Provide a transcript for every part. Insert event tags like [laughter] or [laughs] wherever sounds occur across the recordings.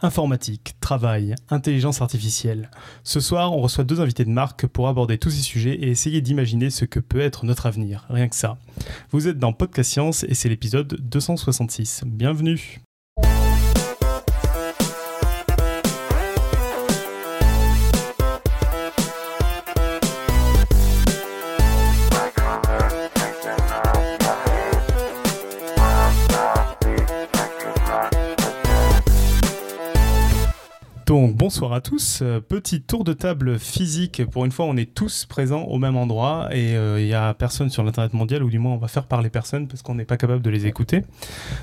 Informatique, travail, intelligence artificielle. Ce soir, on reçoit deux invités de marque pour aborder tous ces sujets et essayer d'imaginer ce que peut être notre avenir. Rien que ça. Vous êtes dans Podcast Science et c'est l'épisode 266. Bienvenue. Bonsoir à tous. Euh, petit tour de table physique. Pour une fois, on est tous présents au même endroit et euh, il n'y a personne sur l'internet mondial, ou du moins on va faire parler personne parce qu'on n'est pas capable de les écouter.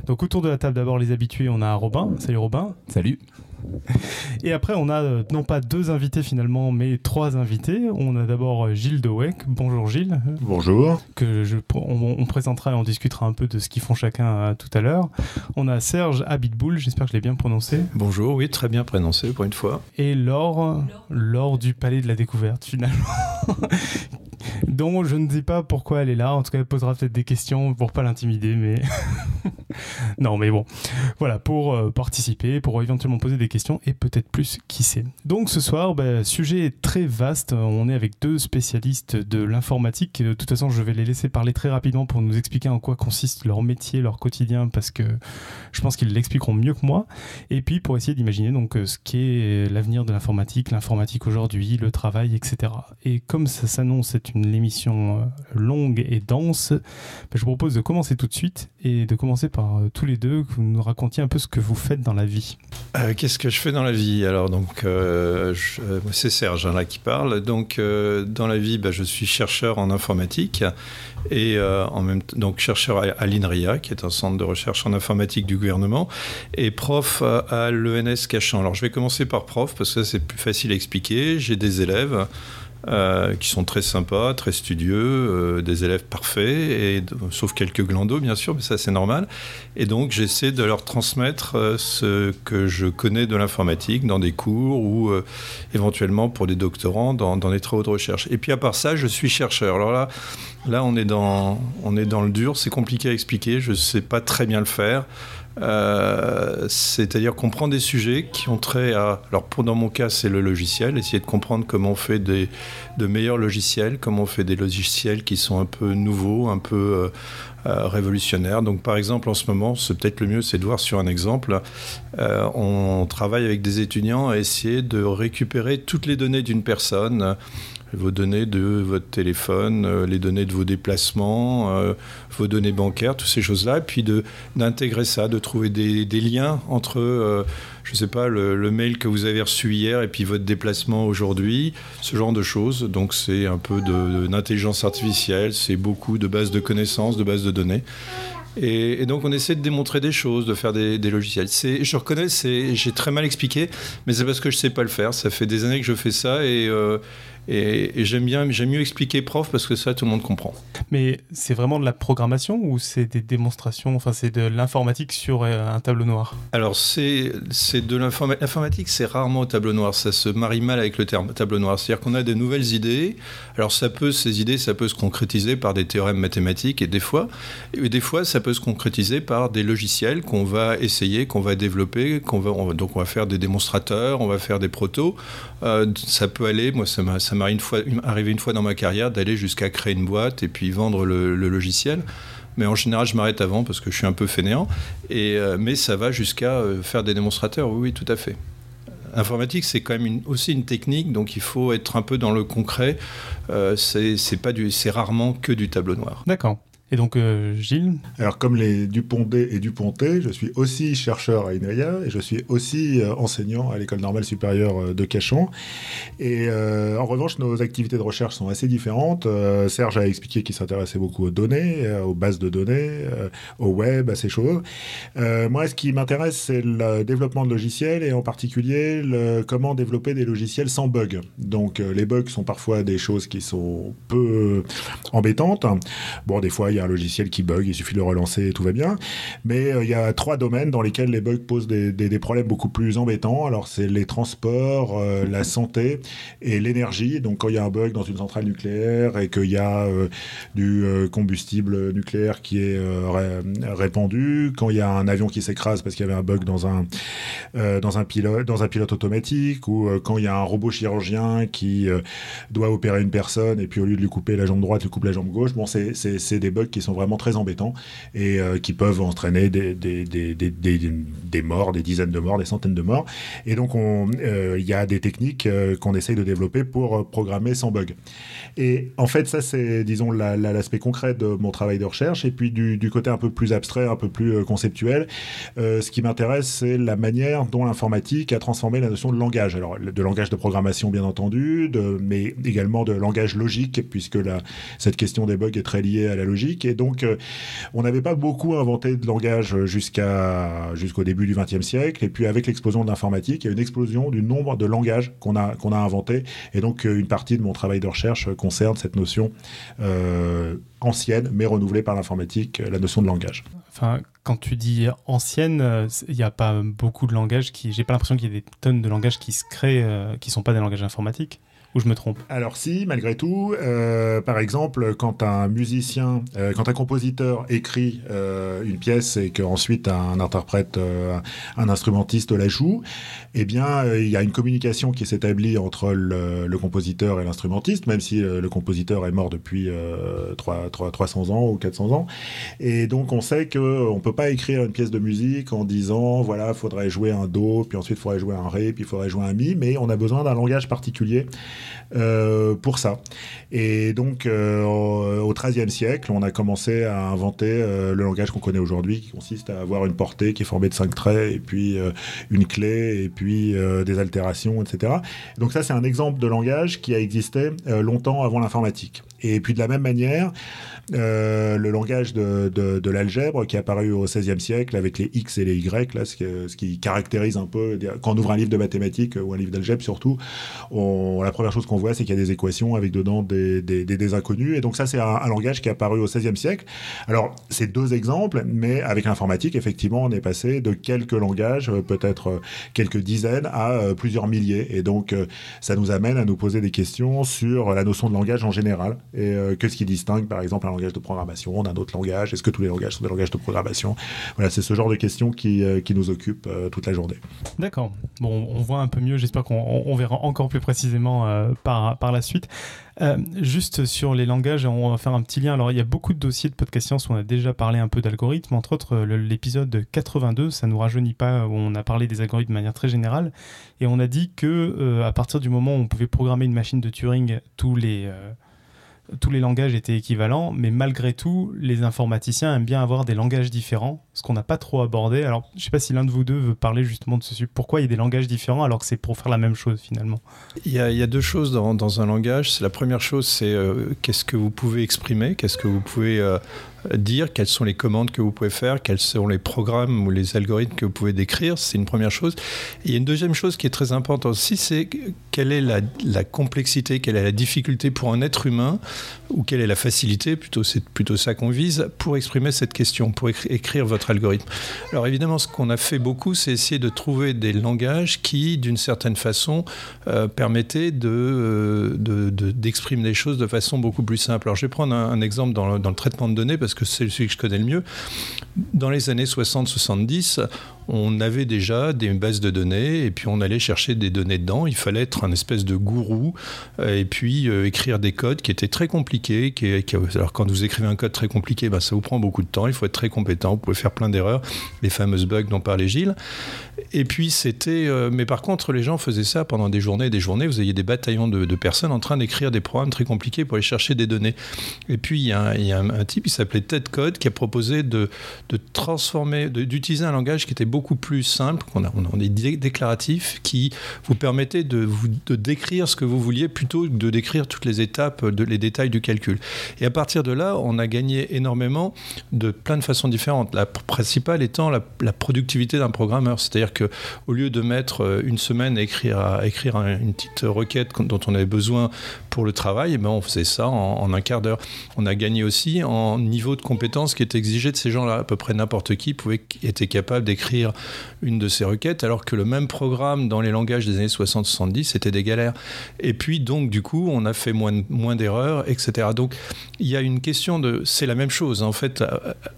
Donc autour de la table, d'abord les habitués, on a Robin. Salut Robin. Salut. Et après, on a euh, non pas deux invités finalement, mais trois invités. On a d'abord euh, Gilles Dewey. Bonjour Gilles. Bonjour. Que je, on, présentera et on discutera un peu de ce qu'ils font chacun euh, tout à l'heure. On a Serge Habitboul, j'espère que je l'ai bien prononcé. Bonjour, oui, très bien prononcé pour une fois. Et Laure, Laure du Palais de la Découverte finalement. [laughs] dont je ne sais pas pourquoi elle est là. En tout cas, elle posera peut-être des questions pour pas l'intimider, mais [laughs] non, mais bon, voilà, pour euh, participer, pour éventuellement poser des questions et peut-être plus, qui sait. Donc ce soir, bah, sujet très vaste. On est avec deux spécialistes de l'informatique. De toute façon, je vais les laisser parler très rapidement pour nous expliquer en quoi consiste leur métier, leur quotidien, parce que je pense qu'ils l'expliqueront mieux que moi. Et puis pour essayer d'imaginer donc euh, ce qu'est l'avenir de l'informatique, l'informatique aujourd'hui, le travail, etc. Et comme ça s'annonce, c'est une émission euh, longue et dense, bah, je vous propose de commencer tout de suite et de commencer par euh, tous les deux, que vous nous racontiez un peu ce que vous faites dans la vie. Euh, qu'est-ce que je fais dans la vie? Alors, donc, c'est Serge hein, là qui parle. Donc, dans la vie, bah, je suis chercheur en informatique et donc chercheur à, l'INRIA, qui est un centre de recherche en informatique du gouvernement, et prof à, à l'ENS Cachan. Alors, je vais commencer par prof parce que c'est plus facile à expliquer. J'ai des élèves. Euh, qui sont très sympas, très studieux, euh, des élèves parfaits, et, sauf quelques glandos bien sûr, mais ça c'est normal. Et donc j'essaie de leur transmettre euh, ce que je connais de l'informatique dans des cours ou éventuellement pour des doctorants dans, dans, des travaux de recherche. Et puis à part ça, je suis chercheur. Alors là, là on est dans, on est dans le dur, c'est compliqué à expliquer, je ne sais pas très bien le faire. Euh, c'est-à-dire qu'on prend des sujets qui ont trait à... Alors pour, dans mon cas, c'est le logiciel, essayer de comprendre comment on fait des, de meilleurs logiciels, comment on fait des logiciels qui sont un peu nouveaux, un peu euh, euh, révolutionnaires. Donc par exemple, en ce moment, c'est peut-être le mieux, c'est de voir sur un exemple. on travaille avec des étudiants à essayer de récupérer toutes les données d'une personne vos données de votre téléphone, euh, les données de vos déplacements, euh, vos données bancaires, toutes ces choses-là, et puis d'intégrer ça, de trouver des, liens entre, euh, je ne sais pas, le, mail que vous avez reçu hier et puis votre déplacement aujourd'hui, ce genre de choses. Donc c'est un peu d'intelligence artificielle, c'est beaucoup de bases de connaissances, de bases de données. Et, donc on essaie de démontrer des choses, de faire des, des logiciels. Je reconnais, j'ai très mal expliqué, mais c'est parce que je ne sais pas le faire. Ça fait des années que je fais ça et, et, j'aime bien, j'aime mieux expliquer prof parce que ça, tout le monde comprend. Mais c'est vraiment de la programmation ou c'est des démonstrations Enfin, c'est de l'informatique sur euh, un tableau noir? Alors, c'est de l'informatique. L'informatique, c'est rarement au tableau noir. Ça se marie mal avec le terme tableau noir. C'est-à-dire qu'on a de nouvelles idées. Alors, ça peut, ces idées, ça peut se concrétiser par des théorèmes mathématiques et des fois, et des fois, ça peut se concrétiser par des logiciels qu'on va essayer, qu'on va développer, qu'on va, donc on va faire des démonstrateurs, on va faire des protos. Euh, ça peut aller, moi, ça m'a une fois, arrivé une fois dans ma carrière d'aller jusqu'à créer une boîte et puis vendre le, logiciel. Mais en général, je m'arrête avant parce que je suis un peu fainéant. Et, euh, mais ça va jusqu'à euh, faire des démonstrateurs, oui, tout à fait. Informatique, c'est quand même aussi une technique, donc il faut être un peu dans le concret. Euh, c'est rarement que du tableau noir. D'accord. Et donc, euh, Gilles Alors, comme les Dupondé et Duponté, je suis aussi chercheur à INRIA et je suis aussi euh, enseignant à l'École normale supérieure euh, de Cachan. Et en revanche, nos activités de recherche sont assez différentes. Serge a expliqué qu'il s'intéressait beaucoup aux données, aux bases de données, au web, à ces choses. moi, ce qui m'intéresse, c'est le développement de logiciels et en particulier comment développer des logiciels sans bugs. Donc, les bugs sont parfois des choses qui sont peu embêtantes. Bon, des fois, y a un logiciel qui bug, il suffit de le relancer et tout va bien. Mais il y a trois domaines dans lesquels les bugs posent des, des, problèmes beaucoup plus embêtants. Alors c'est les transports, la santé et l'énergie. Donc quand il y a un bug dans une centrale nucléaire et qu'il y a du combustible nucléaire qui est répandu, quand il y a un avion qui s'écrase parce qu'il y avait un bug dans un, dans un pilote, dans un pilote automatique, ou quand il y a un robot chirurgien qui doit opérer une personne et puis au lieu de lui couper la jambe droite, lui coupe la jambe gauche. Bon, c'est des bugs qui sont vraiment très embêtants et euh, qui peuvent entraîner des, des, morts, des dizaines de morts, des centaines de morts. Et donc, euh, il y a des techniques euh, qu'on essaye de développer pour programmer sans bug. Et en fait, ça, c'est, disons, l'aspect concret de mon travail de recherche. Et puis, du, côté un peu plus abstrait, un peu plus conceptuel, ce qui m'intéresse, c'est la manière dont l'informatique a transformé la notion de langage. Alors, de langage de programmation, bien entendu, mais également de langage logique, puisque cette question des bugs est très liée à la logique. Et donc, euh, on n'avait pas beaucoup inventé de langage jusqu'à, jusqu'au début du XXe siècle. Et puis, avec l'explosion de l'informatique, il y a une explosion du nombre de langages qu'on a, qu'on a inventés. Et donc, euh, une partie de mon travail de recherche concerne cette notion euh, ancienne, mais renouvelée par l'informatique, la notion de langage. Enfin, quand tu dis ancienne, il n'y a pas beaucoup de langages qui. J'ai pas l'impression qu'il y ait des tonnes de langages qui se créent, qui sont pas des langages informatiques. Ou je me trompe Alors si, malgré tout, euh, par exemple, quand un musicien, euh, quand un compositeur écrit euh, une pièce et qu'ensuite un interprète, un instrumentiste la joue, eh bien, il y a une communication qui s'établit entre le, compositeur et l'instrumentiste, même si le compositeur est mort depuis 3, 300 ans ou 400 ans. Et donc, on sait qu'on ne peut pas écrire une pièce de musique en disant, voilà, il faudrait jouer un Do, puis ensuite il faudrait jouer un Ré, puis il faudrait jouer un Mi, mais on a besoin d'un langage particulier pour ça. Et donc, euh, au XIIIe siècle, on a commencé à inventer euh, le langage qu'on connaît aujourd'hui, qui consiste à avoir une portée qui est formée de cinq traits, et puis une clé, et puis des altérations, etc. Donc ça, c'est un exemple de langage qui a existé longtemps avant l'informatique. Et puis de la même manière, euh, le langage de, l'algèbre qui est apparu au XVIe siècle avec les X et les Y, là, ce, ce, qui caractérise un peu, quand on ouvre un livre de mathématiques ou un livre d'algèbre surtout, la première chose qu'on voit, c'est qu'il y a des équations avec dedans des, des, inconnus. Et donc ça, c'est un, langage qui est apparu au XVIe siècle. Alors, c'est deux exemples, mais avec l'informatique, effectivement, on est passé de quelques langages, euh, peut-être euh, quelques dizaines, à plusieurs milliers. Et donc, ça nous amène à nous poser des questions sur la notion de langage en général et qu'est-ce qui distingue, par exemple, un langage de programmation, d'un autre langage Est-ce que tous les langages sont des langages de programmation? Voilà, c'est ce genre de questions qui, euh, qui nous occupent euh, toute la journée. D'accord. Bon, on voit un peu mieux. J'espère qu'on verra encore plus précisément euh, par, par la suite. juste sur les langages, on va faire un petit lien. Alors, il y a beaucoup de dossiers de podcast science où on a déjà parlé un peu d'algorithmes. Entre autres, l'épisode 82, ça nous rajeunit pas, où on a parlé des algorithmes de manière très générale. Et on a dit que à partir du moment où on pouvait programmer une machine de Turing tous les tous les langages étaient équivalents, mais malgré tout, les informaticiens aiment bien avoir des langages différents, ce qu'on n'a pas trop abordé. Alors, je ne sais pas si l'un de vous deux veut parler justement de ce Pourquoi il y a des langages différents alors que c'est pour faire la même chose finalement? Il y, a, deux choses dans, un langage. La première chose, c'est euh, qu'est-ce que vous pouvez exprimer, qu'est-ce que vous pouvez euh, dire, quelles sont les commandes que vous pouvez faire, quels sont les programmes ou les algorithmes que vous pouvez décrire, c'est une première chose. Et il y a une deuxième chose qui est très importante aussi, c'est quelle est la, complexité, quelle est la difficulté pour un être humain, ou quelle est la facilité, plutôt c'est plutôt ça qu'on vise, pour exprimer cette question, pour écrire votre algorithme. Alors évidemment, ce qu'on a fait beaucoup, c'est essayer de trouver des langages qui, d'une certaine façon, euh, permettaient de, d'exprimer de, des choses de façon beaucoup plus simple. Alors je vais prendre un, exemple dans le, dans le traitement de données, parce que c'est celui que je connais le mieux. Dans les années 60-70, on avait déjà des bases de données et puis on allait chercher des données dedans. Il fallait être un espèce de gourou euh, et puis euh, écrire des codes qui étaient très compliqués. Alors quand vous écrivez un code très compliqué, ben, ça vous prend beaucoup de temps. Il faut être très compétent. Vous pouvez faire plein d'erreurs, les fameuses bugs dont parlait Gilles. Et puis c'était, euh, mais par contre les gens faisaient ça pendant des journées et des journées. Vous aviez des bataillons de, personnes en train d'écrire des programmes très compliqués pour aller chercher des données. Et puis il y a, un, type, il s'appelait Ted Code, qui a proposé de, transformer, d'utiliser un langage qui était beaucoup plus simple, qu'on a, on est déclaratif, qui vous permettait de, vous, de décrire ce que vous vouliez plutôt que de décrire toutes les étapes, de, les détails du calcul. Et à partir de là, on a gagné énormément de plein de façons différentes. La principale étant la, productivité d'un programmeur. C'est-à-dire que au lieu de mettre euh, une semaine à écrire, à écrire une petite requête dont on avait besoin pour le travail, eh ben on faisait ça en, un quart d'heure. On a gagné aussi en niveau de compétence qui est exigé de ces gens-là. À peu près n'importe qui pouvait, était capable d'écrire une de ces requêtes, alors que le même programme dans les langages des années 60-70, c'était des galères. Et puis, donc, du coup, on a fait moins, moins d'erreurs, etc. Donc, il y a une question de... C'est la même chose. En fait,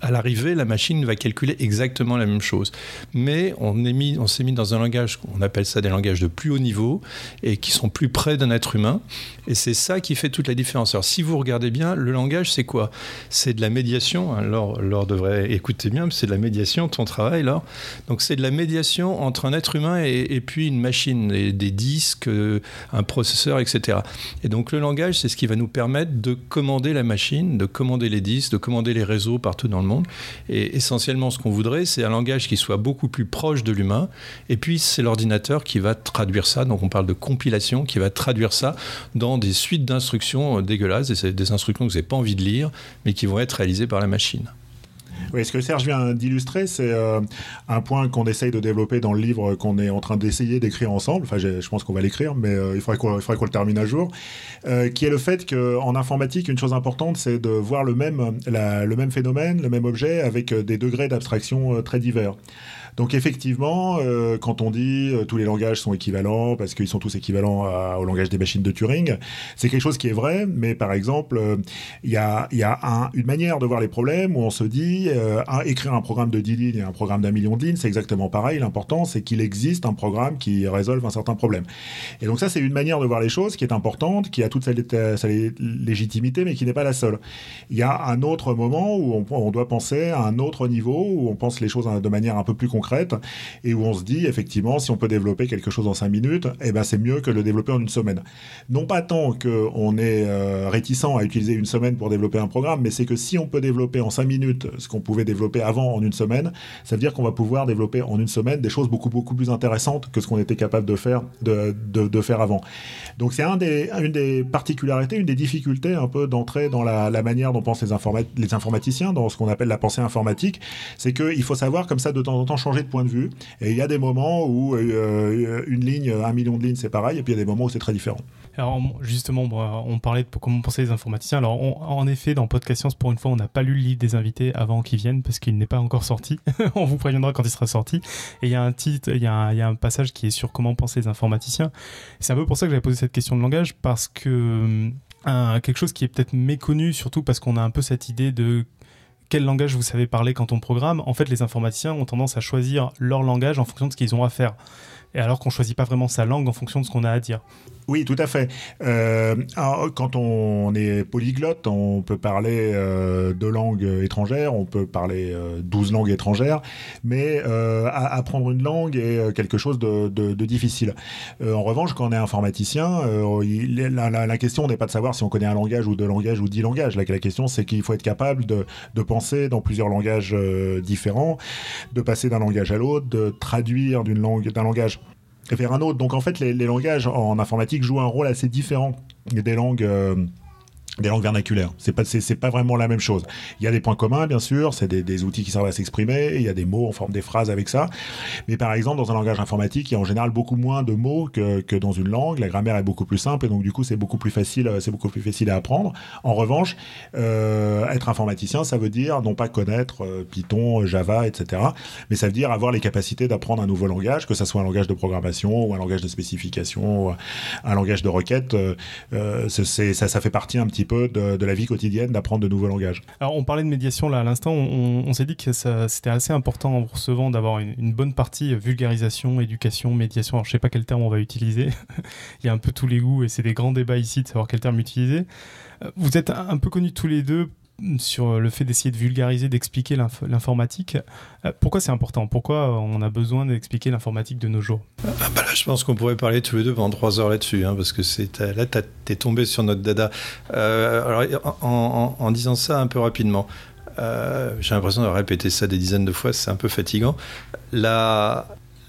à, l'arrivée, la machine va calculer exactement la même chose. Mais on est on s'est mis dans un langage, on appelle ça des langages de plus haut niveau, et qui sont plus près d'un être humain. Et c'est ça qui fait toute la différence. Alors, si vous regardez bien, le langage, c'est quoi? C'est de la médiation. Alors, Laure devrait écouter bien, c'est de la médiation, ton travail, Laure. Donc, c'est de la médiation entre un être humain et, puis une machine, des disques, un processeur, etc. Et donc, le langage, c'est ce qui va nous permettre de commander la machine, de commander les disques, de commander les réseaux partout dans le monde. Et essentiellement, ce qu'on voudrait, c'est un langage qui soit beaucoup plus proche de l'humain. Et puis, c'est l'ordinateur qui va traduire ça. Donc, on parle de compilation, qui va traduire ça dans des suites d'instructions dégueulasses. Et c'est des instructions que vous n'avez pas envie de lire, mais qui vont être réalisées par la machine. Oui, ce que Serge vient d'illustrer, c'est euh, un point qu'on essaye de développer dans le livre qu'on est en train d'essayer d'écrire ensemble. Enfin, je pense qu'on va l'écrire, mais euh, il faudrait qu'on le termine à jour. Euh, qui est le fait qu'en informatique, une chose importante, c'est de voir le même, le même phénomène, le même objet, avec des degrés d'abstraction très divers. Donc effectivement, euh, quand on dit euh, tous les langages sont équivalents parce qu'ils sont tous équivalents au langage des machines de Turing, c'est quelque chose qui est vrai, mais par exemple, euh, il y a, une manière de voir les problèmes où on se dit, écrire un programme de 10 lignes et un programme d'un million de lignes, c'est exactement pareil. L'important, c'est qu'il existe un programme qui résolve un certain problème. Et donc ça, c'est une manière de voir les choses qui est importante, qui a toute sa, légitimité, mais qui n'est pas la seule. Il y a un autre moment où on doit penser à un autre niveau, où on pense les choses de manière un peu plus concrète et où on se dit effectivement si on peut développer quelque chose en cinq minutes, eh ben c'est mieux que le développer en une semaine. Non pas tant qu'on est euh, réticent à utiliser une semaine pour développer un programme, mais c'est que si on peut développer en cinq minutes ce qu'on pouvait développer avant en une semaine, ça veut dire qu'on va pouvoir développer en une semaine des choses beaucoup beaucoup plus intéressantes que ce qu'on était capable de faire de, de, faire avant. Donc c'est un des, une des particularités, une des difficultés un peu d'entrer dans la, manière dont pensent les, les informaticiens, dans ce qu'on appelle la pensée informatique, c'est qu'il faut savoir comme ça de temps en temps changer de point de vue. Et il y a des moments où euh, une ligne, un million de lignes, c'est pareil, et puis il y a des moments où c'est très différent. Alors justement, on parlait de comment penser les informaticiens. Alors en effet, dans Podcast Science, pour une fois, on n'a pas lu le livre des invités avant qu'ils viennent parce qu'il n'est pas encore sorti. [laughs] on vous préviendra quand il sera sorti. Et il y a un titre, il y, a un, passage qui est sur comment penser les informaticiens. C'est un peu pour ça que j'avais posé cette question de langage parce que quelque chose qui est peut-être méconnu, surtout parce qu'on a un peu cette idée de quel langage vous savez parler quand on programme, en fait, les informaticiens ont tendance à choisir leur langage en fonction de ce qu'ils ont à faire. Et alors qu'on choisit pas vraiment sa langue en fonction de ce qu'on a à dire. Oui, tout à fait. Euh, quand on est polyglotte, on peut parler euh, deux langues étrangères, on peut parler euh, douze langues étrangères, mais apprendre une langue est quelque chose de, difficile. en revanche, quand on est informaticien, la, question n'est pas de savoir si on connaît un langage ou deux langages ou dix langages. La, question, c'est qu'il faut être capable de, de, penser dans plusieurs langages différents, de passer d'un langage à l'autre, de traduire d'une langue, d'un langage vers un autre. Donc en fait, les, langages en informatique jouent un rôle assez différent des langues. Des langues vernaculaires. C'est pas c'est, pas vraiment la même chose. Il y a des points communs bien sûr, c'est des, outils qui servent à s'exprimer, il y a des mots en forme des phrases avec ça. Mais par exemple dans un langage informatique, il y a en général beaucoup moins de mots que, que dans une langue. La grammaire est beaucoup plus simple et donc du coup c'est beaucoup plus facile c'est beaucoup plus facile à apprendre. En revanche, euh, être informaticien, ça veut dire non pas connaître euh, Python, Java, etc. Mais ça veut dire avoir les capacités d'apprendre un nouveau langage, que ça soit un langage de programmation ou un langage de spécification, ou un langage de requête. Euh, ça, ça fait partie un petit peu de, la vie quotidienne d'apprendre de nouveaux langages. Alors on parlait de médiation là à l'instant, on, s'est dit que c'était assez important en recevant d'avoir une, bonne partie vulgarisation, éducation, médiation. Alors je sais pas quel terme on va utiliser. [laughs] Il y a un peu tous les goûts et c'est des grands débats ici de savoir quel terme utiliser. Euh, vous êtes un peu connus tous les deux sur le fait d'essayer de vulgariser, d'expliquer l'informatique. Euh, pourquoi c'est important? Pourquoi on a besoin d'expliquer l'informatique de nos jours? Ah bah là, Je pense qu'on pourrait parler tous les deux pendant trois heures là-dessus, hein, parce que là, tu es tombé sur notre dada. Euh, alors, en, disant ça un peu rapidement, j'ai l'impression de répéter ça des dizaines de fois, c'est un peu fatigant.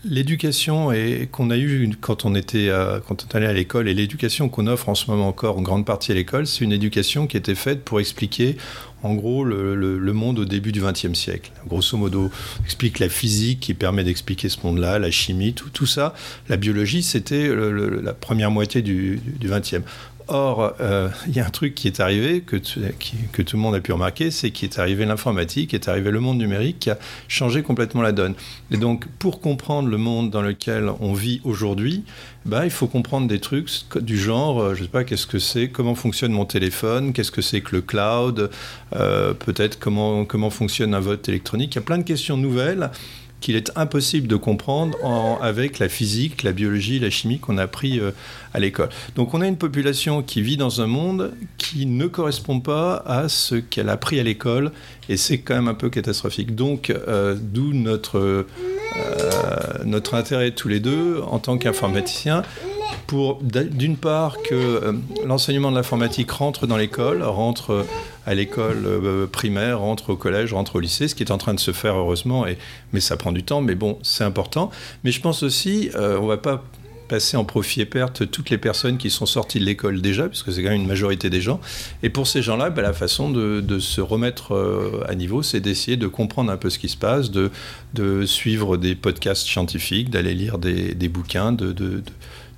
L'éducation qu'on a eue quand on était quand on allait à l'école et l'éducation qu'on offre en ce moment encore en grande partie à l'école, c'est une éducation qui était faite pour expliquer en gros le, monde au début du XXe siècle. Grosso modo, explique la physique qui permet d'expliquer ce monde-là, la chimie, tout, tout, ça. La biologie, c'était la première moitié du XXe. Or, euh, il y a un truc qui est arrivé, que, tout le monde a pu remarquer, c'est qu'il est arrivé l'informatique, est arrivé le monde numérique qui a changé complètement la donne. Et donc, pour comprendre le monde dans lequel on vit aujourd'hui, bah, il faut comprendre des trucs du genre, euh, je ne sais pas, qu'est-ce que c'est, comment fonctionne mon téléphone, qu'est-ce que c'est que le cloud, euh, peut-être comment fonctionne un vote électronique. Il y a plein de questions nouvelles qu'il est impossible de comprendre avec la physique, la biologie, la chimie qu'on a appris euh, à l'école. Donc on a une population qui vit dans un monde qui ne correspond pas à ce qu'elle a appris à l'école et c'est quand même un peu catastrophique. Donc euh, d'où notre, euh, notre intérêt tous les deux en tant qu'informaticiens pour d'une part que l'enseignement de l'informatique rentre dans l'école, rentre à l'école euh, primaire, rentre au collège, rentre au lycée, ce qui est en train de se faire heureusement, et, mais ça prend du temps, mais bon, c'est important. Mais je pense aussi, euh, on va pas passer en profit et perte toutes les personnes qui sont sorties de l'école déjà, puisque c'est quand même une majorité des gens. Et pour ces gens-là, bah, la façon de, se remettre à niveau, c'est d'essayer de comprendre un peu ce qui se passe, de, suivre des podcasts scientifiques, d'aller lire des, bouquins, de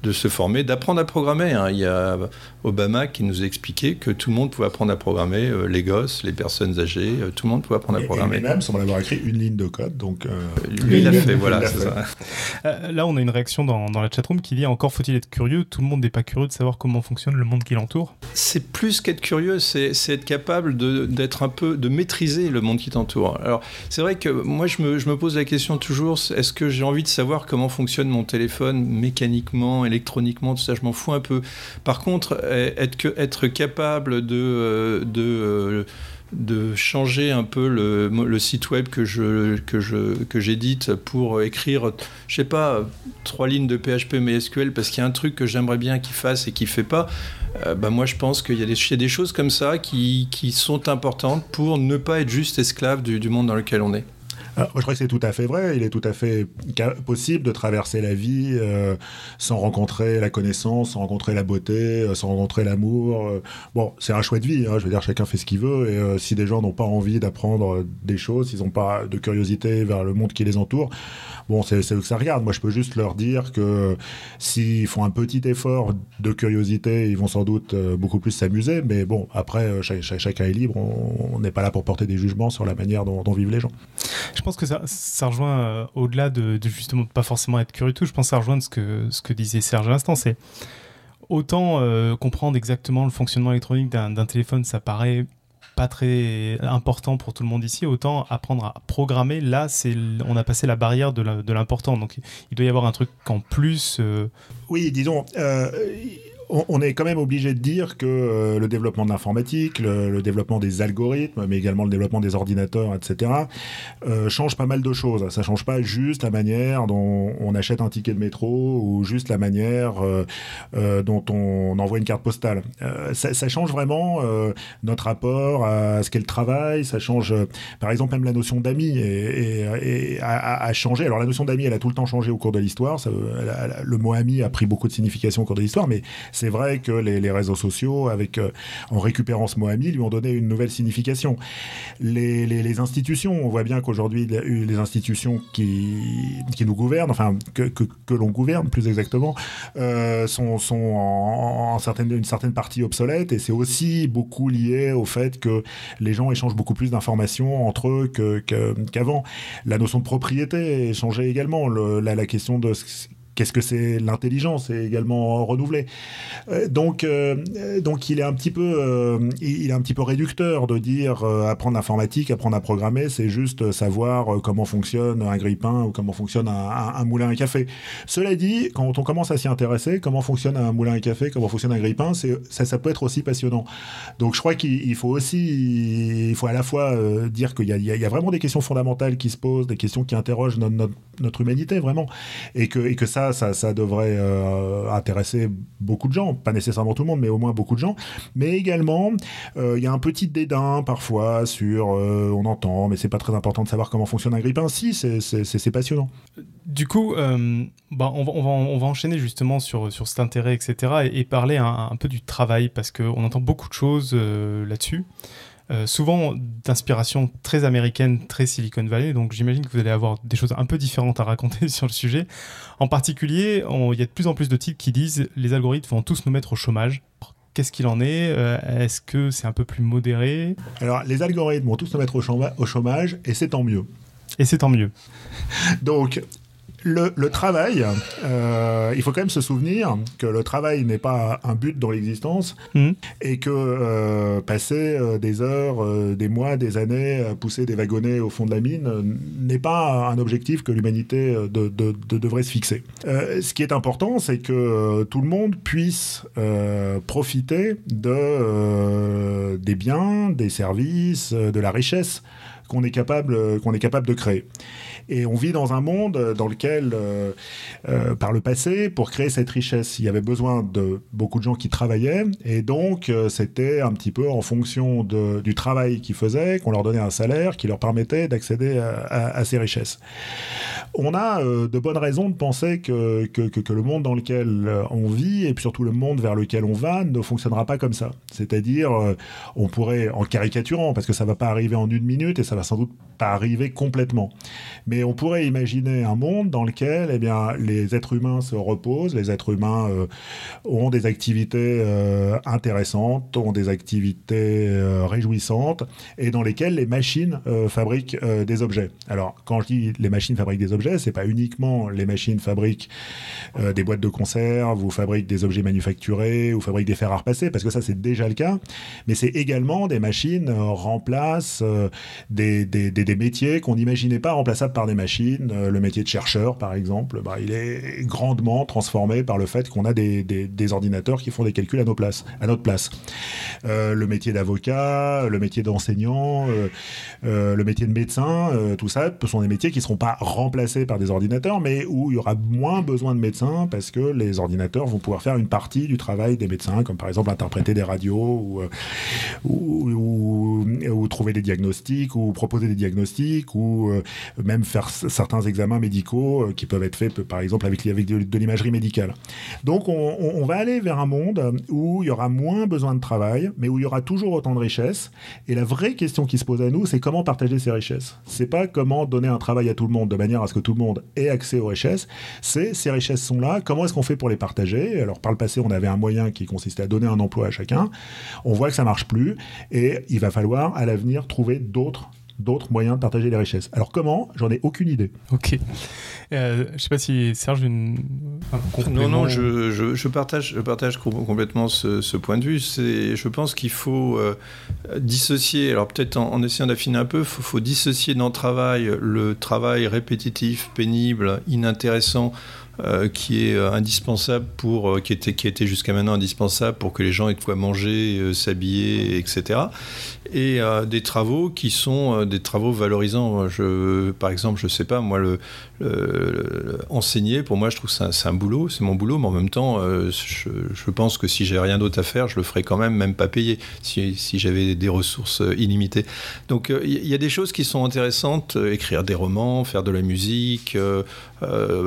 de se former, d'apprendre à programmer. Hein. Il y a Obama qui nous a expliqué que tout le monde pouvait apprendre à programmer, euh, les gosses, les personnes âgées, euh, tout le monde pouvait apprendre à programmer. Et, même semble avoir écrit une ligne de code. Donc, euh, Lui, il l'a fait, voilà. Ça. là, on a une réaction dans, dans la chatroom qui dit encore faut-il être curieux Tout le monde n'est pas curieux de savoir comment fonctionne le monde qui l'entoure. C'est plus qu'être curieux, c'est être capable d'être un peu, de maîtriser le monde qui t'entoure. Alors, c'est vrai que moi, je me, je me pose la question toujours est-ce que j'ai envie de savoir comment fonctionne mon téléphone mécaniquement, électroniquement, tout ça Je m'en fous un peu. Par contre, être, être capable de, euh, de, euh, de changer un peu le, site web que je que je que j'édite pour écrire je sais pas trois lignes de PHP MySQL parce qu'il y a un truc que j'aimerais bien qu'il fasse et qu'il fait pas euh, bah moi je pense qu'il y, a des, des choses comme ça qui, qui, sont importantes pour ne pas être juste esclave du monde dans lequel on est je crois que c'est tout à fait vrai. Il est tout à fait possible de traverser la vie euh, sans rencontrer la connaissance, sans rencontrer la beauté, euh, sans rencontrer l'amour. Euh. bon, c'est un choix de vie. Hein. je veux dire, chacun fait ce qu'il veut. Et si des gens n'ont pas envie d'apprendre des choses, s'ils n'ont pas de curiosité vers le monde qui les entoure, bon, c'est eux que ça regarde. Moi, je peux juste leur dire que s'ils font un petit effort de curiosité, ils vont sans doute beaucoup plus s'amuser. Mais bon, après, chacun est libre. On n'est pas là pour porter des jugements sur la manière dont, dont vivent les gens. Que ça, ça rejoint euh, au-delà de, justement pas forcément être curieux tout. Je pense que ça rejoint ce que, ce que disait Serge à l'instant. C'est autant euh, comprendre exactement le fonctionnement électronique d'un téléphone, ça paraît pas très important pour tout le monde ici, autant apprendre à programmer, là, c'est on a passé la barrière de l'important. Donc, il doit y avoir un truc en plus. Euh, oui, disons, on, est quand même obligé de dire que euh, le développement de l'informatique, le, développement des algorithmes, mais également le développement des ordinateurs, etc., euh, change pas mal de choses. Ça change pas juste la manière dont on achète un ticket de métro ou juste la manière euh, dont on envoie une carte postale. Ça, change vraiment notre rapport à ce qu'est le travail. Ça change, par exemple, même la notion d'amis et, a, changé. Alors la notion d'amis, elle a tout le temps changé au cours de l'histoire. Le mot ami a pris beaucoup de signification au cours de l'histoire, mais c'est vrai que les, réseaux sociaux, avec, euh, en récupérant ce mot ami, lui ont donné une nouvelle signification. Les, institutions, on voit bien qu'aujourd'hui, les institutions qui, nous gouvernent, enfin, que, que, l'on gouverne plus exactement, euh, sont, en, certaine, une certaine partie obsolètes et c'est aussi beaucoup lié au fait que les gens échangent beaucoup plus d'informations entre eux qu'avant. la notion de propriété a changé également. la, la question de Qu'est-ce que c'est l'intelligence est également renouvelée. Euh, donc, euh, donc il est un petit peu, euh, il est un petit peu réducteur de dire apprendre l'informatique, apprendre à programmer, c'est juste savoir comment fonctionne un grille-pain ou comment fonctionne un, moulin à café. Cela dit, quand on commence à s'y intéresser, comment fonctionne un moulin à café, comment fonctionne un grille-pain, ça, ça peut être aussi passionnant. Donc, je crois qu'il faut aussi, il faut à la fois dire qu'il y, y, a vraiment des questions fondamentales qui se posent, des questions qui interrogent notre, notre, humanité vraiment, et que, et que ça ça, ça, devrait intéresser beaucoup de gens, pas nécessairement tout le monde, mais au moins beaucoup de gens. Mais également, il y a un petit dédain parfois sur, on entend, mais c'est pas très important de savoir comment fonctionne un grippin. Si, c'est passionnant. Du coup, bah, on, va, on, va, on, va, enchaîner justement sur, sur cet intérêt, etc., et, parler un, peu du travail, parce qu'on entend beaucoup de choses là-dessus. Euh, souvent d'inspiration très américaine, très Silicon Valley. Donc j'imagine que vous allez avoir des choses un peu différentes à raconter [laughs] sur le sujet. En particulier, il y a de plus en plus de titres qui disent les algorithmes vont tous nous mettre au chômage. Qu'est-ce qu'il en est? Euh, Est-ce que c'est un peu plus modéré? Alors, les algorithmes vont tous nous mettre au chômage et c'est tant mieux. Et c'est tant mieux. Donc, le, travail, euh, il faut quand même se souvenir que le travail n'est pas un but dans l'existence hmm. et que euh, passer euh, des heures, des mois, des années à pousser des wagonnets au fond de la mine n'est pas un objectif que l'humanité devrait se fixer. ce qui est important, c'est que tout le monde puisse profiter de, des biens, des services, de la richesse qu'on est capable qu'on est capable de créer. Et on vit dans un monde dans lequel, euh, euh, par le passé, pour créer cette richesse, il y avait besoin de beaucoup de gens qui travaillaient. Et donc, euh, c'était un petit peu en fonction du travail qu'ils faisaient qu'on leur donnait un salaire qui leur permettait d'accéder à, ces richesses. On a de bonnes raisons de penser que, que, que, le monde dans lequel on vit, et surtout le monde vers lequel on va, ne fonctionnera pas comme ça. C'est-à-dire, on pourrait, en caricaturant, parce que ça ne va pas arriver en une minute et ça va sans doute pas arriver complètement. Mais on pourrait imaginer un monde dans lequel eh bien, les êtres humains se reposent, les êtres humains euh, ont des activités euh, intéressantes, ont des activités euh, réjouissantes, et dans lesquelles les machines fabriquent des objets. Alors, quand je dis les machines fabriquent des objets, c'est pas uniquement les machines fabriquent des boîtes de conserve, ou fabriquent des objets manufacturés, ou fabriquent des fers à repasser, parce que ça c'est déjà le cas, mais c'est également des machines remplacent des, des, des, des métiers qu'on n'imaginait pas remplaçables par des machines. Euh, le métier de chercheur, par exemple, bah, il est grandement transformé par le fait qu'on a des, ordinateurs qui font des calculs à, nos places, à notre place. Euh, le métier d'avocat, le métier d'enseignant, euh, le métier de médecin, tout ça, ce sont des métiers qui ne seront pas remplacés par des ordinateurs, mais où il y aura moins besoin de médecins parce que les ordinateurs vont pouvoir faire une partie du travail des médecins, comme par exemple interpréter des radios ou, ou trouver des diagnostics ou proposer des diagnostics ou même faire certains examens médicaux euh, qui peuvent être faits, par exemple, avec, avec de, l'imagerie médicale. Donc, on, va aller vers un monde où il y aura moins besoin de travail, mais où il y aura toujours autant de richesses. Et la vraie question qui se pose à nous, c'est comment partager ces richesses? C'est pas comment donner un travail à tout le monde de manière à ce que tout le monde ait accès aux richesses. C'est ces richesses sont là. Comment est-ce qu'on fait pour les partager? Alors, par le passé, on avait un moyen qui consistait à donner un emploi à chacun. On voit que ça marche plus, et il va falloir à l'avenir trouver d'autres d'autres moyens de partager les richesses. Alors comment? J'en ai aucune idée. Ok. Euh, je ne sais pas si Serge une. non, non, je, je, partage, je partage complètement ce, point de vue. Je pense qu'il faut euh, dissocier, alors peut-être en, essayant d'affiner un peu, il faut, faut, dissocier dans le travail le travail répétitif, pénible, inintéressant euh, qui est euh, indispensable pour, euh, qui était, qui était jusqu'à maintenant indispensable pour que les gens aient de quoi manger, s'habiller, etc. Et des travaux qui sont des travaux valorisants. Je, par exemple, je sais pas, moi, le, enseigner, pour moi, je trouve que c'est un, boulot, c'est mon boulot, mais en même temps, je, pense que si j'ai rien d'autre à faire, je le ferais quand même, même pas payé, si, si j'avais des ressources illimitées. Donc, il y, a des choses qui sont intéressantes, écrire des romans, faire de la musique,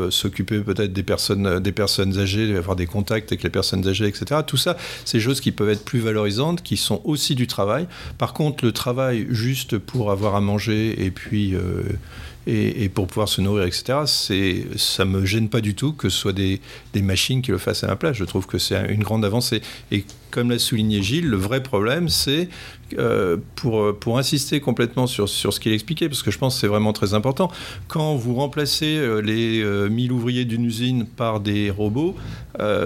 s'occuper peut-être des personnes, des personnes âgées, avoir des contacts avec les personnes âgées, etc. Tout ça, c'est des choses qui peuvent être plus valorisantes, qui sont aussi du travail. Par contre, le travail juste pour avoir à manger et puis euh, et, pour pouvoir se nourrir, etc. C'est, ça me gêne pas du tout que ce soit des, des machines qui le fassent à ma place. Je trouve que c'est une grande avancée. Et comme l'a souligné Gilles, le vrai problème, c'est euh, pour, pour insister complètement sur, sur ce qu'il expliquait, parce que je pense que c'est vraiment très important, quand vous remplacez euh, les 1000 euh, ouvriers d'une usine par des robots,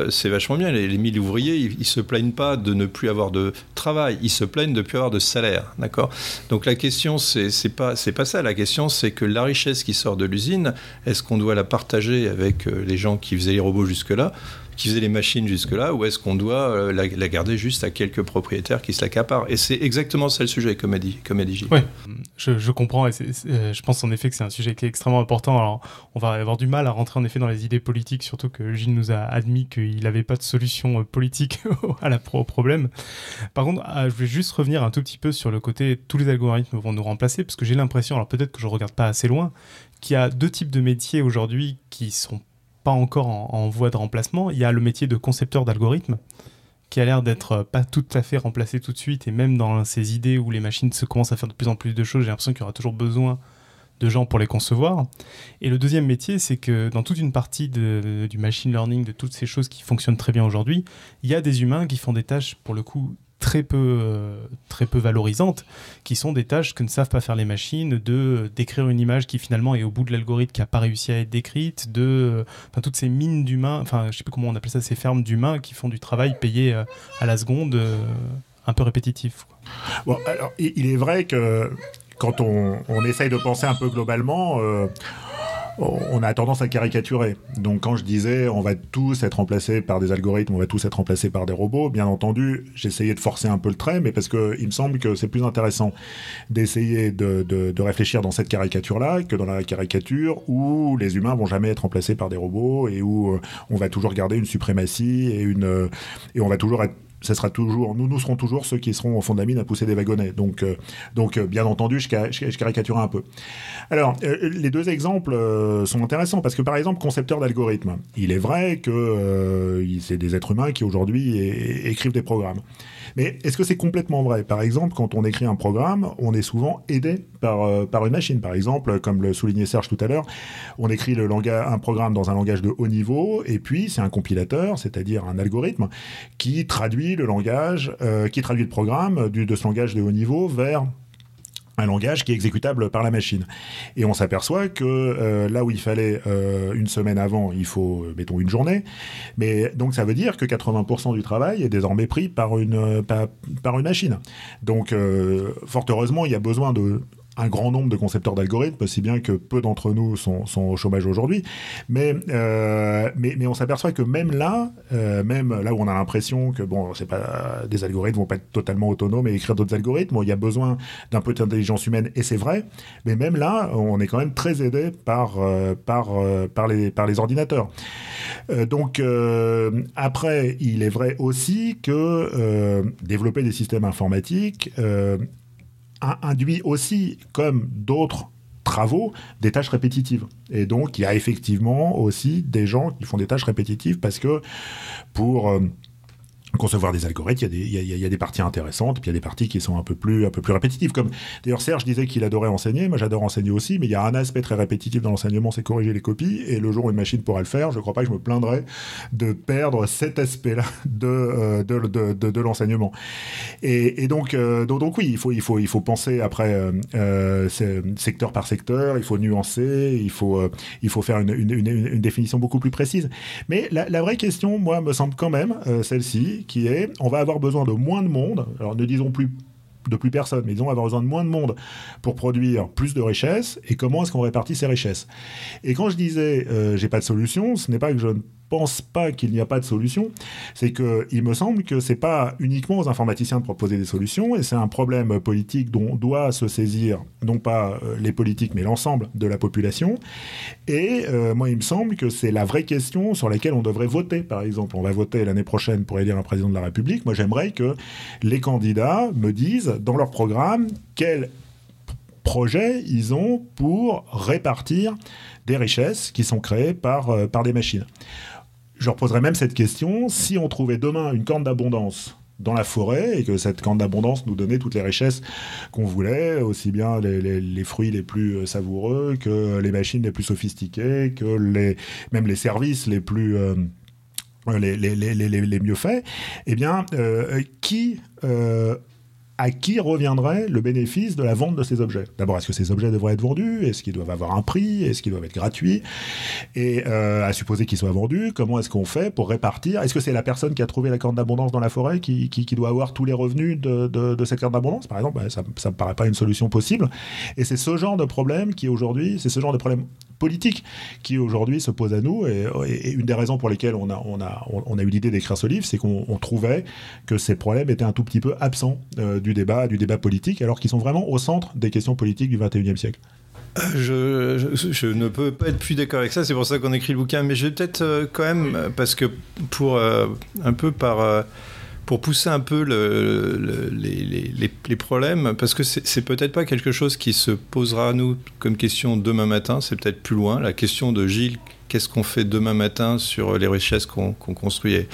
c'est vachement bien. Les, les 1000 ouvriers, ils, ne se plaignent pas de ne plus avoir de travail, ils se plaignent de ne plus avoir de salaire. D'accord? Donc la question, c'est, pas, pas ça. La question, c'est que la richesse qui sort de l'usine, est-ce qu'on doit la partager avec les gens qui faisaient les robots jusque-là? Qui faisait les machines jusque-là, ou est-ce qu'on doit la, garder juste à quelques propriétaires qui se l'accaparent Et c'est exactement ça le sujet, comme a dit, comme a dit Oui, je, comprends, et je pense en effet que c'est un sujet qui est extrêmement important. Alors, on va avoir du mal à rentrer en effet dans les idées politiques, surtout que Gilles nous a admis qu'il n'avait pas de solution politique [laughs] à la, au problème. Par contre, je vais juste revenir un tout petit peu sur le côté tous les algorithmes vont nous remplacer, parce que j'ai l'impression, alors peut-être que je regarde pas assez loin, qu'il y a deux types de métiers aujourd'hui qui sont pas encore en, voie de remplacement. Il y a le métier de concepteur d'algorithmes, qui a l'air d'être pas tout à fait remplacé tout de suite, et même dans ces idées où les machines se commencent à faire de plus en plus de choses, j'ai l'impression qu'il y aura toujours besoin de gens pour les concevoir. Et le deuxième métier, c'est que dans toute une partie du machine learning, de toutes ces choses qui fonctionnent très bien aujourd'hui, il y a des humains qui font des tâches, pour le coup, très peu, euh, très peu valorisantes, qui sont des tâches que ne savent pas faire les machines, de décrire une image qui finalement est au bout de l'algorithme, qui n'a pas réussi à être décrite, de enfin, toutes ces mines d'humains, enfin je sais plus comment on appelle ça, ces fermes d'humains qui font du travail payé euh, à la seconde, euh, un peu répétitif. Bon, alors il est vrai que quand on, on, essaye de penser un peu globalement, on a tendance à caricaturer. Donc quand je disais on va tous être remplacés par des algorithmes, on va tous être remplacés par des robots, bien entendu, j'essayais de forcer un peu le trait, mais parce qu'il me semble que c'est plus intéressant d'essayer de, de, réfléchir dans cette caricature-là que dans la caricature où les humains vont jamais être remplacés par des robots et où euh, on va toujours garder une suprématie et, une, euh, et on va toujours être ce sera toujours, nous, nous serons toujours ceux qui seront au fond de la mine à pousser des wagonnets. Donc, euh, donc euh, bien entendu, je, je, caricature un peu. Alors, euh, les deux exemples sont intéressants parce que, par exemple, concepteur d'algorithmes, il est vrai que c'est des êtres humains qui aujourd'hui écrivent des programmes. Mais est-ce que c'est complètement vrai? Par exemple, quand on écrit un programme, on est souvent aidé par, euh, par une machine. Par exemple, comme le soulignait Serge tout à l'heure, on écrit un programme dans un langage de haut niveau, et puis c'est un compilateur, c'est-à-dire un algorithme, qui traduit le euh, programme du, de ce langage de haut niveau vers un langage qui est exécutable par la machine. Et on s'aperçoit que euh, là où il fallait euh, une semaine avant, il faut, mettons, une journée. Mais donc ça veut dire que 80% du travail est désormais pris par une, machine. Donc euh, fort heureusement, il y a besoin de un grand nombre de concepteurs d'algorithmes, aussi bien que peu d'entre nous sont, au chômage aujourd'hui. Mais, euh, mais, mais, on s'aperçoit que même là, euh, même là où on a l'impression que bon, c'est pas des algorithmes vont pas être totalement autonomes et écrire d'autres algorithmes, il y a besoin d'un peu d'intelligence humaine et c'est vrai. Mais même là, on est quand même très aidé euh, par par les par les ordinateurs. donc après, il est vrai aussi que développer des systèmes informatiques induit aussi, comme d'autres travaux, des tâches répétitives. Et donc, il y a effectivement aussi des gens qui font des tâches répétitives parce que pour... Euh, concevoir des algorithmes, il y, a des, parties intéressantes, puis il y a des parties qui sont un peu plus, un peu plus répétitives. Comme d'ailleurs Serge disait qu'il adorait enseigner, moi j'adore enseigner aussi, mais il y a un aspect très répétitif dans l'enseignement, c'est corriger les copies. Et le jour où une machine pourra le faire, je ne crois pas que je me plaindrais de perdre cet aspect-là de, euh, de, de, de, l'enseignement. Et, euh, donc, donc, oui, il faut, il faut, il faut penser après euh, secteur par secteur, il faut nuancer, il faut, il faut faire une, une, définition beaucoup plus précise. Mais la vraie question, moi, me semble quand même celle-ci qui est on va avoir besoin de moins de monde. Alors ne disons plus de plus personne, mais disons avoir besoin de moins de monde pour produire plus de richesses. Et comment est-ce qu'on répartit ces richesses? Et quand je disais euh, j'ai pas de solution, ce n'est pas que je ne pense pas qu'il n'y a pas de solution, c'est que il me semble que c'est pas uniquement aux informaticiens de proposer des solutions, et c'est un problème politique dont doit se saisir non pas euh, les politiques mais l'ensemble de la population. Et euh, moi, il me semble que c'est la vraie question sur laquelle on devrait voter. Par exemple, on va voter l'année prochaine pour élire un président de la République. Moi, j'aimerais que les candidats me disent dans leur programme quel projet ils ont pour répartir des richesses qui sont créées par, euh, par des machines. Je leur poserais même cette question, si on trouvait demain une corne d'abondance dans la forêt et que cette corne d'abondance nous donnait toutes les richesses qu'on voulait, aussi bien les, fruits les plus euh, savoureux que les machines les plus sophistiquées, que les, même les services les plus... Euh, les, les, mieux faits, eh bien, euh, qui à qui reviendrait le bénéfice de la vente de ces objets. D'abord, est-ce que ces objets devraient être vendus? Est-ce qu'ils doivent avoir un prix? Est-ce qu'ils doivent être gratuits? Et euh, à supposer qu'ils soient vendus, comment est-ce qu'on fait pour répartir? Est-ce que c'est la personne qui a trouvé la corde d'abondance dans la forêt qui, doit avoir tous les revenus de, cette corde d'abondance? Par exemple, ça ne me paraît pas une solution possible. Et c'est ce genre de problème qui aujourd'hui, c'est ce genre de problème politique qui aujourd'hui se pose à nous. Et, une des raisons pour lesquelles on a, eu l'idée d'écrire ce livre, c'est qu'on trouvait que ces problèmes étaient un tout petit peu absents euh, du débat, du débat politique, alors qu'ils sont vraiment au centre des questions politiques du 21e siècle. Euh, je, je, ne peux pas être plus d'accord avec ça, c'est pour ça qu'on écrit le bouquin, mais je vais peut-être euh, quand même, parce que pour un peu par pour pousser un peu le, les, problèmes, parce que c'est peut-être pas quelque chose qui se posera à nous comme question demain matin, c'est peut-être plus loin. La question de Gilles, qu'est-ce qu'on fait demain matin sur les richesses qu'on construit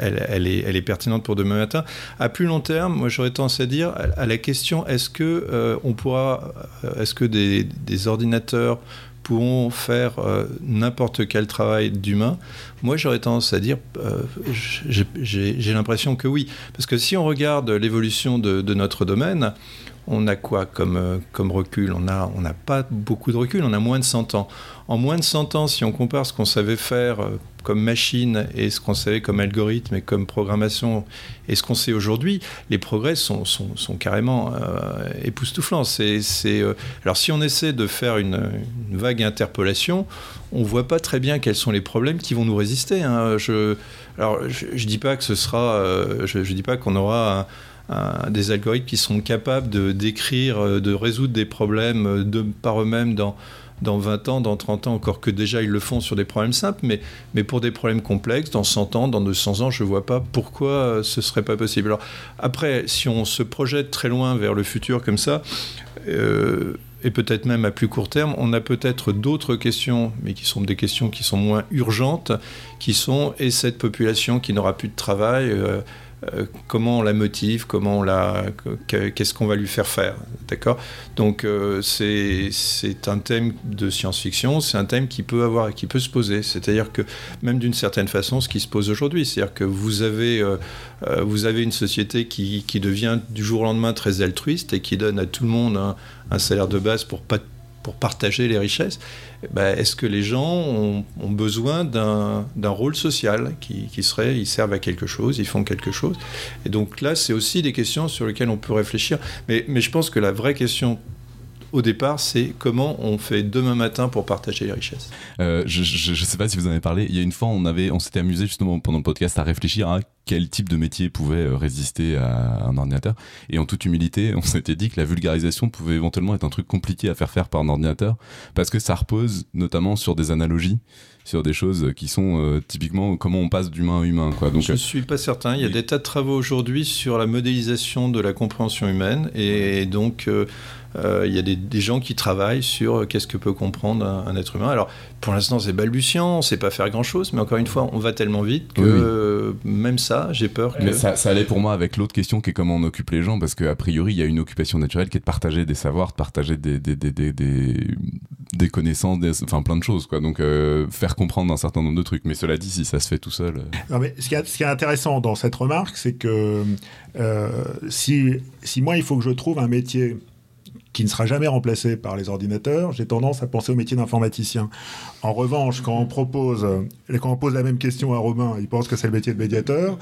elle, elle, est, pertinente pour demain matin. À plus long terme, moi j'aurais tendance à dire à la question est-ce que euh, on pourra, euh, est-ce que des, ordinateurs pourront faire euh, n'importe quel travail d'humain Moi, j'aurais tendance à dire, euh, j'ai l'impression que oui. Parce que si on regarde l'évolution de, notre domaine, on a quoi comme, euh, comme recul? On n'a on pas beaucoup de recul, on a moins de 100 ans. En moins de 100 ans, si on compare ce qu'on savait faire comme machine et ce qu'on savait comme algorithme et comme programmation et ce qu'on sait aujourd'hui, les progrès sont, carrément euh, époustouflants. Euh, alors si on essaie de faire une, vague interpolation, on voit pas très bien quels sont les problèmes qui vont nous résister. Hein. Je, alors je, ne dis pas que ce sera, euh, je, je dis pas qu'on aura des algorithmes qui sont capables de d'écrire, de résoudre des problèmes par eux-mêmes dans dans 20 ans, dans 30 ans, encore que déjà ils le font sur des problèmes simples, mais, mais pour des problèmes complexes, dans 100 ans, dans 200 ans, je ne vois pas pourquoi euh, ce ne serait pas possible. Alors, après, si on se projette très loin vers le futur comme ça, euh, et peut-être même à plus court terme, on a peut-être d'autres questions, mais qui sont des questions qui sont moins urgentes, qui sont et cette population qui n'aura plus de travail euh, euh, comment on la motive, comment on la, qu'est-ce qu'on va lui faire faire, d'accord? Donc euh, c'est un thème de science-fiction, c'est un thème qui peut avoir, qui peut se poser. C'est-à-dire que même d'une certaine façon, ce qui se pose aujourd'hui, c'est-à-dire que vous avez euh, vous avez une société qui, qui, devient du jour au lendemain très altruiste et qui donne à tout le monde un, un salaire de base pour pas pour partager les richesses, eh ben, est-ce que les gens ont, besoin d'un rôle social qui, serait, ils servent à quelque chose, ils font quelque chose? Et donc là, c'est aussi des questions sur lesquelles on peut réfléchir. Mais, mais je pense que la vraie question au départ, c'est comment on fait demain matin pour partager les richesses. Euh, je ne sais pas si vous en avez parlé. Il y a une fois, on avait, on s'était amusé justement pendant le podcast à réfléchir à quel type de métier pouvait euh, résister à un ordinateur. Et en toute humilité, on s'était dit que la vulgarisation pouvait éventuellement être un truc compliqué à faire faire par un ordinateur parce que ça repose notamment sur des analogies sur des choses qui sont euh, typiquement comment on passe d'humain à humain. Quoi. Donc, je ne suis pas certain. Il y a des tas de travaux aujourd'hui sur la modélisation de la compréhension humaine et donc euh, il y a des, gens qui travaillent sur euh, qu'est-ce que peut comprendre un, être humain. Alors, pour l'instant, c'est balbutiant, on ne sait pas faire grand-chose, mais encore une fois, on va tellement vite que même ça, j'ai peur que... Mais ça, allait pour moi avec l'autre question qui est comment on occupe les gens, parce qu'a priori, il y a une occupation naturelle qui est de partager des savoirs, de partager des, des, des, des, des connaissances, enfin plein de choses. Quoi. Donc, euh, faire comprendre un certain nombre de trucs. Mais cela dit, si ça se fait tout seul... Non, mais ce qui, est, ce qui est intéressant dans cette remarque, c'est que si, si moi, il faut que je trouve un métier qui ne sera jamais remplacé par les ordinateurs, j'ai tendance à penser au métier d'informaticien. En revanche, quand on propose, euh, quand on pose la même question à Robin, il pense que c'est le métier de médiateur.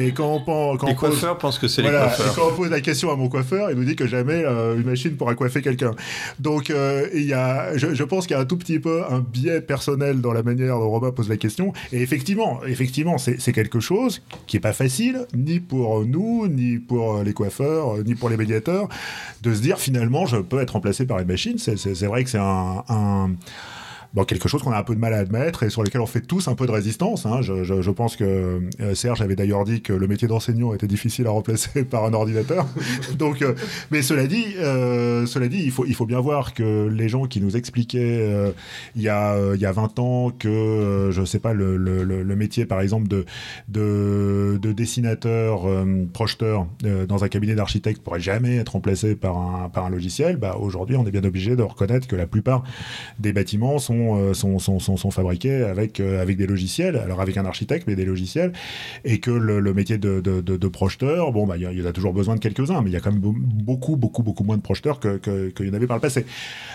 Et quand on, quand les coiffeurs pensent que c'est les coiffeurs. quand on pose la question à mon coiffeur, il nous dit que jamais euh, une machine pourra coiffer quelqu'un. Donc, euh, il y a, je, pense qu'il y a un tout petit peu un biais personnel dans la manière dont Robin pose la question. Et effectivement, effectivement, c'est quelque chose qui est pas facile, ni pour nous, ni pour les coiffeurs, ni pour les médiateurs, de se dire finalement, je peut être remplacé par une machine. C'est vrai que c'est un bon, quelque chose qu'on a un peu de mal à admettre et sur lequel on fait tous un peu de résistance. Hein. Je, je, pense que euh, Serge avait d'ailleurs dit que le métier d'enseignant était difficile à remplacer [laughs] par un ordinateur. [laughs] Donc, euh, mais cela dit, euh, cela dit, il faut, il faut bien voir que les gens qui nous expliquaient il, y a, il y a 20 ans que, je sais pas, le, le, le, métier par exemple de, de, de dessinateur, projeteur dans un cabinet d'architecte pourrait jamais être remplacé par un, par un logiciel, bah, aujourd'hui on est bien obligé de reconnaître que la plupart des bâtiments sont euh, sont, fabriqués avec, euh, avec des logiciels, alors avec un architecte, mais des logiciels, et que le, métier de, de, de, projeteur, bon, bah, il y, a toujours besoin de quelques-uns, mais il y a quand même beaucoup, beaucoup, beaucoup moins de projeteurs qu'il que, que y en avait par le passé.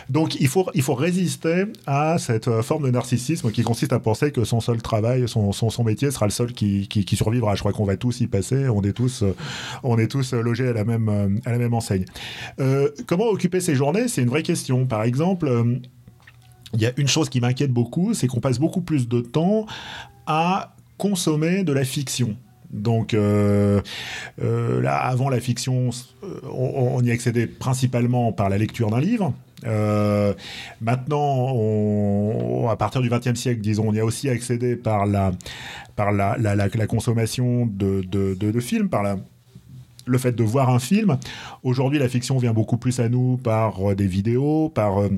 Donc il faut, il faut résister à cette euh, forme de narcissisme qui consiste à penser que son seul travail, son, son, son métier sera le seul qui, qui, survivra. Je crois qu'on va tous y passer, on est tous, on est tous logés à la même, à la même enseigne. Comment occuper ces journées? C'est une vraie question. Par exemple, il y a une chose qui m'inquiète beaucoup, c'est qu'on passe beaucoup plus de temps à consommer de la fiction. Donc euh, euh, là, avant la fiction, on, y accédait principalement par la lecture d'un livre. maintenant, à partir du XXe siècle, disons, on y a aussi accédé par la, par la, consommation de, de, films, par le fait de voir un film. Aujourd'hui, la fiction vient beaucoup plus à nous par euh, des vidéos, par euh,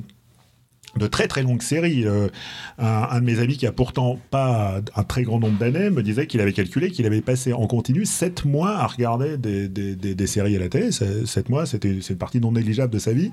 de très très longues séries. Euh, un, de mes amis qui a pourtant pas un très grand nombre d'années me disait qu'il avait calculé qu'il avait passé en continu 7 mois à regarder des, des, des, séries à la télé. 7 mois, c'était c'est une partie non négligeable de sa vie.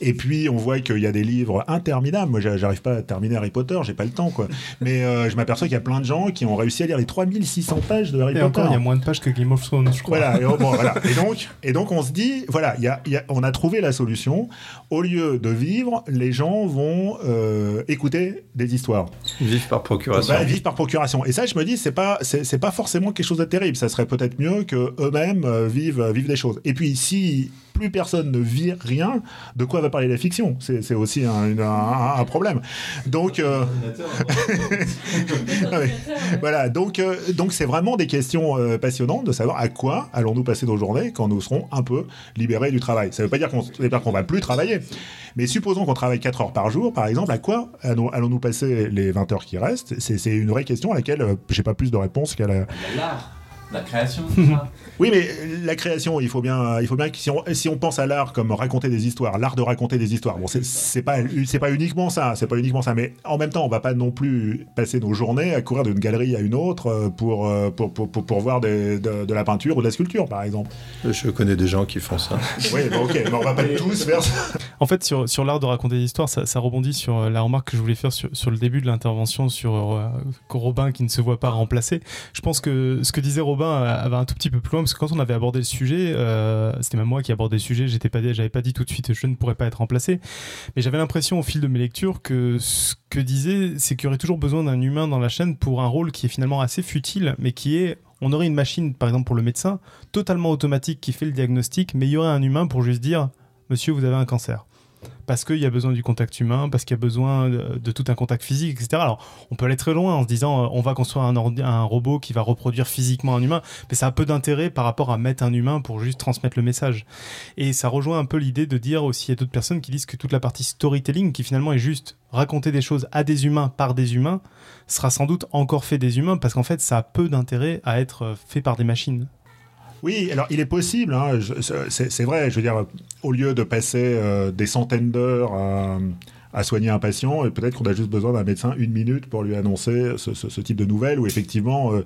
Et puis on voit qu'il y a des livres interminables. Moi, j'arrive pas à terminer Harry Potter, j'ai pas le temps quoi. Mais euh, je m'aperçois qu'il y a plein de gens qui ont réussi à lire les 3600 pages de Harry et Potter. Encore, il y a moins de pages que Game of Thrones, je crois. Voilà. Et, bon, voilà. [laughs] et donc, et donc on se dit, voilà, y a, y a, on a trouvé la solution. Au lieu de vivre, les gens vont euh, écouter des histoires. Vivre par procuration. Bah, vivre par procuration. Et ça, je me dis, c'est pas, c'est pas forcément quelque chose de terrible. Ça serait peut-être mieux que eux-mêmes euh, vivent, vivent des choses. Et puis, si plus personne ne vit rien, de quoi va parler la fiction? C'est aussi un, un, problème. Donc, euh... [laughs] voilà. Donc, euh, donc c'est vraiment des questions euh, passionnantes de savoir à quoi allons-nous passer nos journées quand nous serons un peu libérés du travail. Ça ne veut pas dire qu'on qu'on va plus travailler, mais supposons qu'on travaille 4 heures par jour, par exemple, à quoi allons-nous passer les 20 heures qui restent? C'est une vraie question à laquelle euh, j'ai pas plus de réponse qu'à la. La création, [laughs] Oui, mais la création, il faut bien, il faut bien que si on, si on pense à l'art comme raconter des histoires, l'art de raconter des histoires, bon, c'est pas, c'est pas uniquement ça, c'est pas uniquement ça, mais en même temps, on va pas non plus passer nos journées à courir d'une galerie à une autre euh, pour, euh, pour, pour, pour, voir de, de, la peinture ou de la sculpture, par exemple. Je connais des gens qui font ça. [laughs] oui, bon, ok, mais on va pas tous faire ça. En fait, sur, sur l'art de raconter des histoires, ça, ça, rebondit sur euh, la remarque que je voulais faire sur, sur le début de l'intervention sur Robin qui ne se voit pas remplacé. Je pense que ce que disait Robin avait un tout petit peu plus loin parce que quand on avait abordé le sujet, euh, c'était même moi qui abordais le sujet, j'étais pas, j'avais pas dit tout de suite je ne pourrais pas être remplacé, mais j'avais l'impression au fil de mes lectures que ce que disait, c'est qu'il y aurait toujours besoin d'un humain dans la chaîne pour un rôle qui est finalement assez futile, mais qui est on aurait une machine, par exemple pour le médecin, totalement automatique qui fait le diagnostic, mais il y aurait un humain pour juste dire Monsieur, vous avez un cancer parce qu'il y a besoin du contact humain, parce qu'il y a besoin de, tout un contact physique, etc. Alors, on peut aller très loin en se disant, euh, on va construire un, robot qui va reproduire physiquement un humain, mais ça a peu d'intérêt par rapport à mettre un humain pour juste transmettre le message. Et ça rejoint un peu l'idée de dire aussi, il y a d'autres personnes qui disent que toute la partie storytelling, qui finalement est juste raconter des choses à des humains par des humains, sera sans doute encore fait des humains, parce qu'en fait, ça a peu d'intérêt à être fait par des machines. Oui, alors il est possible, hein, c'est vrai, je veux dire, au lieu de passer euh, des centaines d'heures à à soigner un patient et peut-être qu'on a juste besoin d'un médecin une minute pour lui annoncer ce, type de nouvelles où effectivement, euh,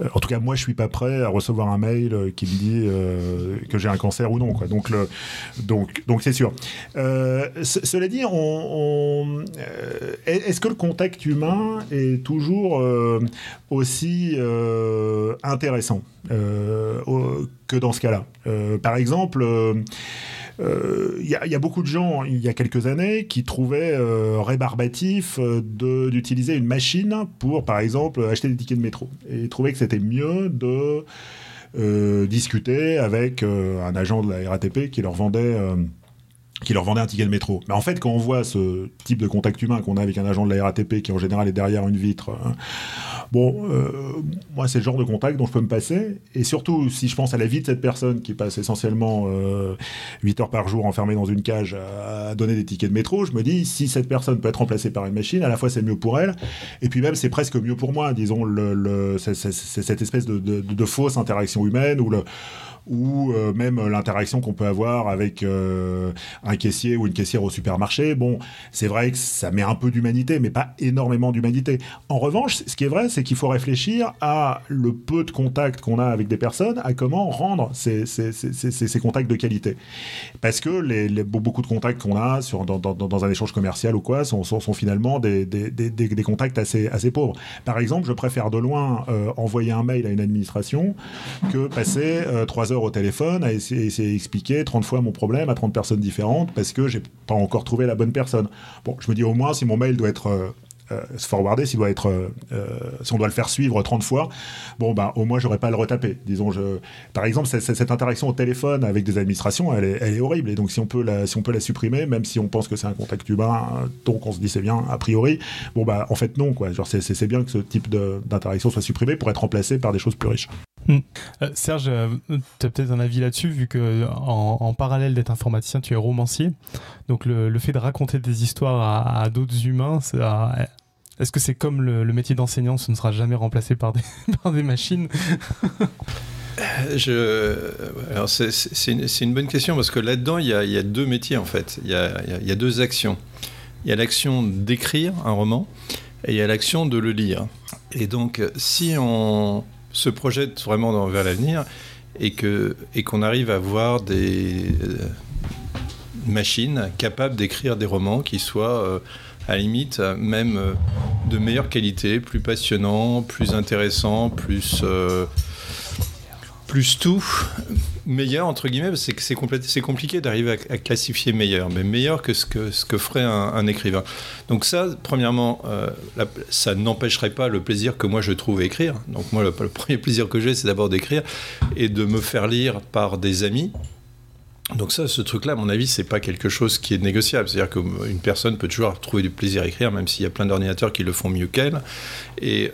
euh, en tout cas moi je suis pas prêt à recevoir un mail euh, qui me dit que j'ai un cancer ou non. Donc donc donc c'est sûr. cela dit, est-ce que le contact humain est toujours aussi intéressant que dans ce cas-là? Par exemple il euh, y, a beaucoup de gens, il y a quelques années, qui trouvaient euh, rébarbatif euh, d'utiliser une machine pour, par exemple, acheter des tickets de métro. Et trouvaient que c'était mieux de discuter avec un agent de la RATP qui leur vendait qui leur vendait un ticket de métro. Mais en fait, quand on voit ce type de contact humain qu'on a avec un agent de la RATP qui en général est derrière une vitre, hein, bon, euh, moi c'est le genre de contact dont je peux me passer. Et surtout, si je pense à la vie de cette personne qui passe essentiellement euh, 8 heures par jour enfermée dans une cage à, donner des tickets de métro, je me dis, si cette personne peut être remplacée par une machine, à la fois c'est mieux pour elle, et puis même c'est presque mieux pour moi, disons, le, le, c'est, cette espèce de, de, de, fausse interaction humaine ou le ou euh, même l'interaction qu'on peut avoir avec euh, un caissier ou une caissière au supermarché. Bon, c'est vrai que ça met un peu d'humanité, mais pas énormément d'humanité. En revanche, ce qui est vrai, c'est qu'il faut réfléchir à le peu de contacts qu'on a avec des personnes, à comment rendre ces, contacts de qualité. Parce que les, beaucoup de contacts qu'on a dans, un échange commercial ou quoi sont, finalement des, contacts assez, pauvres. Par exemple, je préfère de loin euh, envoyer un mail à une administration que passer trois heures au téléphone à essayer, d'expliquer 30 fois mon problème à 30 personnes différentes parce que j'ai pas encore trouvé la bonne personne. Bon, je me dis au moins si mon mail doit être euh, euh, euh, euh, si on doit le faire suivre 30 fois, bon, bah, au moins, j'aurais pas à le retaper. Disons, je, par exemple, cette interaction au téléphone avec des administrations, elle est, horrible. Et donc, si on peut la, si on peut la supprimer, même si on pense que c'est un contact humain, donc on se dit c'est bien, a priori, bon, bah, en fait, non, quoi. Genre, c'est- bien que ce type d'interaction soit supprimé pour être remplacé par des choses plus riches. Euh, Serge, tu as peut-être un avis là-dessus, vu que en, parallèle d'être informaticien, tu es romancier. Donc le, fait de raconter des histoires à, d'autres humains, ça- est-ce que c'est comme le, métier d'enseignant, ce ne sera jamais remplacé par des, [laughs] machines? Alors c'est, une, bonne question parce que là-dedans, il y a, deux métiers en fait. Il y a, y a deux actions. Il y a l'action d'écrire un roman et il y a l'action de le lire. Et donc, si on se projette vraiment vers l'avenir et, que, et qu'on arrive à voir des euh, machines capables d'écrire des romans qui soient euh, à la limite même euh, de meilleure qualité, plus passionnants, plus intéressants, plus... plus tout, meilleur entre guillemets, parce que c'est c'est compliqué d'arriver à, classifier meilleur, mais meilleur que ce que, ce que ferait un, écrivain. Donc ça, premièrement, euh, ça n'empêcherait pas le plaisir que moi je trouve à écrire. Donc moi, le premier plaisir que j'ai, c'est d'abord d'écrire et de me faire lire par des amis. Donc ça, ce truc-là, à mon avis, c'est pas quelque chose qui est négociable. C'est-à-dire qu'une personne peut toujours trouver du plaisir à écrire, même s'il y a plein d'ordinateurs qui le font mieux qu'elle. Et,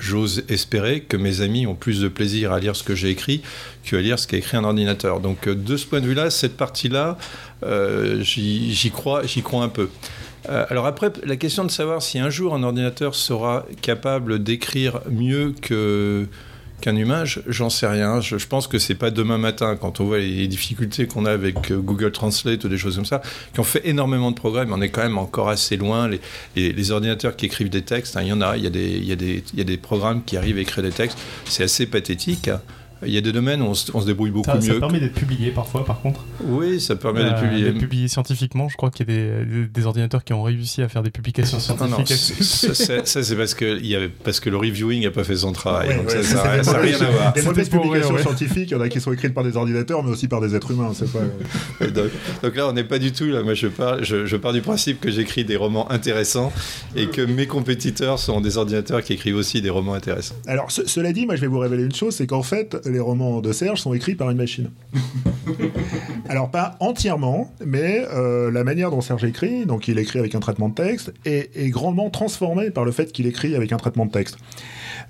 j'ose espérer que mes amis ont plus de plaisir à lire ce que j'ai écrit qu'à lire ce qu'a écrit un ordinateur. Donc euh, de ce point de vue-là, cette partie-là, euh, j'y crois, j'y crois un peu. Euh, alors après, la question de savoir si un jour un ordinateur sera capable d'écrire mieux que qu'un humain, je- j'en sais rien. Je, pense que c'est pas demain matin quand on voit les difficultés qu'on a avec euh, Google Translate ou des choses comme ça, qui ont fait énormément de progrès, mais on est quand même encore assez loin. Les, ordinateurs qui écrivent des textes, hein, il y en a, il y a des programmes qui arrivent à écrire des textes, c'est assez pathétique. Il y a des domaines où on se, on se débrouille beaucoup Ça, ça mieux. permet d'être publié parfois, par contre. Oui, ça permet Euh, d'être publié. d'être publié scientifiquement. Je crois qu'il y a des, des ordinateurs qui ont réussi à faire des publications Non, non, scientifiques. ça, c'est parce que, il y avait, parce que le reviewing n'a pas fait son travail. Ouais, donc ouais, ça, n'a rien à voir. Des mauvaises publications ouais. scientifiques, il y en a qui sont écrites par des ordinateurs, mais aussi par des êtres humains. C'est pas. [laughs] Donc, donc là, on n'est pas du tout là. Moi, je pars, je, je pars du principe que j'écris des romans intéressants et que mes compétiteurs sont des ordinateurs qui écrivent aussi des romans intéressants. Alors, ce- cela dit, moi, je vais vous révéler une chose, c'est qu'en fait, les romans de Serge sont écrits par une machine. [laughs] Alors, pas entièrement, mais euh, la manière dont Serge écrit, donc il écrit avec un traitement de texte, est, est grandement transformée par le fait qu'il écrit avec un traitement de texte.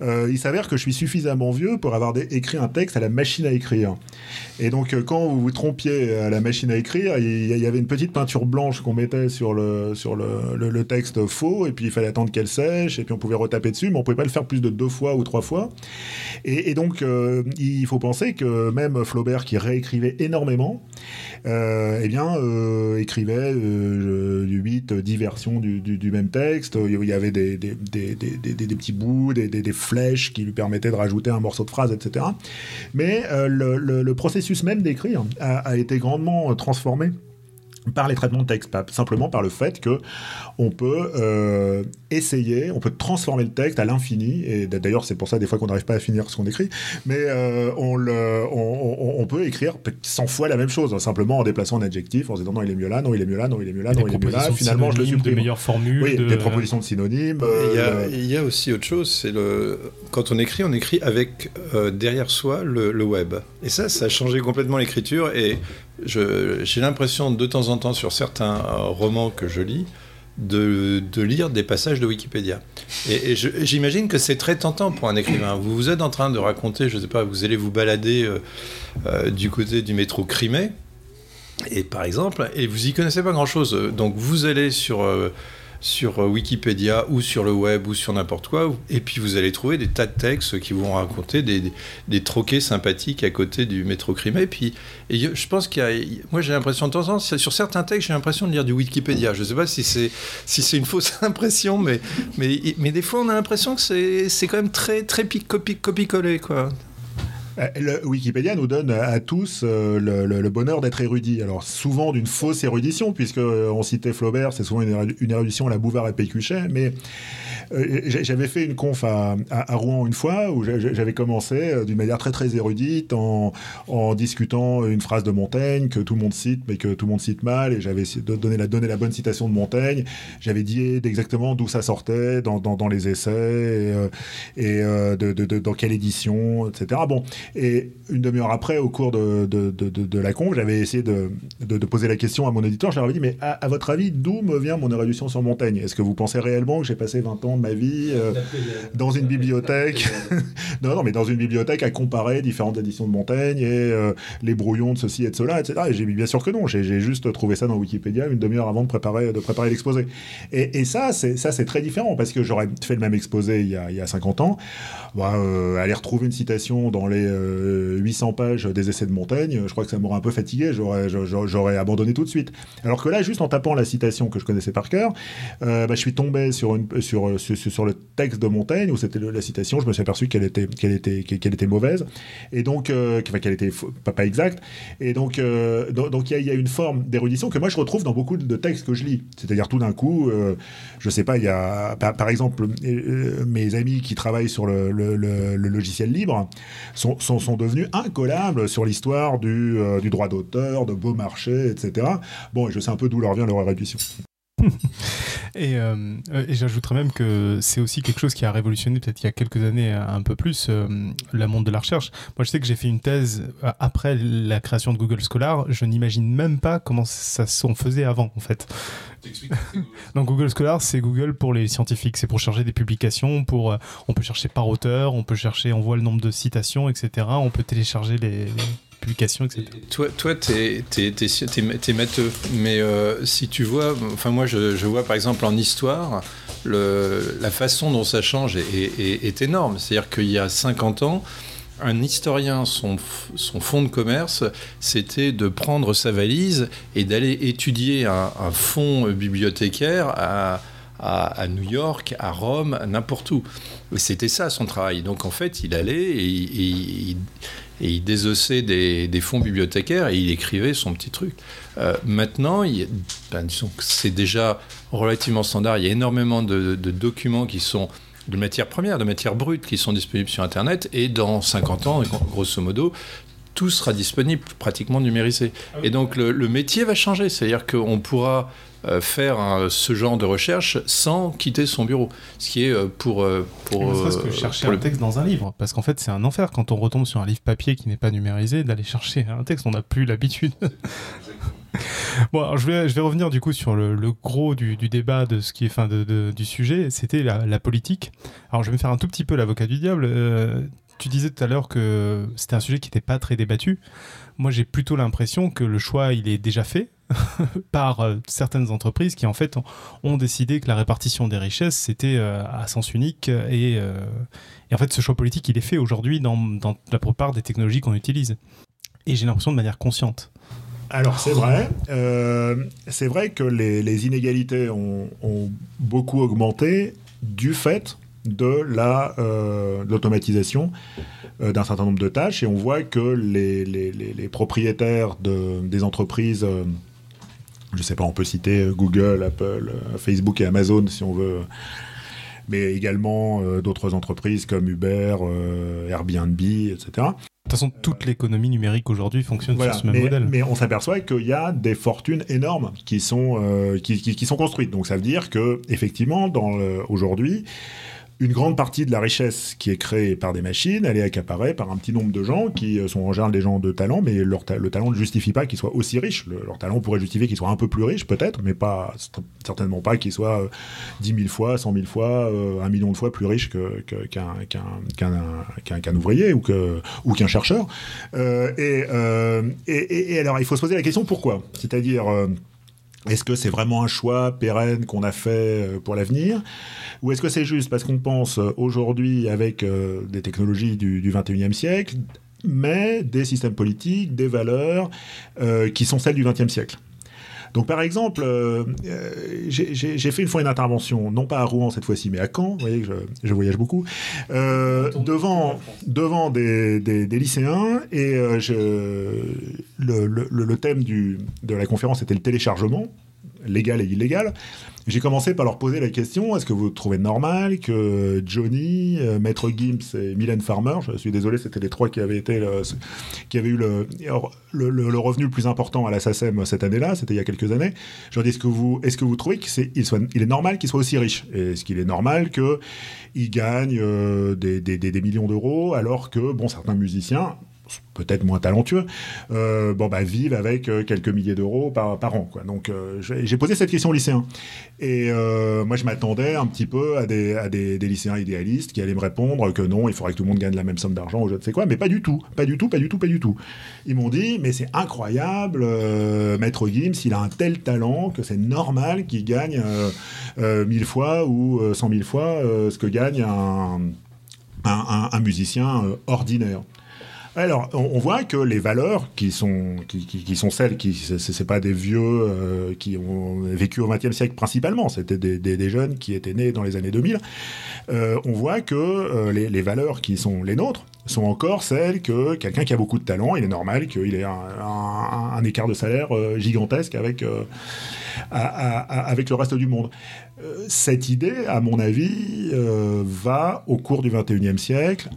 Euh, il s'avère que je suis suffisamment vieux pour avoir écrit un texte à la machine à écrire. Et donc, euh, quand vous vous trompiez à la machine à écrire, il y, avait une petite peinture blanche qu'on mettait sur, le, sur le, texte faux, et puis il fallait attendre qu'elle sèche, et puis on pouvait retaper dessus, mais on pouvait pas le faire plus de deux fois ou trois fois. Et, donc, euh, il faut penser que même Flaubert, qui réécrivait énormément, eh bien, écrivait euh, 8, 10 versions du, même texte. Il y avait des- des petits bouts, des, flèches qui lui permettaient de rajouter un morceau de phrase, etc. Mais euh, le, processus même d'écrire a, a été grandement euh, transformé par les traitements de texte, pas simplement par le fait que on peut euh, essayer, on peut transformer le texte à l'infini, et d'ailleurs c'est pour ça des fois qu'on n'arrive pas à finir ce qu'on écrit, mais euh, on, le, on, on- on peut écrire 100 fois la même chose, hein, simplement en déplaçant un adjectif, en se disant non il est mieux là, non il est mieux là, non il est mieux là, des non il est mieux là, finalement je le supprime. meilleures formules. Oui, de- des propositions de synonymes. Il y, a, euh, il y a aussi autre chose, c'est le quand on écrit, on écrit avec euh, derrière soi le, le web. Et ça, ça a changé complètement l'écriture. Et j'ai l'impression de temps en temps sur certains euh, romans que je lis de, lire des passages de Wikipédia. Et, j'imagine que c'est très tentant pour un écrivain. Vous, vous êtes en train de raconter, je ne sais pas, vous allez vous balader euh, euh, du côté du métro Crimée. Et par exemple, et vous y connaissez pas grand-chose, donc vous allez sur sur euh, Wikipédia ou sur le web ou sur n'importe quoi, et puis vous allez trouver des tas de textes qui vont raconter des, des, troquets sympathiques à côté du métro Crimée. Et puis, je pense qu'il y a, moi j'ai l'impression de temps en temps, sur certains textes, j'ai l'impression de lire du Wikipédia. Je ne sais pas si c'est si une fausse [laughs] impression, mais mais mais des fois on a l'impression que c'est quand même très très pic- copie copie collé quoi. Euh, le Wikipédia nous donne à tous euh, le, bonheur d'être érudit. Alors souvent d'une fausse érudition, puisque euh, on citait Flaubert, c'est souvent une érudition à la Bouvard et Pécuchet, mais euh, j'avais fait une conf à, Rouen une fois où j'avais commencé euh, d'une manière très très érudite en, en discutant une phrase de Montaigne que tout le monde cite, mais que tout le monde cite mal, et j'avais donner la, donner la bonne citation de Montaigne. J'avais dit exactement d'où ça sortait dans, les essais et, euh, dans quelle édition, etc. Bon, et une demi-heure après, au cours de, la conf, j'avais essayé de poser la question à mon éditeur. Je leur avais dit, mais à, à votre avis, d'où me vient mon érudition sur Montaigne? Est-ce que vous pensez réellement que j'ai passé 20 ans de ma vie euh, dans une bibliothèque [laughs] Non, non, mais dans une bibliothèque à comparer différentes éditions de Montaigne et euh, les brouillons de ceci et de cela, etc. Et j'ai dit, bien sûr que non. J'ai juste trouvé ça dans Wikipédia une demi-heure avant de préparer, de préparer l'exposé. Et, et ça, c'est ça, c'est très différent parce que j'aurais fait le même exposé il y a, il y a 50 ans. Bah, euh, aller retrouver une citation dans les euh, 800 pages des essais de Montaigne, je crois que ça m'aurait un peu fatigué, j'aurais, abandonné tout de suite. Alors que là, juste en tapant la citation que je connaissais par cœur, bah, je suis tombé sur, une, sur, sur, sur le texte de Montaigne où c'était la citation, je me suis aperçu qu'elle était, mauvaise, et donc, euh, qu'elle était pas, exacte, et donc, euh, il y, a- une forme d'érudition que moi je retrouve dans beaucoup de textes que je lis. C'est-à-dire tout d'un coup, euh, je sais pas, il y a par, exemple euh, mes amis qui travaillent sur le, logiciel libre sont, devenus incollables sur l'histoire du, du droit d'auteur, de Beaumarchais, etc. Bon, et je sais un peu d'où leur vient leur érudition. Et, euh, et j'ajouterais même que c'est aussi quelque chose qui a révolutionné peut-être il y a quelques années euh, un peu plus euh, le monde de la recherche. Moi, je sais que j'ai fait une thèse euh, après la création de Google Scholar. Je n'imagine même pas comment ça s'en faisait avant, en fait. Donc Google Scholar, c'est Google pour les scientifiques. C'est pour chercher des publications. Pour, euh, on peut chercher par auteur, on peut chercher, on voit le nombre de citations, etc. On peut télécharger les, les Toi, toi, t'es, t'es, t'es, t'es- matheux, mais euh, si tu vois, enfin moi, je, je vois par exemple en histoire, le, la façon dont ça change est, énorme. C'est-à-dire qu'il y a 50 ans, un historien, son, son fonds de commerce, c'était de prendre sa valise et d'aller étudier un, un fonds bibliothécaire à, à, New York, à Rome, n'importe où. C'était ça son travail. Donc en fait, il allait et, et- et- et il désossait des, des fonds bibliothécaires et il écrivait son petit truc. Euh, maintenant, il ben, disons que c'est déjà relativement standard. Il y a énormément de, de documents qui sont de matières premières, de matières brutes qui sont disponibles sur Internet et dans 50 ans, grosso modo, tout sera disponible, pratiquement numérisé. Et donc le, le métier va changer, c'est-à-dire qu'on pourra faire un- ce genre de recherche sans quitter son bureau, ce qui est euh, pour euh, pour, Ne serait-ce que euh, chercher un le- texte dans un livre, parce qu'en fait c'est un enfer quand on retombe sur un livre papier qui n'est pas numérisé, d'aller chercher un texte, on n'a plus l'habitude. [laughs] bon, alors je vais, je vais revenir du coup sur le, le gros du, du débat de ce qui est fin de, de- du sujet, c'était la, la politique. Alors je vais me faire un tout petit peu l'avocat du diable. Euh, tu disais tout à l'heure que c'était un sujet qui n'était pas très débattu. Moi j'ai plutôt l'impression que le choix il est déjà fait [laughs] par euh, certaines entreprises qui en fait ont, décidé que la répartition des richesses c'était euh, à sens unique et, euh, et en fait ce choix politique il est fait aujourd'hui dans, la plupart des technologies qu'on utilise. Et j'ai l'impression de manière consciente. Alors c'est vrai, c'est vrai que les, inégalités ont, beaucoup augmenté du fait de la, euh, l'automatisation d'un certain nombre de tâches et on voit que les, propriétaires de, des entreprises, je sais pas, on peut citer Google, Apple, euh, Facebook et Amazon si on veut, mais également euh, d'autres entreprises comme Uber, euh, Airbnb, etc. De toute façon, toute l'économie numérique aujourd'hui fonctionne Voilà, sur ce même mais, modèle. mais on s'aperçoit qu'il y a des fortunes énormes qui sont, euh, qui, qui- qui sont construites. Donc ça veut dire que effectivement, aujourd'hui, une grande partie de la richesse qui est créée par des machines, elle est accaparée par un petit nombre de gens qui euh, sont en général des gens de talent, mais leur le talent ne justifie pas qu'ils soient aussi riches. Le- leur talent pourrait justifier qu'ils soient un peu plus riches, peut-être, mais pas certainement pas qu'ils soient euh, 10 000 fois, 100 000 fois, euh, un million de fois plus riches qu'un ouvrier ou qu'un chercheur. Euh, et, euh, et, et- alors, il faut se poser la question pourquoi? C'est-à-dire, euh, est-ce que c'est vraiment un choix pérenne qu'on a fait euh, pour l'avenir? Ou est-ce que c'est juste parce qu'on pense euh, aujourd'hui avec euh, des technologies du, du 21e siècle, mais des systèmes politiques, des valeurs qui sont celles du 20e siècle? Donc par exemple, euh, euh, j'ai fait une fois une intervention, non pas à Rouen cette fois-ci, mais à Caen, vous voyez que je, je voyage beaucoup, euh, devant, devant des, des, des lycéens, et je, le, le, le thème du, de la conférence était le téléchargement, légal et illégal. J'ai commencé par leur poser la question est-ce que vous trouvez normal que Johnny, euh, Maître Gims et Mylène Farmer, je suis désolé, c'était les trois qui avaient été qui avaient eu le, revenu le plus important à la SACEM cette année-là, c'était il y a quelques années. Je leur dis est-ce que vous est-ce que vous trouvez qu'il est normal qu'il soit aussi riche? Est-ce qu'il est normal que il gagne euh, des, des millions d'euros alors que bon certains musiciens peut-être moins talentueux, euh, bon, bah, vivent avec euh, quelques milliers d'euros par, an. Quoi. Donc euh, j'ai posé cette question aux lycéens. Et moi, je m'attendais un petit peu à, des, lycéens idéalistes qui allaient me répondre que non, il faudrait que tout le monde gagne la même somme d'argent ou je ne sais quoi, mais pas du tout, pas du tout, pas du tout, pas du tout. Ils m'ont dit, mais c'est incroyable, Maître Gims, il a un tel talent que c'est normal qu'il gagne mille fois ou cent mille fois ce que gagne un musicien ordinaire. Alors, on, voit que les valeurs qui sont, qui, qui, qui sont celles qui, c'est pas des vieux euh, qui ont vécu au XXe siècle principalement, c'était des, des, jeunes qui étaient nés dans les années 2000. Euh, on voit que euh, les, valeurs qui sont les nôtres sont encore celles que quelqu'un qui a beaucoup de talent, il est normal qu'il ait un, écart de salaire gigantesque avec, avec le reste du monde. Cette idée, à mon avis, va au cours du XXIe siècle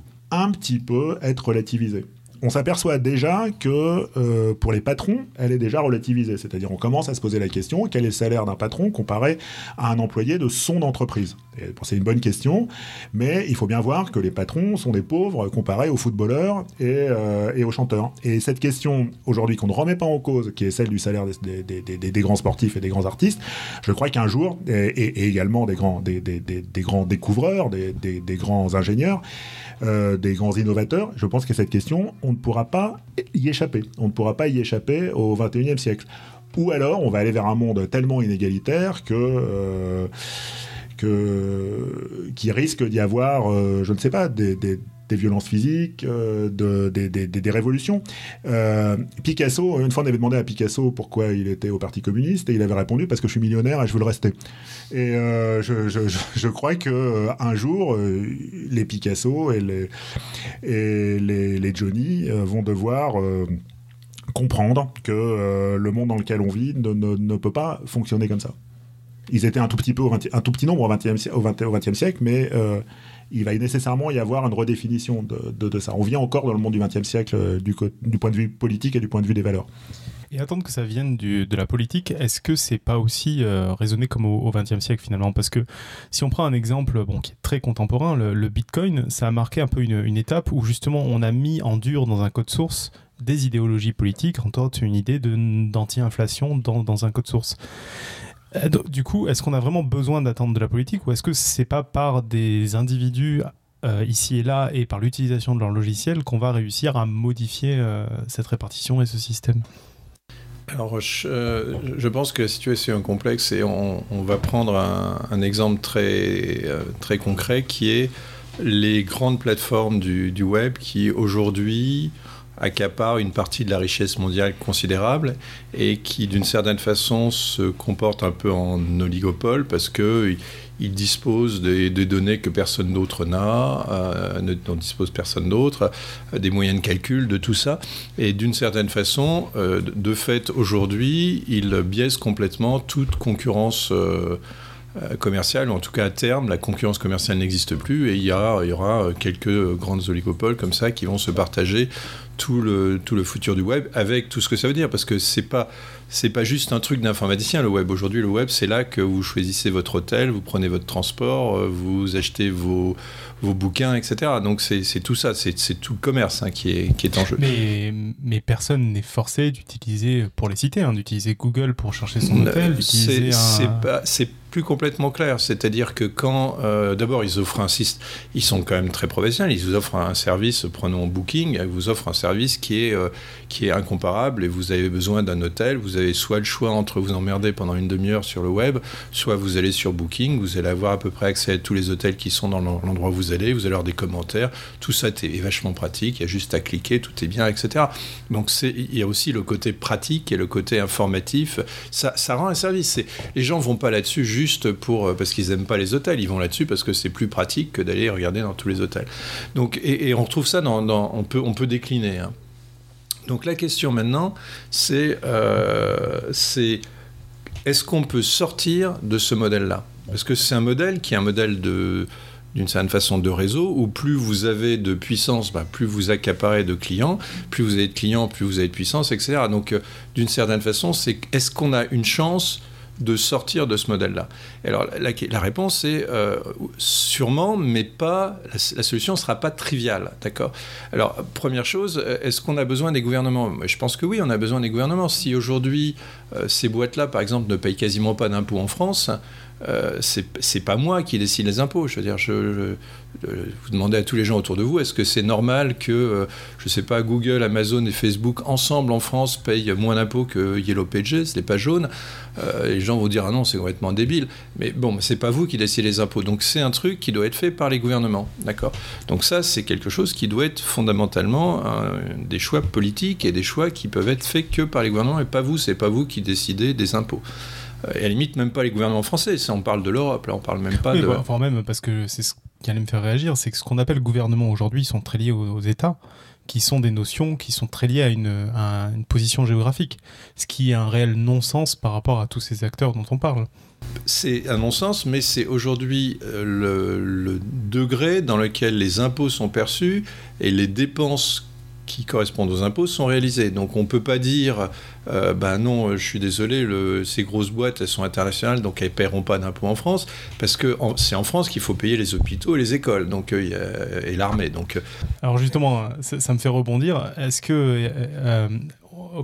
un petit peu être relativisée. On s'aperçoit déjà que euh, pour les patrons, elle est déjà relativisée. C'est-à-dire on commence à se poser la question, quel est le salaire d'un patron comparé à un employé de son entreprise? C'est une bonne question, mais il faut bien voir que les patrons sont des pauvres comparés aux footballeurs et, euh, aux chanteurs. Et cette question, aujourd'hui, qu'on ne remet pas en cause, qui est celle du salaire des, grands sportifs et des grands artistes, je crois qu'un jour, et, et, également des grands, des, grands découvreurs, des, grands ingénieurs, euh, des grands innovateurs, je pense que cette question, on ne pourra pas y échapper. On ne pourra pas y échapper au 21e siècle. Ou alors, on va aller vers un monde tellement inégalitaire que... Euh, que qui risque d'y avoir, euh, je ne sais pas, des, des violences physiques, euh, de, des, révolutions. Euh, Picasso, une fois on avait demandé à Picasso pourquoi il était au Parti communiste et il avait répondu parce que je suis millionnaire et je veux le rester. Et euh, je, crois que un jour les Picasso et les Johnny vont devoir comprendre que le monde dans lequel on vit ne, peut pas fonctionner comme ça. Ils étaient un tout petit peu, au 20, un tout petit nombre au 20e, au 20, au 20e siècle, mais il va nécessairement y avoir une redéfinition de, ça. On vient encore dans le monde du XXe siècle euh, du, point de vue politique et du point de vue des valeurs. Et attendre que ça vienne de la politique, est-ce que c'est pas aussi euh, raisonné comme au XXe siècle finalement? Parce que si on prend un exemple bon, qui est très contemporain, le, Bitcoin, ça a marqué un peu une, étape où justement on a mis en dur dans un code source des idéologies politiques, en tant une idée d'anti-inflation dans un code source. Euh, Du coup, est-ce qu'on a vraiment besoin d'attendre de la politique ou est-ce que c'est pas par des individus euh, ici et là et par l'utilisation de leur logiciel qu'on va réussir à modifier euh, cette répartition et ce système? Alors, je, pense que la situation est complexe et on, va prendre un, exemple très, concret qui est les grandes plateformes du web qui aujourd'hui accapare une partie de la richesse mondiale considérable et qui, d'une certaine façon, se comporte un peu en oligopole parce que il dispose des, données que personne d'autre n'a, euh, dispose personne d'autre, euh, des moyens de calcul, de tout ça. Et d'une certaine façon, euh, de fait, aujourd'hui, il biaise complètement toute concurrence. Euh, commerciale, ou en tout cas à terme, la concurrence commerciale n'existe plus et il y, aura quelques grandes oligopoles comme ça qui vont se partager tout le, tout le futur du web avec tout ce que ça veut dire parce que c'est pas pas juste un truc d'informaticien le web. Aujourd'hui le web c'est là que vous choisissez votre hôtel vous prenez votre transport vous achetez vos, vos bouquins etc donc c'est tout ça c'est tout le commerce hein, qui, est, qui est en jeu. Mais, mais personne n'est forcé d'utiliser pour les citer hein, d'utiliser Google pour chercher son hôtel c'est un... plus complètement clair. C'est-à-dire que quand euh, d'abord ils offrent un ils sont quand même très professionnels. Ils vous offrent un service prenons Booking ils vous offrent un service qui est, qui est incomparable et vous avez besoin d'un hôtel, vous avez soit le choix entre vous emmerder pendant une demi-heure sur le web, soit vous allez sur Booking, vous allez avoir à peu près accès à tous les hôtels qui sont dans l'endroit où vous allez, vous allez avoir des commentaires, tout ça est vachement pratique, il y a juste à cliquer, tout est bien, etc. Donc il y a aussi le côté pratique et le côté informatif, ça, rend un service. Les gens vont pas là-dessus juste pour, parce qu'ils aiment pas les hôtels, ils vont là-dessus parce que c'est plus pratique que d'aller regarder dans tous les hôtels. Donc, et, on retrouve ça on, peut, on peut décliner. Hein. Donc la question maintenant, c'est euh, est-ce qu'on peut sortir de ce modèle-là? Parce que c'est un modèle qui est un modèle de d'une certaine façon de réseau, où plus vous avez de puissance, bah, plus vous accaparez de clients, plus vous avez de clients, plus vous avez de puissance, etc. Donc, euh, d'une certaine façon, c'est est-ce qu'on a une chance de sortir de ce modèle-là? Alors la, réponse est euh, sûrement, mais pas. La, solution ne sera pas triviale, d'accord? Alors première chose, euh, est-ce qu'on a besoin des gouvernements? Je pense que oui, on a besoin des gouvernements. Si aujourd'hui ces boîtes-là, par exemple, ne payent quasiment pas d'impôts en France, euh, c'est pas moi qui décide les impôts. Je veux dire, je, vous demandez à tous les gens autour de vous, est-ce que c'est normal que, euh, je sais pas, Google, Amazon et Facebook ensemble en France payent moins d'impôts que Yellow Pages, les pages jaunes euh, Les gens vont dire ah non, c'est complètement débile. Mais bon, c'est pas vous qui décidez les impôts. Donc c'est un truc qui doit être fait par les gouvernements, d'accord? Donc ça, c'est quelque chose qui doit être fondamentalement des choix politiques et des choix qui peuvent être faits que par les gouvernements et pas vous. C'est pas vous qui décidez des impôts et à la limite même pas les gouvernements français. on parle de l'Europe, là on parle même pas de. Bah, enfin même parce que c'est ce qui allait me faire réagir, c'est que ce qu'on appelle gouvernement aujourd'hui, ils sont très liés aux, États, qui sont des notions qui sont très liées à une, une position géographique, ce qui est un réel non-sens par rapport à tous ces acteurs dont on parle. C'est un non-sens, mais c'est aujourd'hui euh, le, le, degré dans lequel les impôts sont perçus et les dépenses qui correspondent aux impôts sont réalisés. Donc on ne peut pas dire, euh, ben non, je suis désolé, ces grosses boîtes, elles sont internationales, donc elles ne paieront pas d'impôts en France, parce que c'est en France qu'il faut payer les hôpitaux et les écoles, donc, euh, et l'armée. Donc, euh. Alors justement, ça, me fait rebondir. Est-ce que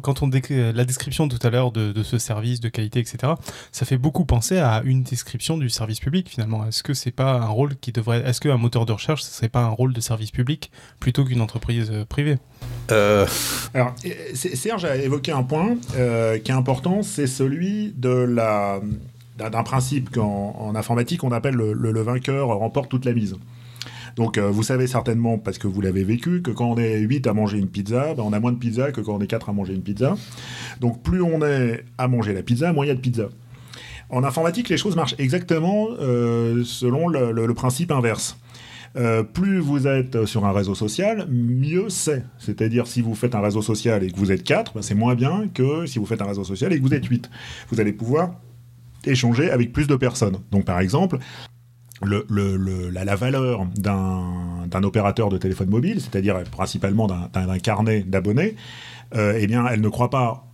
quand on décrit la description tout à l'heure de, ce service de qualité, etc., ça fait beaucoup penser à une description du service public finalement. Est-ce que c'est pas un rôle qui devrait, est-ce qu'un moteur de recherche, ce serait pas un rôle de service public plutôt qu'une entreprise euh, privée? Euh... Alors, Serge a évoqué un point euh, qui est important, c'est celui de la d'un principe qu'en informatique on appelle le, le vainqueur remporte toute la mise. Donc euh, vous savez certainement, parce que vous l'avez vécu, que quand on est 8 à manger une pizza, ben, on a moins de pizza que quand on est 4 à manger une pizza. Donc plus on est à manger la pizza, moins il y a de pizza. En informatique, les choses marchent exactement euh, selon le, principe inverse. Euh, plus vous êtes sur un réseau social, mieux c'est. C'est-à-dire, si vous faites un réseau social et que vous êtes 4, ben, c'est moins bien que si vous faites un réseau social et que vous êtes 8. Vous allez pouvoir échanger avec plus de personnes. Donc, par exemple, le, la, valeur d'un opérateur de téléphone mobile, c'est-à-dire principalement d'un carnet d'abonnés, euh, eh bien, elle ne croit pas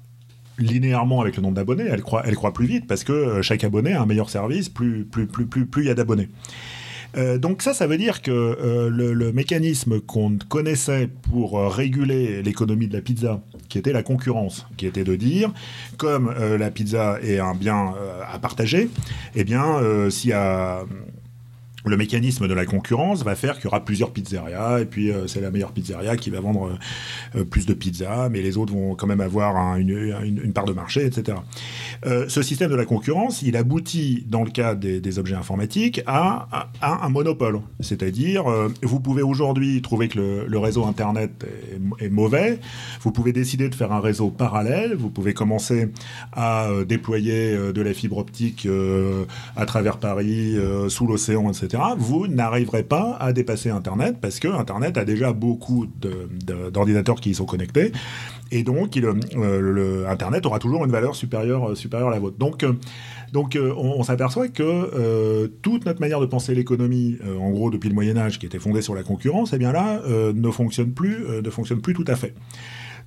linéairement avec le nombre d'abonnés, elle croit, elle croit plus vite parce que euh, chaque abonné a un meilleur service plus plus plus plus plus il y a d'abonnés. Euh, donc ça, ça veut dire que le, mécanisme qu'on connaissait pour réguler l'économie de la pizza, qui était la concurrence, qui était de dire, comme la pizza est un bien à partager, eh bien, s'il le mécanisme de la concurrence va faire qu'il y aura plusieurs pizzerias et puis euh, c'est la meilleure pizzeria qui va vendre euh, euh, plus de pizza, mais les autres vont quand même avoir une, part de marché, etc. ce système de la concurrence, il aboutit dans le cas des, objets informatiques à, un monopole, c'est-à-dire vous pouvez aujourd'hui trouver que le, réseau internet est, mauvais, vous pouvez décider de faire un réseau parallèle, vous pouvez commencer à déployer de la fibre optique à travers Paris, sous l'océan, etc vous n'arriverez pas à dépasser Internet parce que Internet a déjà beaucoup d'ordinateurs qui y sont connectés et donc euh, Internet aura toujours une valeur supérieure, euh, supérieure à la vôtre. Donc, euh, on, s'aperçoit que toute notre manière de penser l'économie, en gros depuis le Moyen Âge, qui était fondée sur la concurrence, eh bien là, ne fonctionne plus, ne fonctionne plus tout à fait.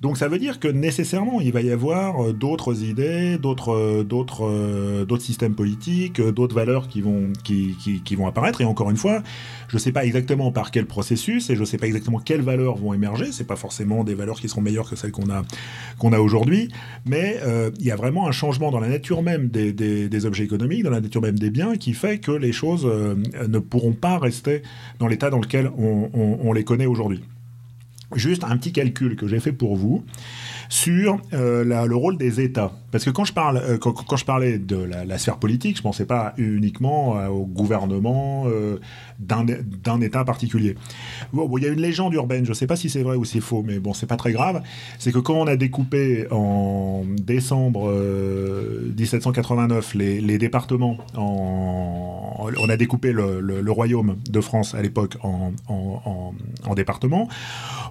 Donc ça veut dire que nécessairement, il va y avoir euh, d'autres idées, d'autres, euh, d'autres, euh, d'autres systèmes politiques, d'autres valeurs qui vont, qui, qui, vont apparaître. Et encore une fois, je ne sais pas exactement par quel processus et je ne sais pas exactement quelles valeurs vont émerger. C'est pas forcément des valeurs qui seront meilleures que celles qu'on a, qu'on a aujourd'hui, mais il y a vraiment un changement dans la nature même des, des, objets économiques, dans la nature même des biens, qui fait que les choses ne pourront pas rester dans l'état dans lequel on les connaît aujourd'hui. Juste un petit calcul que j'ai fait pour vous sur euh, le rôle des États. Parce que quand je, parle, euh, quand, je parlais de la, sphère politique, je ne pensais pas uniquement euh, au gouvernement d'un État particulier. Il y a une légende urbaine, je ne sais pas si c'est vrai ou c'est faux, mais bon, c'est pas très grave. C'est que quand on a découpé en décembre 1789 les, départements, en, on a découpé le, royaume de France à l'époque en, départements.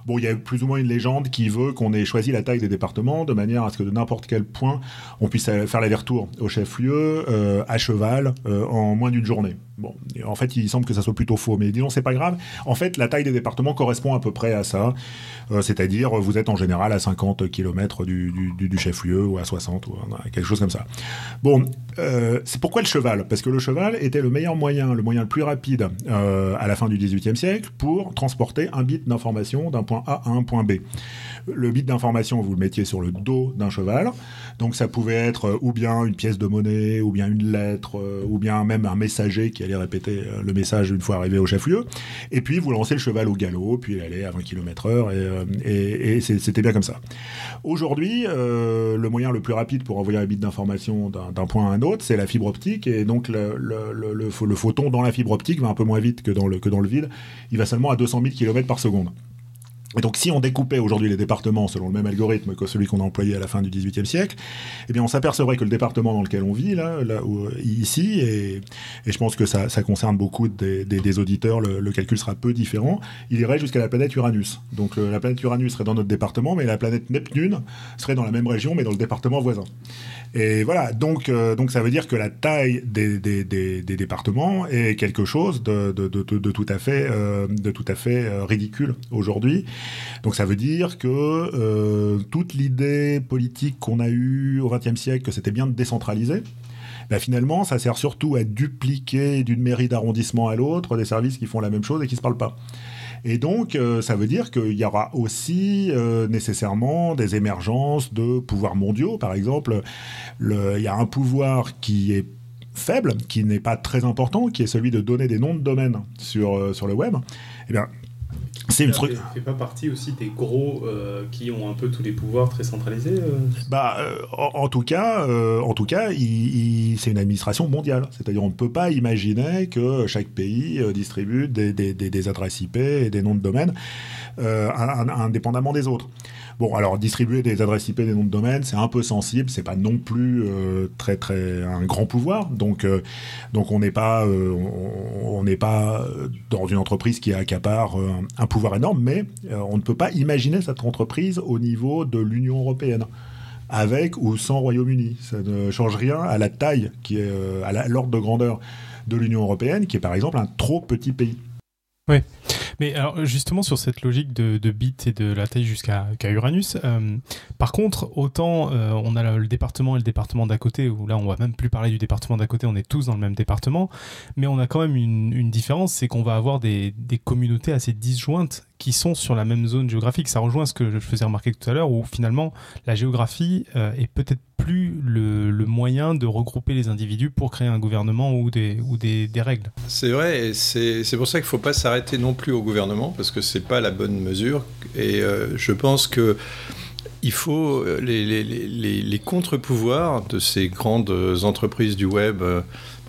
Bon, il y a plus ou moins une légende qui veut qu'on ait choisi la taille des départements de manière à ce que de n'importe quel point on puisse faire l'aller-retour au chef-lieu euh, à cheval euh, en moins d'une journée. Bon, en fait, il semble que ça soit plutôt faux, mais disons, c'est pas grave. En fait, la taille des départements correspond à peu près à ça, c'est-à-dire vous êtes en général à 50 km du, chef-lieu ou à 60 ou quelque chose comme ça. Bon, euh, c'est pourquoi le cheval? Parce que le cheval était le meilleur moyen, le moyen le plus rapide euh, à la fin du XVIIIe siècle pour transporter un bit d'information d'un point A à un point B. Le bit d'information, vous le mettiez sur le dos d'un cheval, donc ça pouvait être ou bien une pièce de monnaie, ou bien une lettre, ou bien même un messager qui allait répéter le message une fois arrivé au chef-lieu. Et puis vous lancez le cheval au galop, puis il allait à 20 km/h, et, et c'était bien comme ça. Aujourd'hui, euh, le moyen le plus rapide pour envoyer un bit d'information d'un point à un autre, c'est la fibre optique, et donc le, photon dans la fibre optique va un peu moins vite que dans le, que dans le vide. Il va seulement à 200 000 km par seconde. Et donc, si on découpait aujourd'hui les départements selon le même algorithme que celui qu'on a employé à la fin du XVIIIe siècle, eh bien, on s'apercevrait que le département dans lequel on vit, là, là où, ici, et, je pense que ça, concerne beaucoup des, auditeurs, le, calcul sera peu différent, il irait jusqu'à la planète Uranus. Donc, la planète Uranus serait dans notre département, mais la planète Neptune serait dans la même région, mais dans le département voisin. Et voilà, donc, euh, donc ça veut dire que la taille des, des, départements est quelque chose de, de, tout à fait, euh, de tout à fait euh, ridicule aujourd'hui. Donc ça veut dire que euh, toute l'idée politique qu'on a eue au XXe siècle, que c'était bien de décentraliser, ben finalement, ça sert surtout à dupliquer d'une mairie d'arrondissement à l'autre des services qui font la même chose et qui ne se parlent pas. Et donc, euh, ça veut dire qu'il y aura aussi euh, nécessairement des émergences de pouvoirs mondiaux. Par exemple, le, il y a un pouvoir qui est faible, qui n'est pas très important, qui est celui de donner des noms de domaine sur, euh, sur le web. Eh bien, c'est une truc. fait pas partie aussi des gros euh, qui ont un peu tous les pouvoirs très centralisés. Euh bah, euh, en, en, tout cas, en tout cas, il, il, c'est une administration mondiale. C'est-à-dire, on ne peut pas imaginer que chaque pays distribue des, des, des, des, adresses IP et des noms de domaine indépendamment des autres. Bon, alors distribuer des adresses IP, des noms de domaine, c'est un peu sensible, c'est pas non plus euh, très très un grand pouvoir. Donc euh, donc on n'est pas euh, on n'est pas dans une entreprise qui accapare un pouvoir énorme, mais on ne peut pas imaginer cette entreprise au niveau de l'Union européenne avec ou sans Royaume-Uni. Ça ne change rien à la taille qui est à l'ordre de grandeur de l'Union européenne, qui est par exemple un trop petit pays. Oui. Mais alors justement sur cette logique de, de bits et de la taille jusqu'à qu Uranus, euh, par contre, autant euh, on a le département et le département d'à côté, où là on va même plus parler du département d'à côté, on est tous dans le même département, mais on a quand même une, une différence, c'est qu'on va avoir des, des communautés assez disjointes qui sont sur la même zone géographique. Ça rejoint ce que je faisais remarquer tout à l'heure, où finalement la géographie euh, est peut-être plus le, moyen de regrouper les individus pour créer un gouvernement ou des, règles. C'est vrai, c'est pour ça qu'il ne faut pas s'arrêter non plus au gouvernement, parce que ce n'est pas la bonne mesure. Et euh, je pense que il faut les, les, contre-pouvoirs de ces grandes entreprises du web.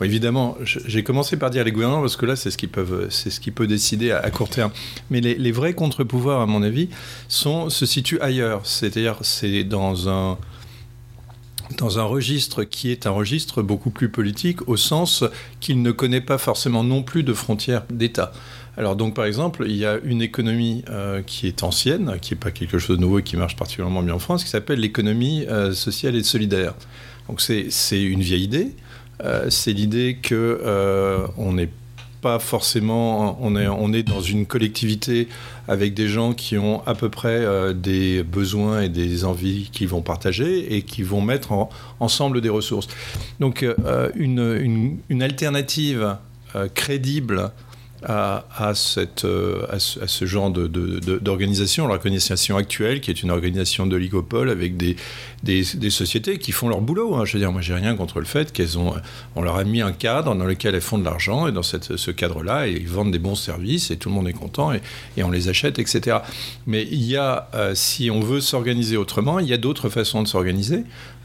Bon, évidemment, j'ai commencé par dire les gouvernements parce que là, c'est ce qu'ils peuvent, c'est ce qui peut décider à, à, court terme. Mais les, vrais contre-pouvoirs, à mon avis, sont se situent ailleurs. C'est-à-dire, c'est dans un dans un registre qui est un registre beaucoup plus politique au sens qu'il ne connaît pas forcément non plus de frontières d'État. Alors donc par exemple, il y a une économie euh, qui est ancienne, qui n'est pas quelque chose de nouveau et qui marche particulièrement bien en France, qui s'appelle l'économie euh, sociale et solidaire. Donc c'est une vieille idée. Euh, c'est l'idée que euh, on n'est pas forcément, on est, on est dans une collectivité avec des gens qui ont à peu près euh, des besoins et des envies qu'ils vont partager et qui vont mettre en, ensemble des ressources. Donc une, une, alternative crédible à, cette, euh, à, ce, genre d'organisation, de, de, l'organisation actuelle, qui est une organisation d'oligopole avec des, des, des, sociétés qui font leur boulot. Hein. Je veux dire, moi, j'ai rien contre le fait qu'elles ont, on leur a mis un cadre dans lequel elles font de l'argent, et dans cette, ce cadre-là, ils vendent des bons services, et tout le monde est content, et, et on les achète, etc. Mais il y a, euh, si on veut s'organiser autrement, il y a d'autres façons de s'organiser.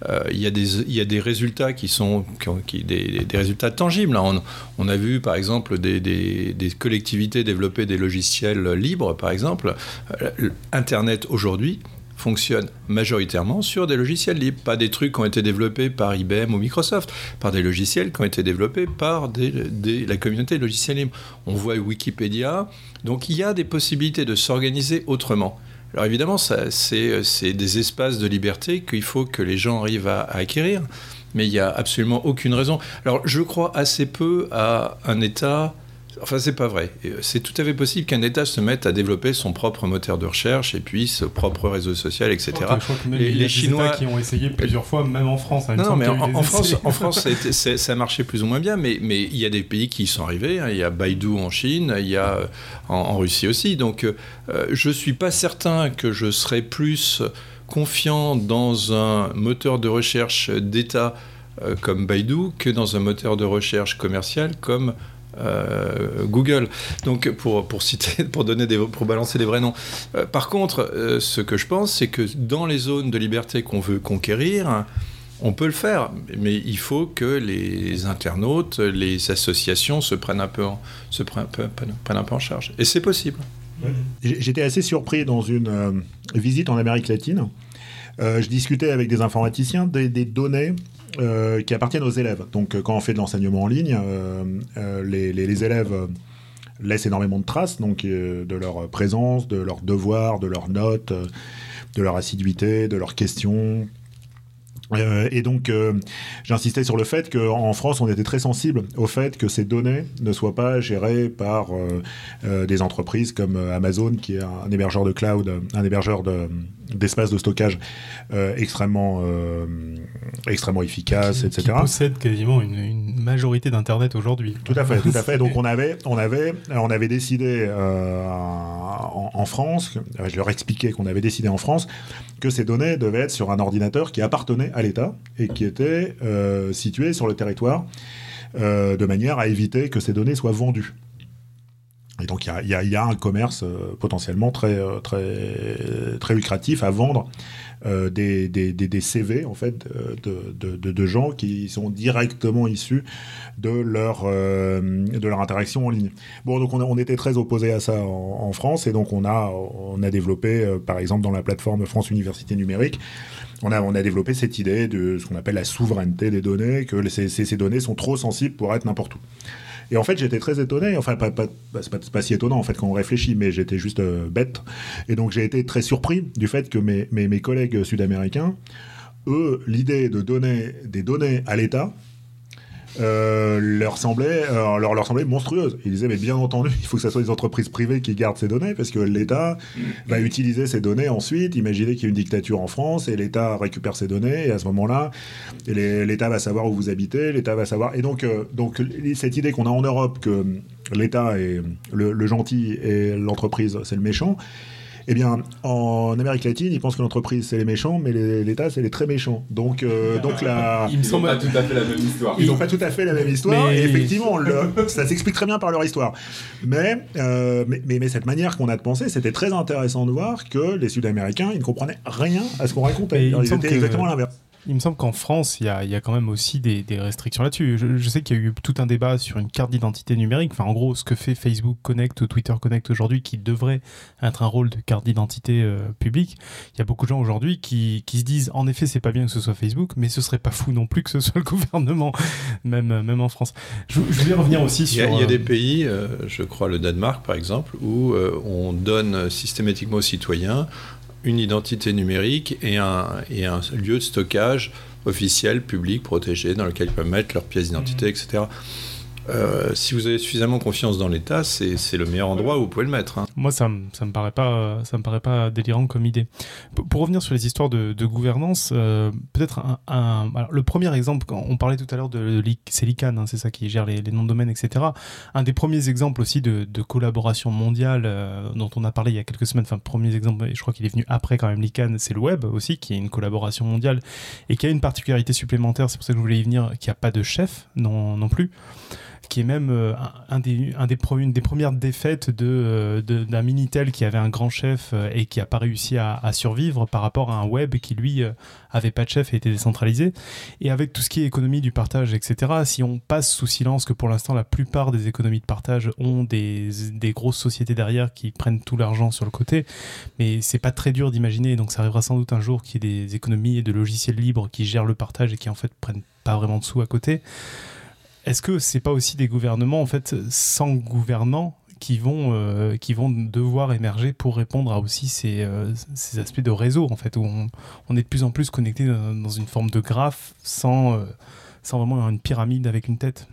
Euh, il, y a des, y a des résultats qui sont qui, des, des, résultats tangibles. On, on, a vu, par exemple, des, des, des collectivités développer des logiciels libres, par exemple. Euh, Internet aujourd'hui fonctionne majoritairement sur des logiciels libres, pas des trucs qui ont été développés par IBM ou Microsoft, par des logiciels qui ont été développés par des, des, la communauté de logiciels libres. On voit Wikipédia, donc il y a des possibilités de s'organiser autrement. Alors évidemment, c'est des espaces de liberté qu'il faut que les gens arrivent à, à acquérir, mais il n'y a absolument aucune raison. Alors je crois assez peu à un État Enfin, c'est pas vrai. C'est tout à fait possible qu'un État se mette à développer son propre moteur de recherche et puis son propre réseau social, etc. Je crois que, les, les Chinois qui ont essayé plusieurs fois, même en France. Hein, non, non mais en, en France, en France, ça été, ça a, marché plus ou moins bien, mais, mais il y a des pays qui y sont arrivés. Hein. Il y a Baidu en Chine, il y a en, en Russie aussi. Donc, euh, je suis pas certain que je serais plus confiant dans un moteur de recherche d'État euh, comme Baidu que dans un moteur de recherche commercial comme euh, Google. Donc pour, pour citer, [laughs] pour donner des, pour balancer des vrais noms. Euh, par contre, euh, ce que je pense, c'est que dans les zones de liberté qu'on veut conquérir, on peut le faire, mais il faut que les internautes, les associations se prennent un peu en, se prennent, prennent un peu en charge. Et c'est possible. J'étais assez surpris dans une euh, visite en Amérique latine. Euh, je discutais avec des informaticiens des données euh, qui appartiennent aux élèves. Donc, quand on fait de l'enseignement en ligne, euh, les, élèves laissent énormément de traces, donc de leur présence, de leurs devoirs, de leurs notes, de leur assiduité, de leurs questions. Euh, et donc, euh, j'insistais sur le fait qu'en France, on était très sensible au fait que ces données ne soient pas gérées par euh, des entreprises comme Amazon, qui est un hébergeur de cloud, un hébergeur d'espace de, stockage extrêmement, extrêmement efficace, qui, etc. Qui possède quasiment une, une majorité d'Internet aujourd'hui. Tout à fait, tout à fait. Donc, on avait, on avait, on avait décidé en, en, France, je leur expliquais qu'on avait décidé en France que ces données devaient être sur un ordinateur qui appartenait à l'État et qui était euh, situé sur le territoire euh, de manière à éviter que ces données soient vendues. Et donc il y, a, un commerce euh, potentiellement très, très, très lucratif à vendre euh, des, des, des, CV en fait de, de, gens qui sont directement issus de leur, euh, de leur interaction en ligne. Bon, donc on, on était très opposés à ça en, France et donc on a, on a développé, euh, par exemple, dans la plateforme France Université Numérique, on a, on a développé cette idée de ce qu'on appelle la souveraineté des données, que ces, ces données sont trop sensibles pour être n'importe où. Et en fait, j'étais très étonné. Enfin, pas, c'est pas, pas, si étonnant en fait quand on réfléchit, mais j'étais juste euh, bête. Et donc, j'ai été très surpris du fait que mes, mes, mes collègues sud-américains, eux, l'idée de donner des données à l'État, euh, leur, semblait, euh, leur, leur semblait monstrueuse. Ils disaient, mais bien entendu, il faut que ce soit des entreprises privées qui gardent ces données, parce que l'État va utiliser ces données ensuite. Imaginez qu'il y a une dictature en France, et l'État récupère ces données, et à ce moment-là, l'État va savoir où vous habitez, l'État va savoir... Et donc, euh, donc cette idée qu'on a en Europe, que l'État est le gentil et l'entreprise, c'est le méchant, eh bien, en Amérique latine, ils pensent que l'entreprise, c'est les méchants, mais l'État, c'est les très méchants. Donc, euh, [laughs] donc la... Ils n'ont pas tout à fait la même histoire. Ils n'ont pas tout à fait la même histoire. Mais... Et effectivement, le... ça s'explique très bien par leur histoire. Mais, euh, mais, mais, mais, cette manière qu'on a de penser, c'était très intéressant de voir que les Sud-Américains, ils ne comprenaient rien à ce qu'on racontait. ils étaient exactement l'inverse. Il me semble qu'en France, il y, y a, quand même aussi des, des restrictions là-dessus. Je, je, sais qu'il y a eu tout un débat sur une carte d'identité numérique. Enfin, en gros, ce que fait Facebook Connect ou Twitter Connect aujourd'hui, qui devrait être un rôle de carte d'identité euh, publique. Il y a beaucoup de gens aujourd'hui qui, qui, se disent, en effet, c'est pas bien que ce soit Facebook, mais ce serait pas fou non plus que ce soit le gouvernement, [laughs] même, même en France. Je, je voulais revenir aussi sur. Il y a, il y a des pays, euh, je crois le Danemark par exemple, où euh, on donne systématiquement aux citoyens une identité numérique et un, et un lieu de stockage officiel, public, protégé, dans lequel ils peuvent mettre leurs pièces d'identité, mmh. etc. euh, si vous avez suffisamment confiance dans l'État, c'est le meilleur endroit où vous pouvez le mettre. hein. Moi, ça, ça me paraît pas, me paraît pas délirant comme idée. Pour revenir sur les histoires de, gouvernance, euh, peut-être un, alors, le premier exemple, on parlait tout à l'heure de, c'est l'ICANN, hein, c'est ça qui gère les, noms de domaine, etc. Un des premiers exemples aussi de, de collaboration mondiale euh, dont on a parlé il y a quelques semaines. Enfin, premier exemple, et je crois qu'il est venu après quand même l'ICANN, c'est le web aussi, qui est une collaboration mondiale et qui a une particularité supplémentaire. C'est pour ça que je voulais y venir, qui a pas de chef non, non plus qui est même euh, un, des, une des premières défaites euh, de- d'un Minitel qui avait un grand chef euh, et qui n'a pas réussi à, à survivre par rapport à un web qui, lui, avait pas de chef et était décentralisé. Et avec tout ce qui est économie du partage, etc., si on passe sous silence que pour l'instant, la plupart des économies de partage ont des, des grosses sociétés derrière qui prennent tout l'argent sur le côté, mais c'est pas très dur d'imaginer, donc ça arrivera sans doute un jour qu'il y ait des économies et de logiciels libres qui gèrent le partage et qui en fait prennent pas vraiment de sous à côté. Est-ce que c'est pas aussi des gouvernements en fait sans gouvernants qui vont euh, qui vont devoir émerger pour répondre à aussi ces, euh, ces aspects de réseau en fait où on, est de plus en plus connecté dans, une forme de graphe sans euh, sans vraiment une pyramide avec une tête?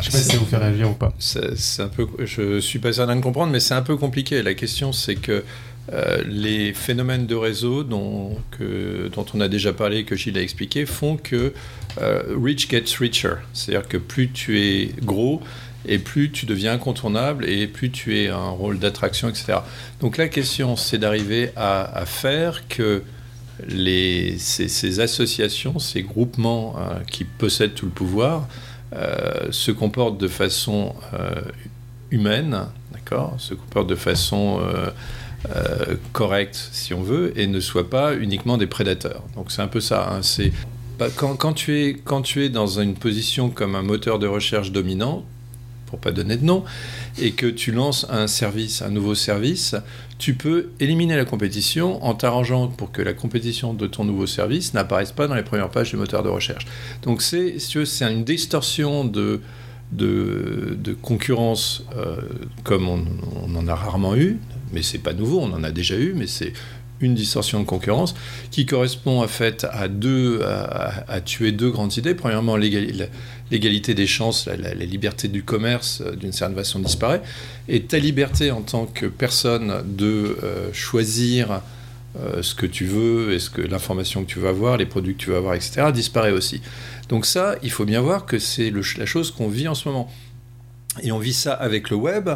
Je sais pas si ça vous fait réagir ou pas. C'est un peu, je suis pas certain de comprendre, mais c'est un peu compliqué. La question, c'est que euh, les phénomènes de réseau dont, dont on a déjà parlé, que Gilles a expliqué, font que euh, rich gets richer. C'est-à-dire que plus tu es gros, et plus tu deviens incontournable, et plus tu es un rôle d'attraction, etc. Donc la question, c'est d'arriver à, faire que ces, associations, ces groupements euh, qui possèdent tout le pouvoir, euh, se comportent de façon humaine, d'accord, se comportent de façon euh, correcte, si on veut, et ne soient pas uniquement des prédateurs. Donc c'est un peu ça. hein, c'est quand, tu es, quand tu es dans une position comme un moteur de recherche dominant, pour pas donner de nom, et que tu lances un service, un nouveau service, tu peux éliminer la compétition en t'arrangeant pour que la compétition de ton nouveau service n'apparaisse pas dans les premières pages du moteur de recherche. Donc c'est, si c'est une distorsion de, de, concurrence euh, comme on en a rarement eu, mais c'est pas nouveau, on en a déjà eu, mais c'est une distorsion de concurrence qui correspond en fait à deux à, tuer deux grandes idées. Premièrement, l'égalité des chances, la, liberté du commerce euh, d'une certaine façon disparaît, et ta liberté en tant que personne de euh, choisir euh, ce que tu veux, et ce que l'information que tu veux avoir, les produits que tu veux avoir, etc., disparaît aussi. Donc ça, il faut bien voir que c'est la chose qu'on vit en ce moment. Et on vit ça avec le web,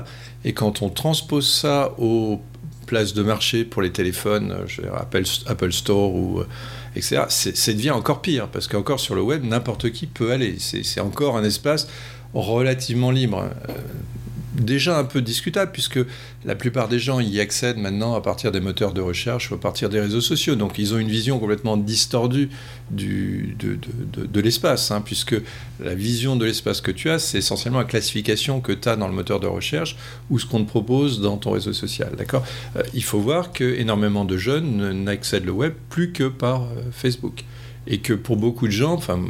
et quand on transpose ça aux places de marché pour les téléphones, euh, je Apple, Apple Store ou euh, etc., c'est devient encore pire, parce qu'encore sur le web, n'importe qui peut aller. C'est c'est encore un espace relativement libre. Déjà un peu discutable, puisque la plupart des gens y accèdent maintenant à partir des moteurs de recherche ou à partir des réseaux sociaux. Donc ils ont une vision complètement distordue du, de, l'espace, hein, puisque la vision de l'espace que tu as, c'est essentiellement la classification que tu as dans le moteur de recherche ou ce qu'on te propose dans ton réseau social. D'accord? Euh, Il faut voir que énormément de jeunes ne- n'accèdent le web plus que par euh, Facebook. Et que pour beaucoup de gens, enfin,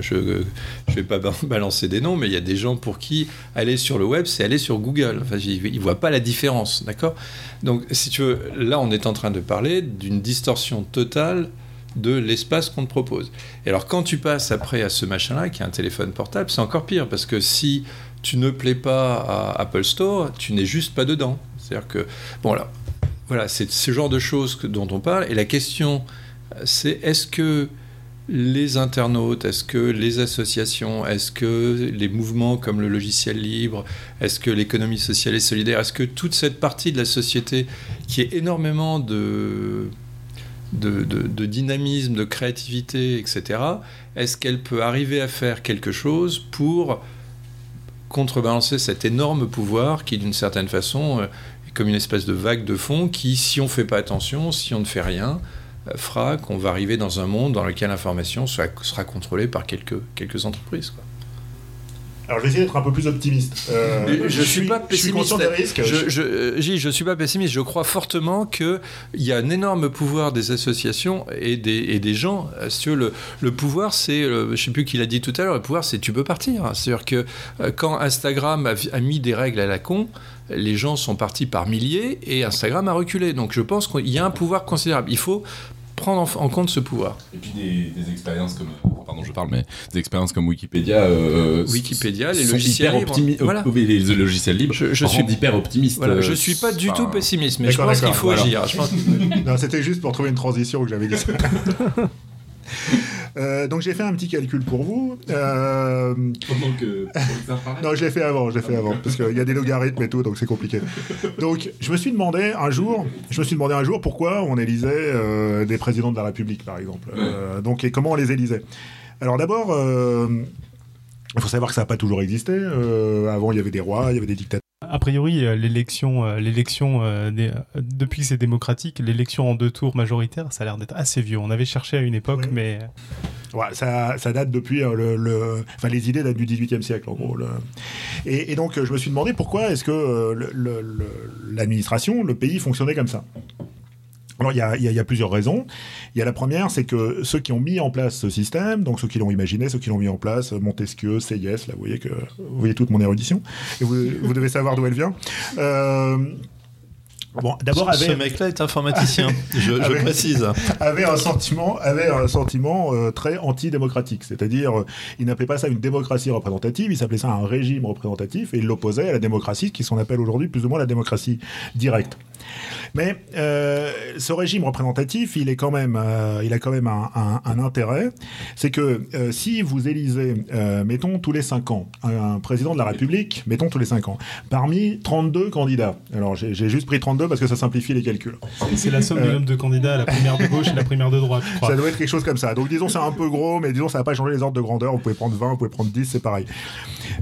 je ne vais pas ba- [laughs] balancer des noms, mais il y a des gens pour qui aller sur le web, c'est aller sur Google. Enfin, ils ne voient pas la différence, d'accord? Donc, si tu veux, là, on est en train de parler d'une distorsion totale de l'espace qu'on te propose. Et alors, quand tu passes après à ce machin-là, qui est un téléphone portable, c'est encore pire, parce que si tu ne plais pas à Apple Store, tu n'es juste pas dedans. C'est-à-dire que, bon, là, voilà, c'est ce genre de choses dont on parle. Et la question, c'est est-ce que les internautes, est-ce que les associations, est-ce que les mouvements comme le logiciel libre, est-ce que l'économie sociale et solidaire, est-ce que toute cette partie de la société qui est énormément de, de, dynamisme, de créativité, etc., est-ce qu'elle peut arriver à faire quelque chose pour contrebalancer cet énorme pouvoir qui, d'une certaine façon, euh, est comme une espèce de vague de fond qui, si on ne fait pas attention, si on ne fait rien, fera qu'on va arriver dans un monde dans lequel l'information sera, sera contrôlée par quelques, quelques entreprises. quoi. Alors, je vais essayer d'être un peu plus optimiste. Euh, je, suis pas Je suis pessimiste. conscient des risques. Je, je, Gilles, je suis pas pessimiste. Je crois fortement qu'il y a un énorme pouvoir des associations et des, et des gens. Euh, veux, le, le pouvoir, c'est, euh, je sais plus qui l'a dit tout à l'heure, le pouvoir, c'est tu peux partir. C'est-à-dire que euh, quand Instagram a, a mis des règles à la con, les gens sont partis par milliers et Instagram a reculé. Donc je pense qu'il y a un pouvoir considérable. Il faut prendre en, en compte ce pouvoir. Et puis des, des expériences comme, pardon, je parle, mais des expériences comme Wikipédia. euh, Wikipédia, les logiciels libres. optimi- Voilà. euh, oui, les logiciels libres. Je- suis- hyper optimistes. Voilà, euh, je suis pas du enfin, tout pessimiste, mais je pense qu'il faut voilà. agir. Je pense [laughs] que- Non, c'était juste pour trouver une transition que j'avais dit ça. [laughs] [laughs] Euh, donc j'ai fait un petit calcul pour vous. Euh, Pendant que. non, je l'ai fait avant, je l'ai fait avant, parce qu'il y a des logarithmes et tout, donc c'est compliqué. Donc je me suis demandé un jour, je me suis demandé un jour pourquoi on élisait euh, des présidents de la République, par exemple. Donc et comment on les élisait? Alors d'abord. il faut savoir que ça n'a pas toujours existé. Avant, il y avait des rois, il y avait des dictateurs. A priori, euh, l'élection, euh, l'élection euh, depuis que c'est démocratique, l'élection en deux tours majoritaire, ça a l'air d'être assez vieux. On avait cherché à une époque, mais Ouais, ça, ça date depuis le, le- Enfin, les idées datent du XVIIIe siècle, en gros. le- Et, et donc, je me suis demandé pourquoi est-ce que le- l'administration, le pays fonctionnait comme ça. Alors, il y a, il y a- il y a plusieurs raisons. Il y a la première, c'est que ceux qui ont mis en place ce système, donc ceux qui l'ont imaginé, ceux qui l'ont mis en place, Montesquieu, Seyès, là, vous voyez que vous voyez toute mon érudition, et vous, vous devez savoir d'où elle vient. Euh, bon, d'abord, ce mec-là est informaticien, [laughs] je, précise. avait un sentiment, avait un sentiment euh, très antidémocratique. C'est-à-dire, euh, il n'appelait pas ça une démocratie représentative, il s'appelait ça un régime représentatif et il l'opposait à la démocratie, qui qu'on appelle aujourd'hui plus ou moins la démocratie directe. Mais euh, ce régime représentatif, il est quand même, euh, il a quand même un, un- un intérêt, c'est que euh, si vous élisez, mettons tous les 5 ans, un, un président de la République, mettons tous les 5 ans, parmi 32 candidats. Alors j'ai juste pris 32 parce que ça simplifie les calculs. c'est la somme du nombre de candidats à la primaire de gauche et la primaire de droite, je crois. Ça doit être quelque chose comme ça. Donc disons c'est un peu gros, mais disons ça va pas changer les ordres de grandeur. Vous pouvez prendre 20, vous pouvez prendre 10, c'est pareil.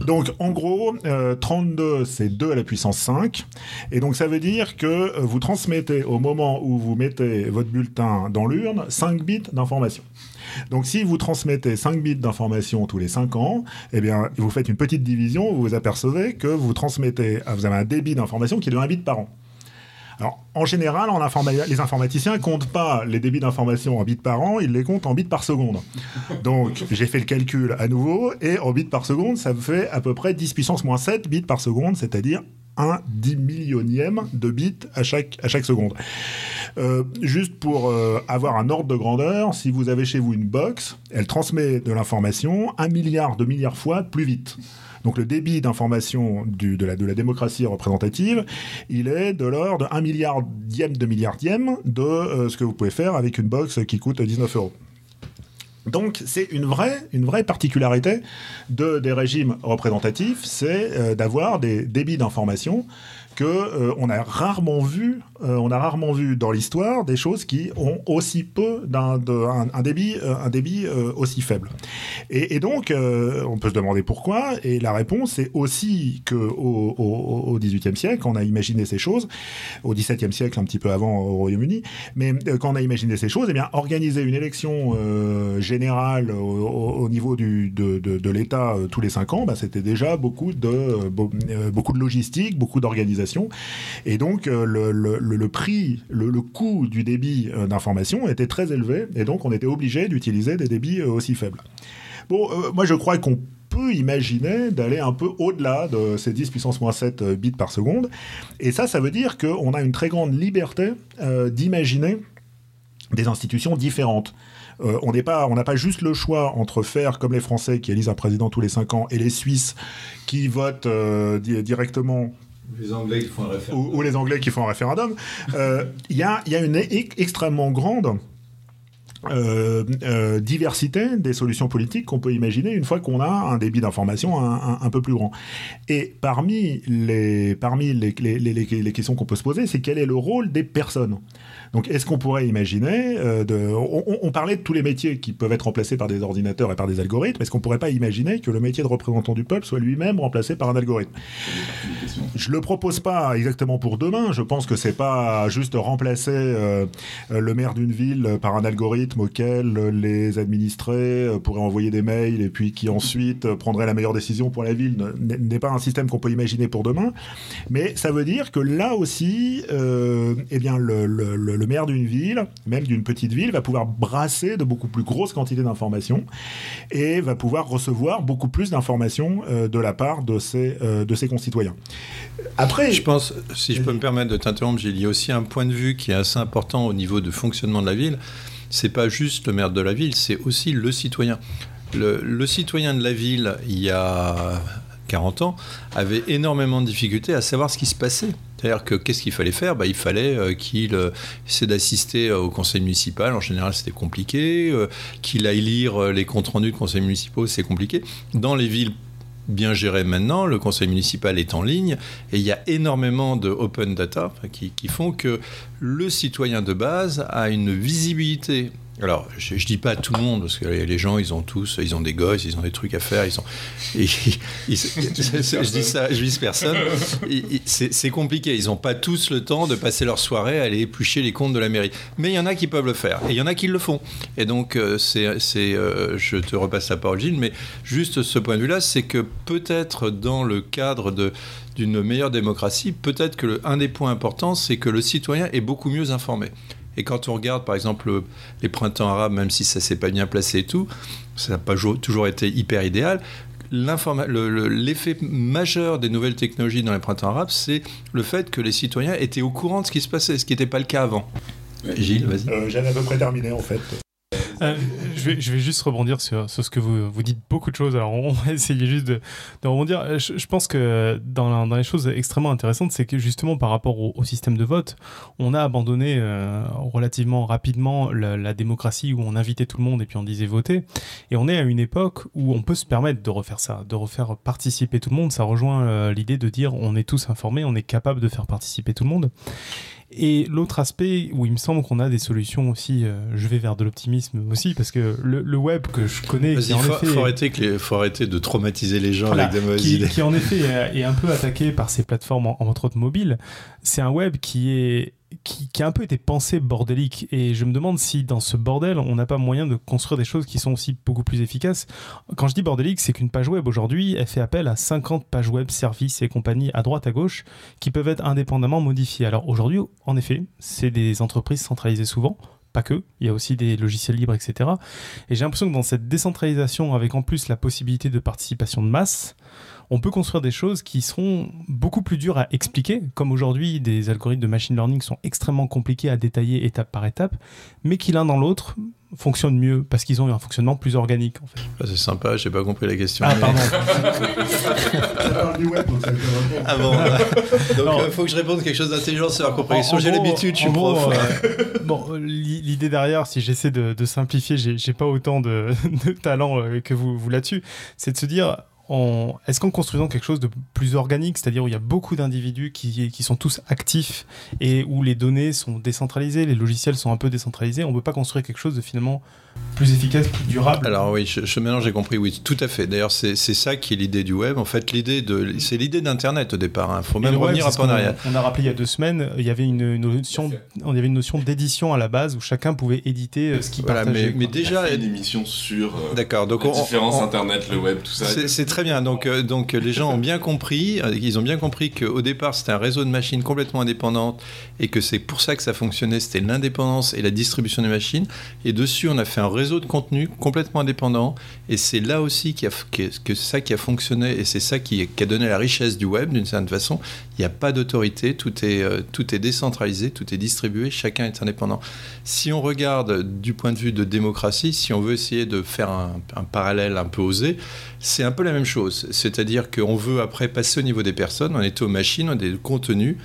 Donc en gros, euh, 32 c'est 2 à la puissance 5. Et donc ça veut dire que euh, vous transmettez au moment où vous mettez votre bulletin dans l'urne 5 bits d'information. Donc si vous transmettez 5 bits d'information tous les 5 ans, eh bien vous faites une petite division, vous vous apercevez que vous transmettez, vous avez un débit d'information qui est de 1 bit par an. Alors, en général, les informaticiens comptent pas les débits d'information en bits par an, ils les comptent en bits par seconde. Donc, j'ai fait le calcul à nouveau, et en bits par seconde, ça me fait à peu près 10 puissance moins 7 bits par seconde, c'est-à-dire un dix millionième de bits à chaque, à chaque seconde. Euh, juste pour euh, avoir un ordre de grandeur, si vous avez chez vous une box, elle transmet de l'information un milliard de milliards fois plus vite. Donc le débit d'information de la, de démocratie représentative, il est de l'ordre de 1 milliardième de milliardième de euh, ce que vous pouvez faire avec une box qui coûte 19 euros. Donc c'est une vraie, une vraie particularité de, des régimes représentatifs, c'est euh, d'avoir des débits d'information que euh, on a rarement vu, euh, on a rarement vu dans l'histoire des choses qui ont aussi peu d'un un, débit, euh, un débit aussi faible. Et, donc on peut se demander pourquoi. Et la réponse c'est aussi que au, XVIIIe siècle, on a imaginé ces choses, au XVIIe siècle un petit peu avant au Royaume-Uni, mais quand on a imaginé ces choses, eh bien organiser une élection générale au, au- au niveau du, de, de, l'État tous les cinq ans, bah, c'était déjà beaucoup de beau- beaucoup de logistique, beaucoup d'organisation, et donc euh, le, prix, le, coût du débit euh, d'information était très élevé, et donc on était obligé d'utiliser des débits euh, aussi faibles. Bon, moi je crois qu'on peut imaginer d'aller un peu au-delà de ces 10 puissance moins 7 euh, bits par seconde. Et ça, ça veut dire qu'on a une très grande liberté d'imaginer des institutions différentes. On n'est pas, n'a pas juste le choix entre faire comme les Français qui élisent un président tous les 5 ans et les Suisses qui votent di- directement Les Anglais qui font un ou, référendum. ou les Anglais qui font un référendum, euh, il y, a, il y a une extrêmement grande euh, euh, diversité des solutions politiques qu'on peut imaginer une fois qu'on a un débit d'information un, un- un peu plus grand. Et parmi les, parmi les, les- les- les questions qu'on peut se poser, c'est quel est le rôle des personnes? Donc, est-ce qu'on pourrait imaginer euh, on, parlait de tous les métiers qui peuvent être remplacés par des ordinateurs et par des algorithmes. Est-ce qu'on pourrait pas imaginer que le métier de représentant du peuple soit lui-même remplacé par un algorithme? Je le propose pas exactement pour demain. Je pense que c'est pas juste remplacer euh, le maire d'une ville par un algorithme auquel les administrés euh, pourraient envoyer des mails et puis qui ensuite prendrait la meilleure décision pour la ville. N'est pas un système qu'on peut imaginer pour demain. Mais ça veut dire que là aussi, eh bien, le- le maire d'une ville, même d'une petite ville, va pouvoir brasser de beaucoup plus grosses quantités d'informations et va pouvoir recevoir beaucoup plus d'informations euh, de la part de ses, euh, de ses concitoyens. Après, Je pense, si je peux me permettre de t'interrompre, il y a aussi un point de vue qui est assez important au niveau de fonctionnement de la ville. c'est pas juste le maire de la ville, c'est aussi le citoyen. Le, le, citoyen de la ville, il y a 40 ans, avait énormément de difficultés à savoir ce qui se passait. C'est-à-dire que qu'est-ce qu'il fallait faire? Bah, Il fallait euh, qu'il euh, essaie d'assister euh, au conseil municipal. En général, c'était compliqué. Qu'il aille lire les comptes rendus de conseil municipaux, c'est compliqué. Dans les villes bien gérées maintenant, le conseil municipal est en ligne et il y a énormément de open data qui, qui font que le citoyen de base a une visibilité alors, je, je dis pas à tout le monde parce que les gens, ils ont tous, ils ont des gosses, ils ont des trucs à faire, ils sont. et- ils- [laughs] je dis ça, je vise personne. C'est compliqué. Ils n'ont pas tous le temps de passer leur soirée à aller éplucher les comptes de la mairie. Mais il y en a qui peuvent le faire et il y en a qui le font. Et donc, euh, c'est, euh, je te repasse la parole, Gilles, mais juste ce point de vue-là, c'est que peut-être dans le cadre de d'une meilleure démocratie, peut-être que le- un des points importants, c'est que le citoyen est beaucoup mieux informé. Et quand on regarde, par exemple, les printemps arabes, même si ça s'est pas bien placé et tout, ça n'a pas jo- toujours été hyper idéal. L'informa- le- le- L'effet majeur des nouvelles technologies dans les printemps arabes, c'est le fait que les citoyens étaient au courant de ce qui se passait, ce qui n'était pas le cas avant. Gilles, vas-y. Euh, J'avais à peu près terminé en fait. Euh, je, vais, je vais juste rebondir sur, sur ce que vous, vous dites beaucoup de choses. Alors, on va [laughs] essayer juste de, de rebondir. Euh, Je, je pense que dans, dans les choses extrêmement intéressantes, c'est que justement par rapport au, au système de vote, on a abandonné euh, relativement rapidement la, la démocratie où on invitait tout le monde et puis on disait voter. Et on est à une époque où on peut se permettre de refaire ça, de refaire participer tout le monde. Ça rejoint euh, l'idée de dire on est tous informés, on est capable de faire participer tout le monde. Et l'autre aspect où il me semble qu'on a des solutions aussi, euh, je vais vers de l'optimisme aussi, parce que le, le web que je connais, Vas-y, faut, effet, faut arrêter que les- faut arrêter de traumatiser les gens Voilà, avec des mauvaises qui, idées. qui en effet est, est un peu attaqué par ces plateformes, en- entre autres mobiles, c'est un web qui est qui, a un peu été pensé bordélique et je me demande si dans ce bordel on n'a pas moyen de construire des choses qui sont aussi beaucoup plus efficaces. Quand je dis bordélique, c'est qu'une page web aujourd'hui, elle fait appel à 50 pages web, services et compagnies à droite à gauche qui peuvent être indépendamment modifiées. Alors aujourd'hui, en effet, c'est des entreprises centralisées souvent, pas que, il y a aussi des logiciels libres, etc. Et j'ai l'impression que dans cette décentralisation, avec en plus la possibilité de participation de masse, on peut construire des choses qui seront beaucoup plus dures à expliquer, comme aujourd'hui des algorithmes de machine learning sont extrêmement compliqués à détailler étape par étape, mais qui l'un dans l'autre fonctionnent mieux parce qu'ils ont un fonctionnement plus organique en fait. Ah, c'est sympa, j'ai pas compris la question. Ah mais- pardon. Ça parle du web, donc ça peut répondre. Ah bon, donc il faut que je réponde quelque chose d'intelligent sur la En- compréhension. en J'ai l'habitude, je suis prof. euh, bon, euh, l'i- l'idée derrière, si j'essaie de, de simplifier, j'ai pas autant de, [laughs] de talent euh, que vous, vous là-dessus, c'est de se dire. On- Est-ce qu'en construisant quelque chose de plus organique, c'est-à-dire où il y a beaucoup d'individus qui, qui sont tous actifs et où les données sont décentralisées, les logiciels sont un peu décentralisés, on ne peut pas construire quelque chose de finalement plus efficace, plus durable? Alors oui, je, je mélange, j'ai compris, oui, tout à fait. D'ailleurs, c'est c'est ça qui est l'idée du web. En fait, l'idée de, c'est l'idée d'Internet au départ. Il faut Et même web, revenir un c'est peu ce en qu'on- arrière. On a rappelé il y a deux semaines, il y avait une, une notion, on avait une notion d'édition à la base où chacun pouvait éditer euh, ce qu'il Voilà, partageait. mais, mais quoi. déjà, fait une émission sur euh, d'accord. Donc la on- différence on- internet, le web, tout ça. C'est c'est très bien. Donc, euh, donc euh, les gens ont bien compris, euh, ont bien compris qu'au départ c'était un réseau de machines complètement indépendante et que c'est pour ça que ça fonctionnait, c'était l'indépendance et la distribution des machines. Et dessus on a fait un réseau de contenu complètement indépendant et c'est là aussi que, ça qui a fonctionné et c'est ça qui a donné la richesse du web d'une certaine façon. Il n'y a pas d'autorité, tout est, euh, tout est décentralisé, tout est distribué, chacun est indépendant. Si on regarde du point de vue de démocratie, si on veut essayer de faire un, un parallèle un peu osé, c'est un peu la même chose. C'est-à-dire qu'on veut après passer au niveau des personnes, on était aux machines, on a des contenus.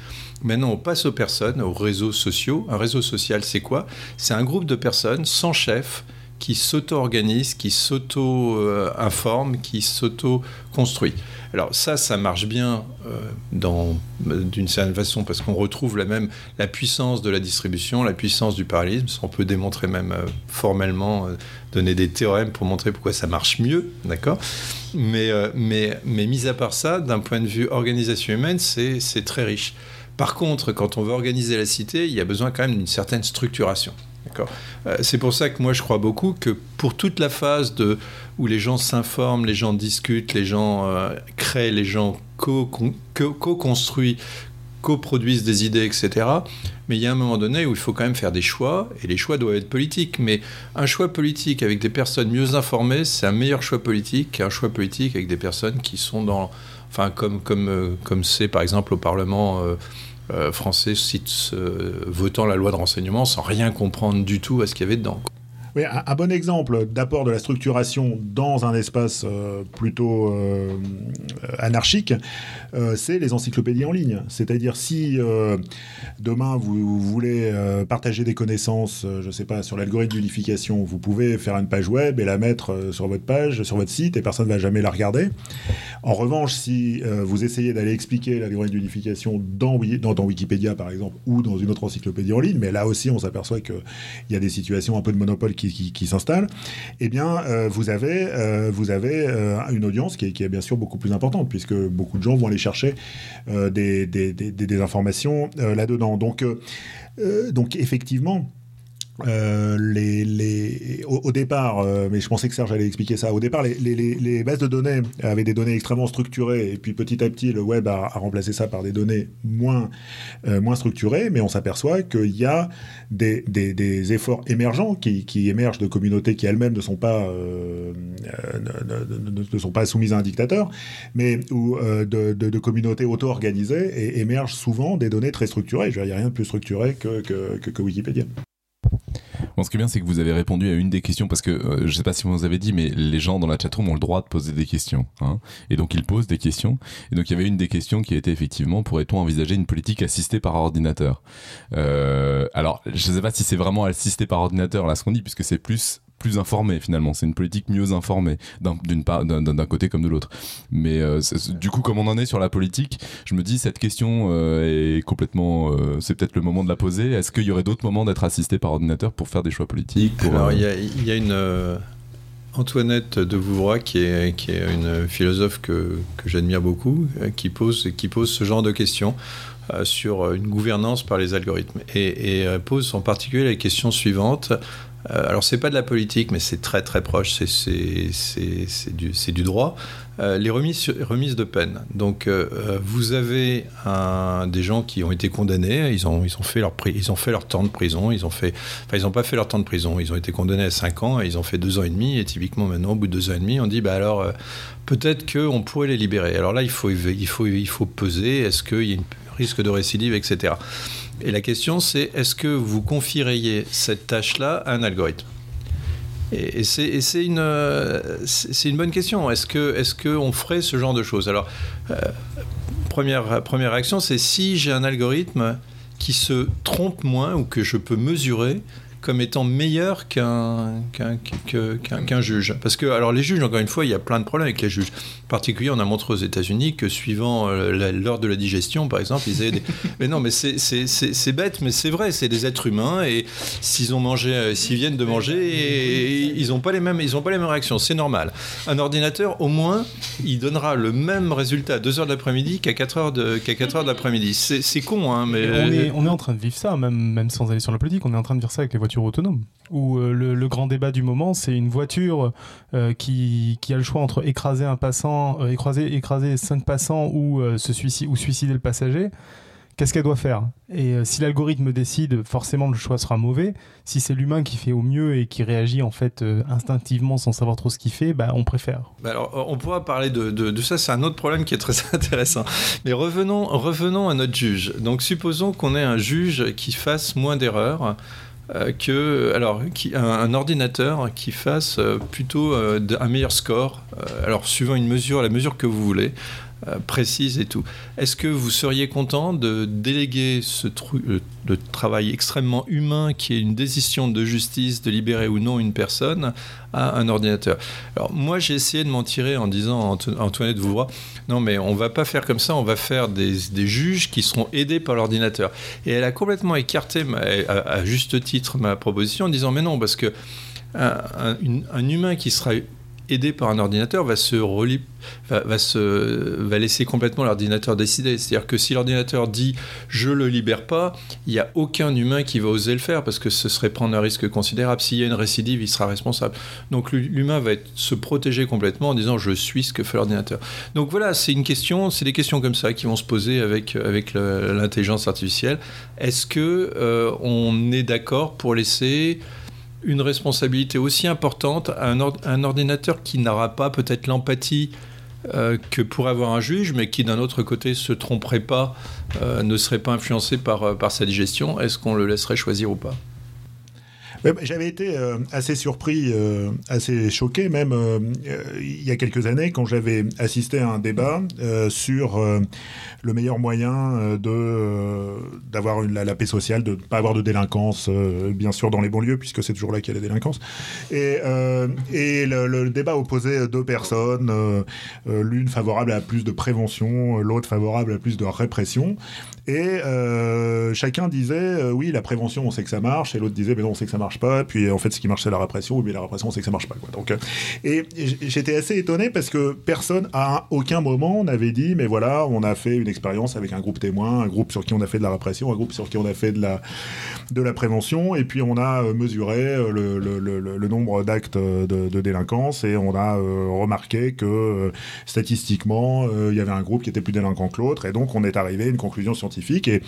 Maintenant, on passe aux personnes, aux réseaux sociaux. Un réseau social, c'est quoi? C'est un groupe de personnes sans chef qui s'auto-organisent, qui s'auto-informent, qui s'auto-construit. Alors ça, ça marche bien euh, d'une certaine façon parce qu'on retrouve la même la puissance de la distribution, la puissance du parallélisme. On peut démontrer même euh, formellement, euh, donner des théorèmes pour montrer pourquoi ça marche mieux, d'accord? Mais, mais, mais mis à part ça, d'un point de vue organisation humaine, c'est très riche. Par contre, quand on veut organiser la cité, il y a besoin quand même d'une certaine structuration. D'accord Euh, C'est pour ça que moi je crois beaucoup que pour toute la phase de, où les gens s'informent, les gens discutent, les gens euh, créent, les gens co- con- co- co-construisent, coproduisent des idées, etc. Mais il y a un moment donné où il faut quand même faire des choix, et les choix doivent être politiques. Mais un choix politique avec des personnes mieux informées, c'est un meilleur choix politique qu'un choix politique avec des personnes qui sont dans... Enfin, comme comme euh, comme c'est par exemple au Parlement français, cite, euh, votant la loi de renseignement sans rien comprendre du tout à ce qu'il y avait dedans. Oui, un, bon exemple d'apport de la structuration dans un espace euh, plutôt euh, anarchique, euh, c'est les encyclopédies en ligne. C'est-à-dire si demain vous, voulez partager des connaissances, je ne sais pas, sur l'algorithme d'unification, vous pouvez faire une page web et la mettre sur votre page, sur votre site, et personne ne va jamais la regarder. En revanche, si vous essayez d'aller expliquer l'algorithme d'unification dans, dans, dans, Wikipédia, par exemple, ou dans une autre encyclopédie en ligne, mais là aussi on s'aperçoit qu'il y a des situations un peu de monopole qui qui, s'installe, eh bien, euh, vous avez, euh, vous avez euh, une audience qui est, bien sûr beaucoup plus importante, puisque beaucoup de gens vont aller chercher des, informations là-dedans. Donc, effectivement, euh, au, départ, euh, mais je pensais que Serge allait expliquer ça. Au départ, les, bases de données avaient des données extrêmement structurées, et puis petit à petit, le web a, remplacé ça par des données moins, euh, moins structurées. Mais on s'aperçoit qu'il y a des, efforts émergents qui, émergent de communautés qui elles-mêmes ne sont pas ne, sont pas soumises à un dictateur, mais ou de, communautés auto-organisées et émergent souvent des données très structurées. Il n'y a rien de plus structuré que, que Wikipédia. Bon, ce qui est bien, c'est que vous avez répondu à une des questions parce que euh, je ne sais pas si vous avez dit, mais les gens dans la chatroom ont le droit de poser des questions. Hein, et donc ils posent des questions. Et donc il y avait une des questions qui était effectivement pourrait-on envisager une politique assistée par ordinateur? Euh, Alors je ne sais pas si c'est vraiment assisté par ordinateur là ce qu'on dit, puisque c'est plus plus informé finalement. C'est une politique mieux informée d'une part, d'un côté comme de l'autre. Mais euh, du coup, comme on en est sur la politique, je me dis cette question euh, est complètement. Euh, c'est peut-être le moment de la poser. Est-ce qu'il y aurait d'autres moments d'être assisté par ordinateur pour faire des choix politiques Alors il y, a une Antoinette de Vouvroy qui est, qui est une philosophe que, que j'admire beaucoup, qui pose qui pose ce genre de questions sur une gouvernance par les algorithmes et, et pose en particulier la question suivante euh, alors, c'est pas de la politique, mais c'est très très proche, c'est du, du, droit. Euh, les remises, remises de peine. Donc, euh, vous avez des gens qui ont été condamnés, ils ont, ils, ont fait leur, ils ont fait leur temps de prison, ils ont fait, enfin, ils n'ont pas fait leur temps de prison, ils ont été condamnés à 5 ans et ils ont fait 2 ans et demi. Et typiquement, maintenant, au bout de 2 ans et demi, on dit, bah alors, peut-être qu'on pourrait les libérer. Alors là, il faut, il faut, il faut peser, est-ce qu'il y a un risque de récidive, etc. Et la question, c'est est-ce que vous confieriez cette tâche-là à un algorithme? Et, c'est une, c'est une bonne question. Est-ce qu'on ferait ce genre de choses? Alors, euh, première réaction, c'est si j'ai un algorithme qui se trompe moins ou que je peux mesurer, comme étant meilleur qu'un qu'un juge. Parce que, alors les juges, encore une fois, il y a plein de problèmes avec les juges. En particulier, on a montré aux États-Unis que suivant euh, l'heure de la digestion, par exemple, ils avaient des... [laughs] mais non, mais c'est bête, mais c'est vrai, c'est des êtres humains et s'ils ont mangé, euh, s'ils viennent de manger, ils n'ont pas les mêmes, ils ont pas les mêmes réactions. C'est normal. Un ordinateur, au moins, il donnera le même résultat à 2 heures de l'après-midi qu'à 4 heures de, qu'à 4 heures de l'après-midi. C'est con, hein, mais on est, on est en train de vivre ça, même même sans aller sur la politique, on est en train de vivre ça avec les voitures autonome. Où euh, le, grand débat du moment, c'est une voiture euh, qui, a le choix entre écraser un passant, euh, écraser, écraser cinq passants ou, se suicider le passager. Qu'est-ce qu'elle doit faire? Et si l'algorithme décide, forcément le choix sera mauvais. Si c'est l'humain qui fait au mieux et qui réagit en fait instinctivement sans savoir trop ce qu'il fait, bah, on préfère. Bah, alors, on pourra parler de, de ça, c'est un autre problème qui est très [laughs] intéressant. Mais revenons, revenons à notre juge. Donc supposons qu'on ait un juge qui fasse moins d'erreurs. Euh, que qui, un, ordinateur qui fasse euh, plutôt euh, un meilleur score, suivant une mesure, la mesure que vous voulez, euh, précise et tout. Est-ce que vous seriez content de déléguer ce euh, travail extrêmement humain qui est une décision de justice de libérer ou non une personne à un ordinateur? Alors moi j'ai essayé de m'en tirer en disant à Antoinette Vouvroy, non mais on va pas faire comme ça, on va faire des, juges qui seront aidés par l'ordinateur. Et elle a complètement écarté à, juste titre ma proposition en disant mais non parce que un, un humain qui sera aidé par un ordinateur va se va, se va laisser complètement l'ordinateur décider. C'est-à-dire que si l'ordinateur dit je le libère pas, il n'y a aucun humain qui va oser le faire parce que ce serait prendre un risque considérable. S'il y a une récidive, il sera responsable. Donc l'humain va se protéger complètement en disant je suis ce que fait l'ordinateur. Donc voilà, c'est une question, c'est des questions comme ça qui vont se poser avec avec l'intelligence artificielle. Est-ce que euh, on est d'accord pour laisser une responsabilité aussi importante à un, ordinateur qui n'aura pas peut-être l'empathie euh, que pourrait avoir un juge, mais qui d'un autre côté se tromperait pas, euh, ne serait pas influencé euh, par sa digestion, est-ce qu'on le laisserait choisir ou pas? J'avais été euh, assez surpris, euh, assez choqué même euh, il y a quelques années quand j'avais assisté à un débat sur le meilleur moyen de d'avoir la, paix sociale, de ne pas avoir de délinquance, bien sûr dans les banlieues puisque c'est toujours là qu'il y a la délinquance. Et, le, débat opposait deux personnes, l'une favorable à plus de prévention, l'autre favorable à plus de répression. Et chacun disait oui la prévention on sait que ça marche et l'autre disait mais non on sait que ça marche pas. Puis en fait, ce qui marche, c'est la répression. Mais la répression, c'est que ça marche pas. Quoi. Donc, euh, et j'étais assez étonné parce que personne, à aucun moment, n'avait dit, mais voilà, on a fait une expérience avec un groupe témoin, un groupe sur qui on a fait de la répression, un groupe sur qui on a fait de la, de la prévention, et puis on a euh, mesuré euh, le, nombre d'actes de, délinquance et on a remarqué que statistiquement, il y avait un groupe qui était plus délinquant que l'autre, et donc on est arrivé à une conclusion scientifique et,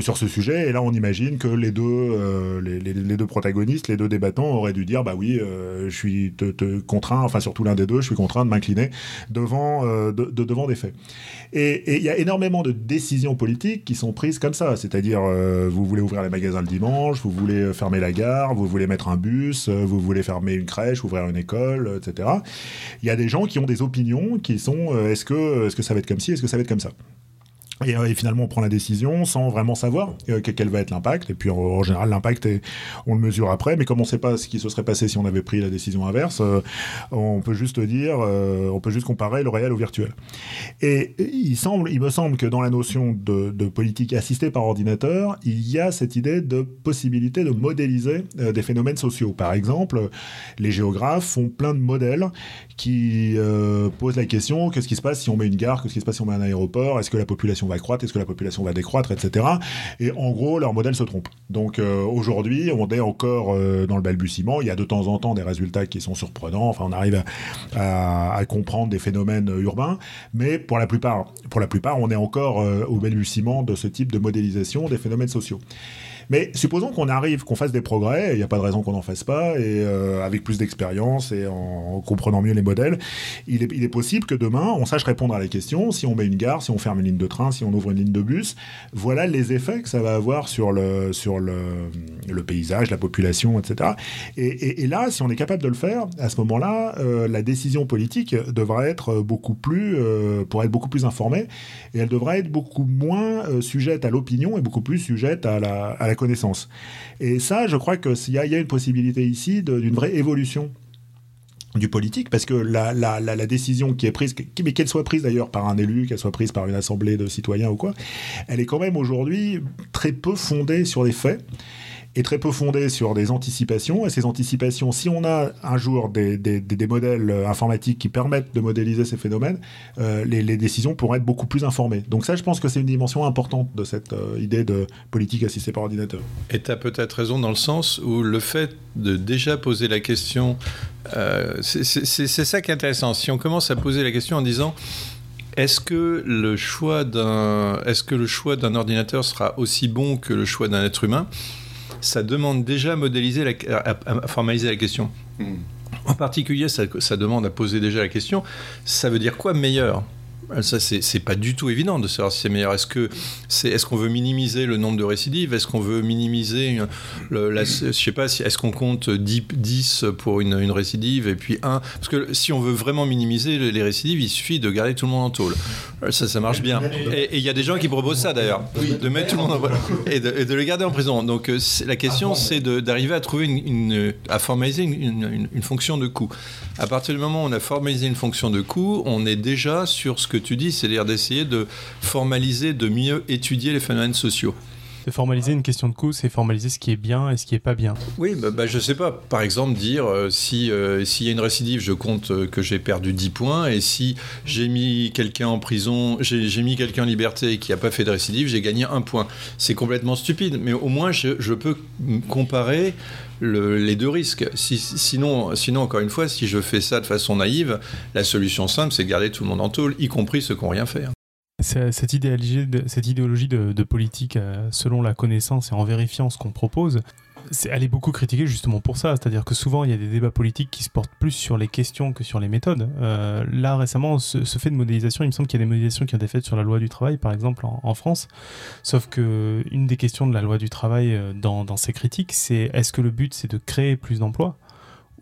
sur ce sujet. Et là, on imagine que les deux, les, deux protagonistes, les deux débattants auraient dû dire bah oui, euh, je suis contraint, enfin surtout l'un des deux, je suis contraint de m'incliner devant, euh, de, devant des faits. Et il y a énormément de décisions politiques qui sont prises comme ça, c'est-à-dire euh, vous voulez ouvrir les magasins le dimanche, vous voulez fermer la gare, vous voulez mettre un bus, vous voulez fermer une crèche, ouvrir une école, etc. Il y a des gens qui ont des opinions qui sont est-ce que, est -ce que ça va être comme ci, est-ce que ça va être comme ça? Euh, et, finalement, on prend la décision sans vraiment savoir euh, quel va être l'impact. Et puis, en, général, l'impact, on le mesure après. Mais comme on ne sait pas ce qui se serait passé si on avait pris la décision inverse, euh, on peut juste dire, on peut juste comparer le réel au virtuel. Et il, semble, il me semble que dans la notion de, de, politique assistée par ordinateur, il y a cette idée de possibilité de modéliser des phénomènes sociaux. Par exemple, les géographes font plein de modèles qui posent la question qu'est-ce qui se passe si on met une gare, qu'est-ce qui se passe si on met un aéroport, est-ce que la population va croître, est-ce que la population va décroître, etc. Et en gros, leur modèle se trompe. Donc euh, aujourd'hui, on est encore euh, dans le balbutiement. Il y a de temps en temps des résultats qui sont surprenants. Enfin, on arrive à, comprendre des phénomènes urbains, mais pour la plupart, pour la plupart, on est encore euh, au balbutiement de ce type de modélisation des phénomènes sociaux. Mais supposons qu'on arrive, qu'on fasse des progrès, il n'y a pas de raison qu'on n'en fasse pas, et euh, avec plus d'expérience et en, comprenant mieux les modèles, il est, possible que demain, on sache répondre à la question, si on met une gare, si on ferme une ligne de train, si on ouvre une ligne de bus, voilà les effets que ça va avoir sur le, sur le, paysage, la population, etc. Et, là, si on est capable de le faire, à ce moment-là, euh, la décision politique devrait être beaucoup plus, euh, pour être beaucoup plus informée, et elle devrait être beaucoup moins sujette à l'opinion et beaucoup plus sujette à la, à la connaissance. Et ça, je crois qu'il y, y, a une possibilité ici d'une vraie évolution du politique, parce que la, la, la, décision qui est prise, mais qu'elle soit prise d'ailleurs par un élu, qu'elle soit prise par une assemblée de citoyens ou quoi, elle est quand même aujourd'hui très peu fondée sur les faits est très peu fondée sur des anticipations. Et ces anticipations, si on a un jour des, des, des modèles informatiques qui permettent de modéliser ces phénomènes, euh, les, les, décisions pourraient être beaucoup plus informées. Donc ça, je pense que c'est une dimension importante de cette euh, idée de politique assistée par ordinateur. Et tu as peut-être raison dans le sens où le fait de déjà poser la question, euh, c'est ça qui est intéressant. Si on commence à poser la question en disant... Est-ce que le choix d'un est-ce que le choix d'un ordinateur sera aussi bon que le choix d'un être humain? Ça demande déjà à, modéliser la, à, formaliser la question. Hmm. En particulier, ça, ça, demande à poser déjà la question, ça veut dire quoi meilleur? Ça, c'est pas du tout évident de savoir si c'est meilleur. Est-ce que c'est, est-ce qu'on veut minimiser le nombre de récidives? Est-ce qu'on veut minimiser, le, la, je sais pas, si, est-ce qu'on compte 10, 10 pour une, une, récidive et puis 1 Parce que si on veut vraiment minimiser les récidives, il suffit de garder tout le monde en tôle. Ça, ça marche bien. Et il y a des gens qui proposent ça d'ailleurs, de mettre tout le monde en et de, et de les garder en prison. Donc euh, la question, c'est d'arriver à trouver une, à formaliser une, une fonction de coût. À partir du moment où on a formalisé une fonction de coût, on est déjà sur ce que tu dis, c'est-à-dire d'essayer de formaliser, de mieux étudier les phénomènes sociaux. De formaliser une question de coût, c'est formaliser ce qui est bien et ce qui est pas bien. Oui, bah, bah, je sais pas. Par exemple, dire euh, si euh, s'il y a une récidive, je compte euh, que j'ai perdu 10 points, et si j'ai mis quelqu'un en prison, j'ai mis quelqu'un en liberté qui n'a pas fait de récidive, j'ai gagné un point. C'est complètement stupide, mais au moins je, je peux comparer les deux risques. sinon, sinon, encore une fois, si je fais ça de façon naïve, la solution simple, c'est de garder tout le monde en tôle, y compris ceux qui n'ont rien fait. Hein. Cette idéologie de, de, politique euh, selon la connaissance et en vérifiant ce qu'on propose, elle est beaucoup critiquée justement pour ça, c'est-à-dire que souvent il y a des débats politiques qui se portent plus sur les questions que sur les méthodes. Euh, là récemment, ce, fait de modélisation, il me semble qu'il y a des modélisations qui ont été faites sur la loi du travail, par exemple en, France. Sauf que une des questions de la loi du travail euh, dans, dans ces critiques, c'est est-ce que le but c'est de créer plus d'emplois?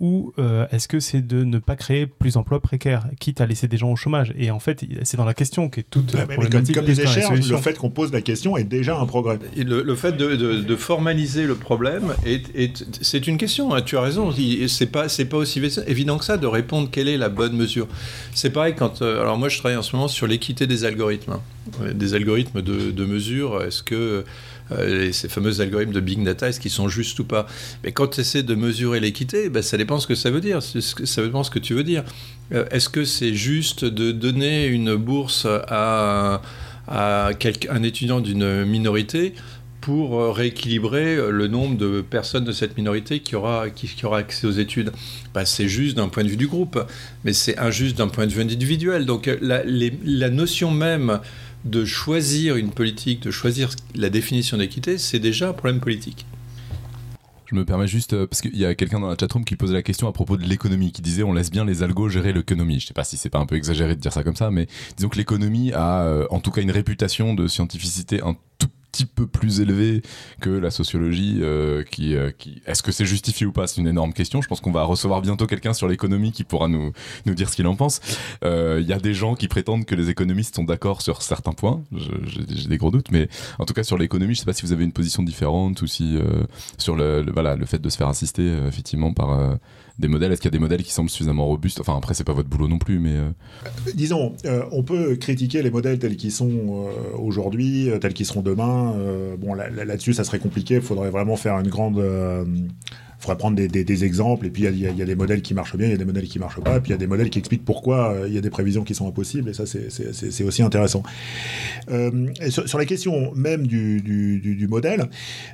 Ou euh, est-ce que c'est de ne pas créer plus d'emplois précaires, quitte à laisser des gens au chomage Et en fait, c'est dans la question qu'est toute la problématique. Comme, les le fait qu'on pose la question est déjà un progrès. le, fait de, formaliser le problème, est, c'est une question, hein, tu as raison, c'est pas, pas aussi évident que ça de répondre quelle est la bonne mesure. C'est pareil quand... Euh, alors moi, je travaille en ce moment sur l'équité des algorithmes, hein. des algorithmes de, de mesure. Est-ce que euh, ces fameux algorithmes de big data, est-ce qu'ils sont justes ou pas Mais quand tu essaies de mesurer l'équité, ben, ça dépend ce que ça veut dire, ça dépend ce que tu veux dire. Euh, est-ce que c'est juste de donner une bourse à, un étudiant d'une minorité pour euh, rééquilibrer le nombre de personnes de cette minorité qui aura, qui, aura accès aux études? Ben, c'est juste d'un point de vue du groupe, mais c'est injuste d'un point de vue individuel. Donc la notion même de choisir une politique, de choisir la définition d'équité, c'est déjà un problème politique. Je me permets juste, euh, parce qu'il y a quelqu'un dans la chatroom qui posait la question à propos de l'économie, qui disait on laisse bien les algos gérer l'économie. Je sais pas si c'est pas un peu exagéré de dire ça comme ça, mais disons que l'économie a euh, en tout cas une réputation de scientificité un tout petit peu plus élevé que la sociologie. Euh, qui, euh. Est-ce que c'est justifié ou pas? C'est une énorme question. Je pense qu'on va recevoir bientôt quelqu'un sur l'économie qui pourra nous, nous dire ce qu'il en pense. Il euh, y a des gens qui prétendent que les économistes sont d'accord sur certains points. J'ai des gros doutes, mais en tout cas sur l'économie, je sais pas si vous avez une position différente ou si sur le, voilà, le fait de se faire assister effectivement par des modèles Est-ce qu'il y a des modèles qui semblent suffisamment robustes? Enfin, après, c'est pas votre boulot non plus, mais. Euh. Disons, euh, on peut critiquer les modèles tels qu'ils sont euh, aujourd'hui, tels qu'ils seront demain. bon, là-dessus, ça serait compliqué. Il faudrait vraiment faire une grande il faudrait prendre des, exemples, et puis il y, a des modèles qui marchent bien, il y a des modèles qui marchent pas, et puis il y a des modèles qui expliquent pourquoi il y a des prévisions qui sont impossibles, et ça c'est aussi intéressant. sur, la question même du, modèle,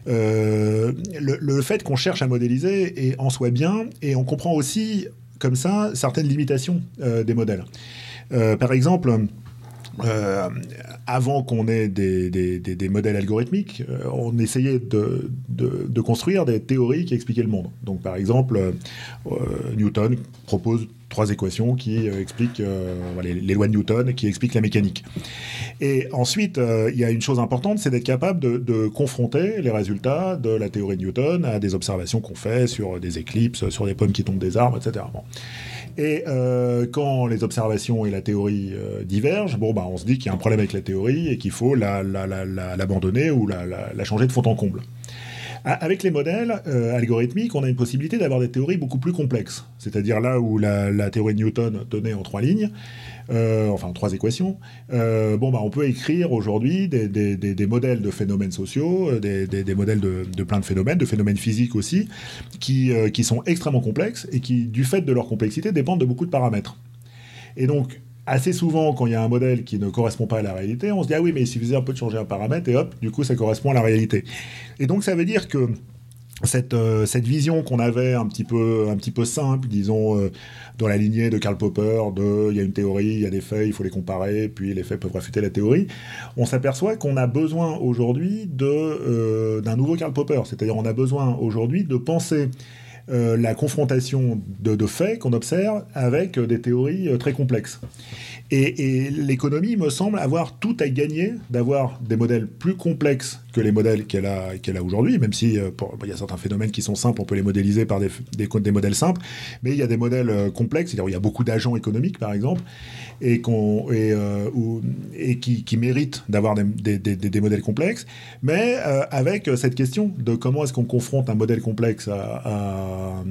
le, fait qu'on cherche à modéliser est en soi bien, et on comprend aussi comme ça certaines limitations des modèles. par exemple, euh, avant qu'on ait des, modèles algorithmiques, euh, on essayait de, de, de, construire des théories qui expliquaient le monde. Donc, par exemple, euh, Newton propose trois équations qui expliquent les, lois de Newton, qui expliquent la mécanique. Et ensuite, il y a une chose importante, c'est d'être capable de, confronter les résultats de la théorie de Newton à des observations qu'on fait sur des éclipses, sur des pommes qui tombent des arbres, etc. Bon. Et euh, quand les observations et la théorie euh, divergent, bon, bah, on se dit qu'il y a un problème avec la théorie et qu'il faut l'abandonner ou la, changer de fond en comble. Avec les modèles euh, algorithmiques, on a une possibilité d'avoir des théories beaucoup plus complexes. C'est-à-dire là où la, théorie de Newton tenait en trois lignes, euh, enfin trois équations, euh, bon, bah, on peut écrire aujourd'hui des, modèles de phénomènes sociaux, euh, des, modèles de, de, plein de phénomènes, de phénomènes physiques aussi, qui, qui sont extrêmement complexes et qui, du fait de leur complexité, dépendent de beaucoup de paramètres. Et donc, assez souvent, quand il y a un modèle qui ne correspond pas à la réalité, on se dit ah oui, mais il suffisait un peu de changer un paramètre et hop, du coup, ça correspond à la réalité. Et donc, ça veut dire que cette, cette vision qu'on avait un petit peu, simple, disons, dans la lignée de Karl Popper, de il y a une théorie, il y a des faits, il faut les comparer, puis les faits peuvent réfuter la théorie, on s'aperçoit qu'on a besoin aujourd'hui euh, d'un nouveau Karl Popper. C'est-à-dire on a besoin aujourd'hui de penser euh, la confrontation de, faits qu'on observe avec des théories euh, très complexes. Et, l'économie me semble avoir tout à gagner d'avoir des modèles plus complexes que les modèles qu'elle a, qu'elle a aujourd'hui, même si euh, il y a certains phénomènes qui sont simples, on peut les modéliser par des, des, modèles simples, mais il y a des modèles euh, complexes, il y a beaucoup d'agents économiques par exemple, et, euh, qui, méritent d'avoir des, des, modèles complexes, mais avec cette question de comment est-ce qu'on confronte un modèle complexe à,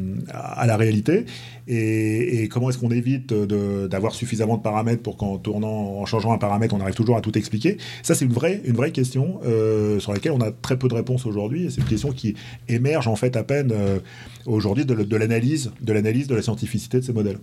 la réalité, et, comment est-ce qu'on évite d'avoir suffisamment de paramètres pour qu'en changeant un paramètre, on arrive toujours à tout expliquer. Ça, c'est une vraie, une vraie question euh, sur laquelle on a très peu de réponses aujourd'hui. C'est une question qui émerge en fait à peine euh, aujourd'hui de, l'analyse, de l'analyse de la scientificité de ces modèles.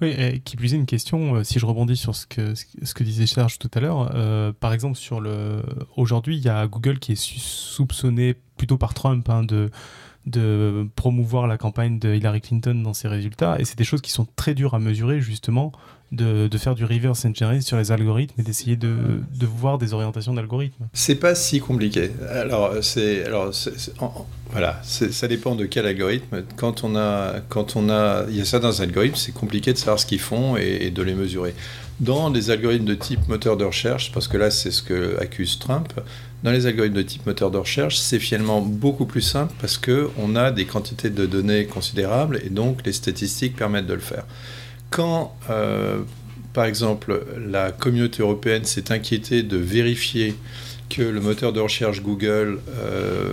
Oui, et qui plus est une question, euh, si je rebondis sur ce que, disait Serge tout à l'heure, par exemple, sur le, aujourd'hui, il y a Google qui est soupçonné plutôt par Trump hein, de promouvoir la campagne de Hillary Clinton dans ses résultats. Et c'est des choses qui sont très dures à mesurer, justement, de, faire du reverse engineering sur les algorithmes et d'essayer de, de voir des orientations d'algorithmes. C'est pas si compliqué. Alors, c'est, voilà, ça dépend de quel algorithme. Quand on a, quand on a, il y a certains algorithmes, c'est compliqué de savoir ce qu'ils font et, et de les mesurer. Dans les algorithmes de type moteur de recherche, parce que là, c'est ce que accuse Trump. Dans les algorithmes de type moteur de recherche, c'est finalement beaucoup plus simple parce que on a des quantités de données considérables et donc les statistiques permettent de le faire. Quand, euh, par exemple, la communauté européenne s'est inquiétée de vérifier que le moteur de recherche Google euh,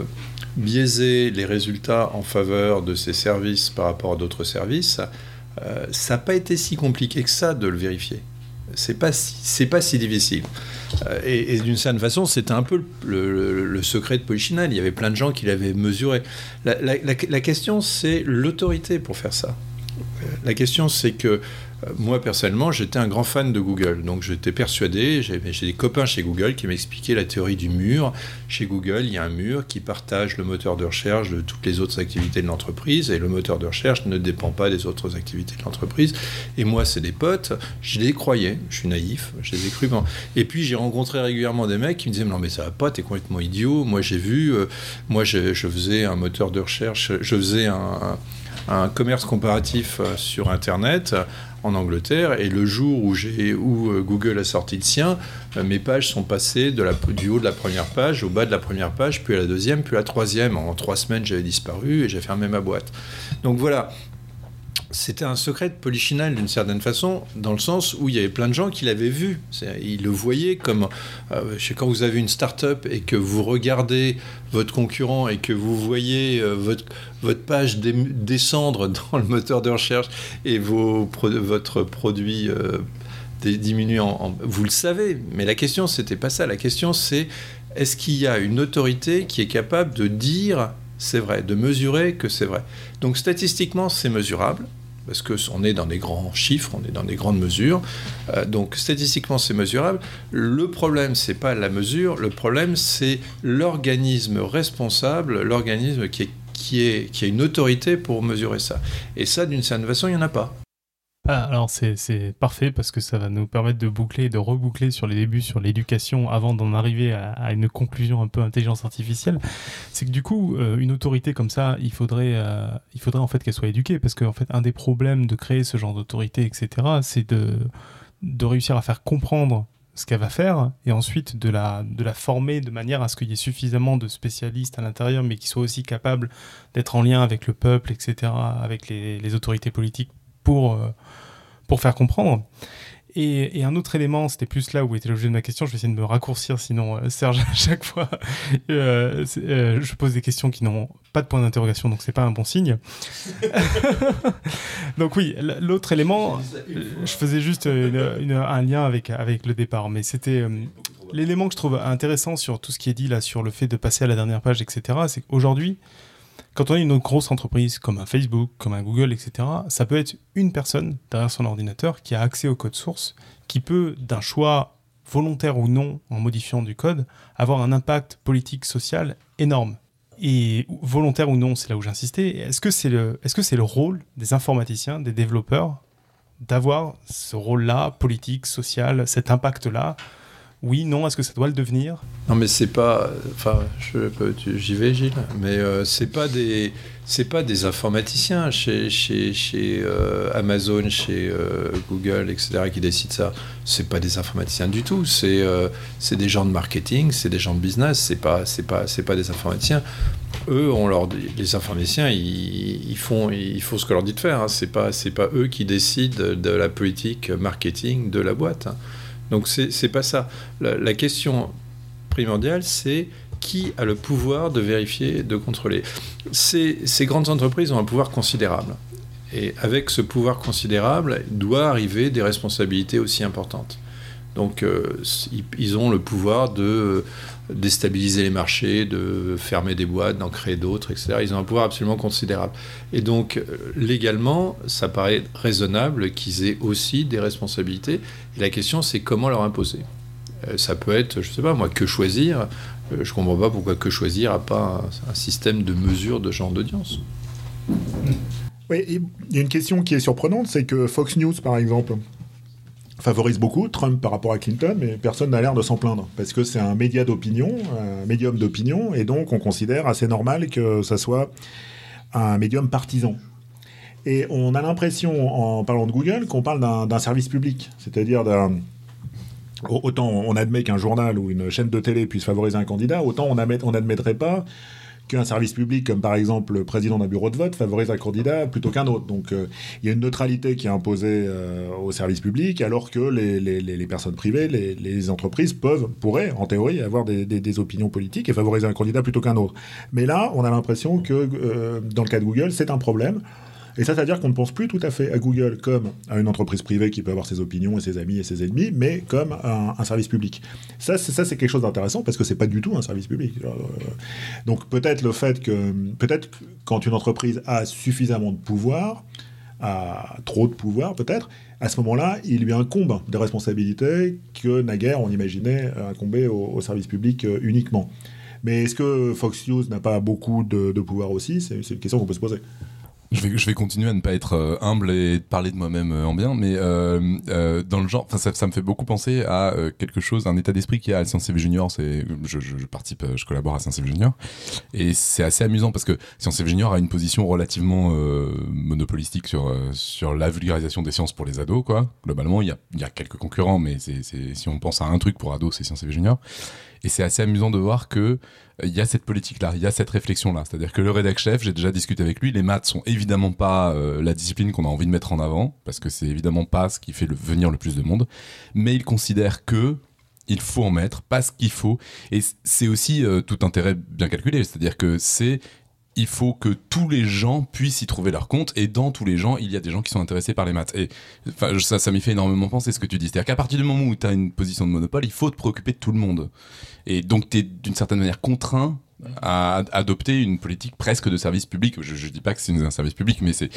biaisait les résultats en faveur de ses services par rapport à d'autres services, euh, ça n'a pas été si compliqué que ça de le vérifier. C'est pas si, pas si difficile. Et d'une certaine façon, c'était un peu le, secret de Polichinelle. Il y avait plein de gens qui l'avaient mesuré. La question, c'est l'autorité pour faire ça. La question, c'est que euh, moi, personnellement, j'étais un grand fan de Google. Donc, j'étais persuadé, j'ai des copains chez Google qui m'expliquaient la théorie du mur. Chez Google, il y a un mur qui partage le moteur de recherche de toutes les autres activités de l'entreprise. Et le moteur de recherche ne dépend pas des autres activités de l'entreprise. Et moi, c'est des potes. Je les croyais. Je suis naïf. Je les ai cru. Et puis, j'ai rencontré régulièrement des mecs qui me disaient Non, mais ça va pas, t'es complètement idiot. Moi, j'ai vu. euh, moi, je, faisais un moteur de recherche. Je faisais un commerce comparatif euh, sur Internet en Angleterre et le jour où, où euh, Google a sorti le sien, euh, mes pages sont passées de la, du haut de la première page au bas de la première page, puis à la deuxième, puis à la troisième. En trois semaines, j'avais disparu et j'ai fermé ma boîte. Donc voilà. C'était un secret de Polichinelle d'une certaine façon, dans le sens où il y avait plein de gens qui l'avaient vu. Ils le voyaient comme, euh, quand vous avez une start-up et que vous regardez votre concurrent et que vous voyez euh, votre, page descendre [laughs] dans le moteur de recherche et votre produit euh, diminuer en- Vous le savez, mais la question, c'était pas ça. La question, c'est est-ce qu'il y a une autorité qui est capable de dire c'est vrai, de mesurer que c'est vrai? Donc statistiquement, c'est mesurable. Parce qu'on est dans des grands chiffres, on est dans des grandes mesures. Euh, donc statistiquement, c'est mesurable. Le problème, c'est pas la mesure. Le problème, c'est l'organisme responsable, l'organisme qui, qui a une autorité pour mesurer ça. Et ça, d'une certaine façon, il n'y en a pas. Ah, alors c'est parfait parce que ça va nous permettre de boucler et de reboucler sur les débuts sur l'éducation avant d'en arriver à, une conclusion un peu intelligence artificielle. C'est que du coup, euh, une autorité comme ça, il faudrait, euh, il faudrait en fait qu'elle soit éduquée parce qu'en fait, un des problèmes de créer ce genre d'autorité, etc., c'est de, de réussir à faire comprendre ce qu'elle va faire et ensuite de la, de la former de manière à ce qu'il y ait suffisamment de spécialistes à l'intérieur mais qui soient aussi capables d'être en lien avec le peuple, etc., avec les, les autorités politiques pour, euh, pour faire comprendre. Et, un autre élément, c'était plus là où était l'objet de ma question, je vais essayer de me raccourcir, sinon euh, Serge, [laughs] à chaque fois, euh, euh, je pose des questions qui n'ont pas de point d'interrogation, donc c'est pas un bon signe. [laughs] donc oui, l'autre élément, je faisais juste un lien avec, avec le départ, mais c'était l'élément que je trouve intéressant sur tout ce qui est dit là, sur le fait de passer à la dernière page, etc., c'est qu'aujourd'hui, quand on est une grosse entreprise comme un Facebook, comme un Google, etc., ça peut être une personne derrière son ordinateur qui a accès au code source, qui peut, d'un choix volontaire ou non, en modifiant du code, avoir un impact politique, social énorme. Et volontaire ou non, c'est là où j'insistais. Est-ce que c'est le, est-ce que c'est le rôle des informaticiens, des développeurs, d'avoir ce rôle-là, politique, social, cet impact-là Oui, non, est-ce que ça doit le devenir? Non, mais c'est pas. Enfin, j'y vais, Gilles. Mais euh, c'est pas des. C'est pas des informaticiens chez, chez, chez euh, Amazon, chez euh, Google, etc. qui décident ça. C'est pas des informaticiens du tout. C'est c'est des gens de marketing, c'est des gens de business. C'est pas c'est pas c'est pas des informaticiens. Eux, on leur dit- les informaticiens, ils, ils font ils font ce que leur dit de faire. Hein. C'est pas c'est pas eux qui décident de la politique marketing de la boîte. hein. Donc c'est pas ça. La, la question primordiale, c'est qui a le pouvoir de vérifier, de contrôler. Ces, ces grandes entreprises ont un pouvoir considérable. Et avec ce pouvoir considérable, doit arriver des responsabilités aussi importantes. Donc, euh, ils- ont le pouvoir de déstabiliser les marchés, de fermer des boîtes, d'en créer d'autres, etc. Ils ont un pouvoir absolument considérable. Et donc, euh, légalement, ça paraît raisonnable qu'ils aient aussi des responsabilités. Et la question, c'est comment leur imposer. Euh, ça peut être, je sais pas moi, que choisir. Euh, je comprends pas pourquoi que choisir n'a pas un système de mesure de genre d'audience. Oui, il y a une question qui est surprenante, c'est que Fox News, par exemple, favorise beaucoup Trump par rapport à Clinton, mais personne n'a l'air de s'en plaindre, parce que c'est un média d'opinion, un médium d'opinion, et donc on considère assez normal que ça soit un médium partisan. Et on a l'impression, en parlant de Google, qu'on parle d'un service public, c'est-à-dire d'un... Autant on admet qu'un journal ou une chaîne de télé puisse favoriser un candidat, autant on n'admettrait pas qu'un service public, comme par exemple le président d'un bureau de vote, favorise un candidat plutôt qu'un autre. Donc euh, il y a une neutralité qui est imposée euh, au service public, alors que les, personnes privées, les, entreprises peuvent, pourraient, en théorie, avoir des, opinions politiques et favoriser un candidat plutôt qu'un autre. Mais là, on a l'impression que euh, dans le cas de Google, c'est un problème. Et ça, c'est-à-dire qu'on ne pense plus tout à fait à Google comme à une entreprise privée qui peut avoir ses opinions et ses amis et ses ennemis, mais comme un, un service public. Ça, c'est, ça, c'est quelque chose d'intéressant parce que c'est pas du tout un service public. Euh, donc peut-être le fait que, peut-être quand une entreprise a suffisamment de pouvoir, a trop de pouvoir peut-être, à ce moment-là, il lui incombe des responsabilités que naguère on imaginait incomber au, service public euh, uniquement. Mais est-ce que Fox News n'a pas beaucoup de, pouvoir aussi? C'est une question qu'on peut se poser. Je vais, je vais continuer à ne pas être euh, humble et parler de moi-même euh, en bien, mais euh, euh, dans le genre, ça, ça me fait beaucoup penser à quelque chose, un état d'esprit qui a à Sciences CV Junior. C'est, je, je, participe, je collabore à Sciences CV Junior, et c'est assez amusant parce que Sciences CV Junior a une position relativement monopolistique sur sur la vulgarisation des sciences pour les ados, quoi. Globalement, il y a, y a quelques concurrents, mais c'est, si on pense à un truc pour ados, c'est Sciences CV Junior. Et c'est assez amusant de voir que il y a cette politique-là, il y a cette réflexion-là. C'est-à-dire que le rédac chef, j'ai déjà discuté avec lui, les maths sont évidemment pas euh, la discipline qu'on a envie de mettre en avant, parce que c'est évidemment pas ce qui fait venir le plus de monde, mais il considère que il faut en mettre parce qu'il faut, et c'est aussi euh, tout intérêt bien calculé, c'est-à-dire que c'est il faut que tous les gens puissent y trouver leur compte et dans tous les gens il y a des gens qui sont intéressés par les maths et ça ça m'y fait énormément penser ce que tu dis c'est-à-dire qu'à partir du moment où tu as une position de monopole il faut te préoccuper de tout le monde et donc, tu es d'une certaine manière contraint à adopter une politique presque de service public. Je, ne dis pas que c'est un service public, mais c'est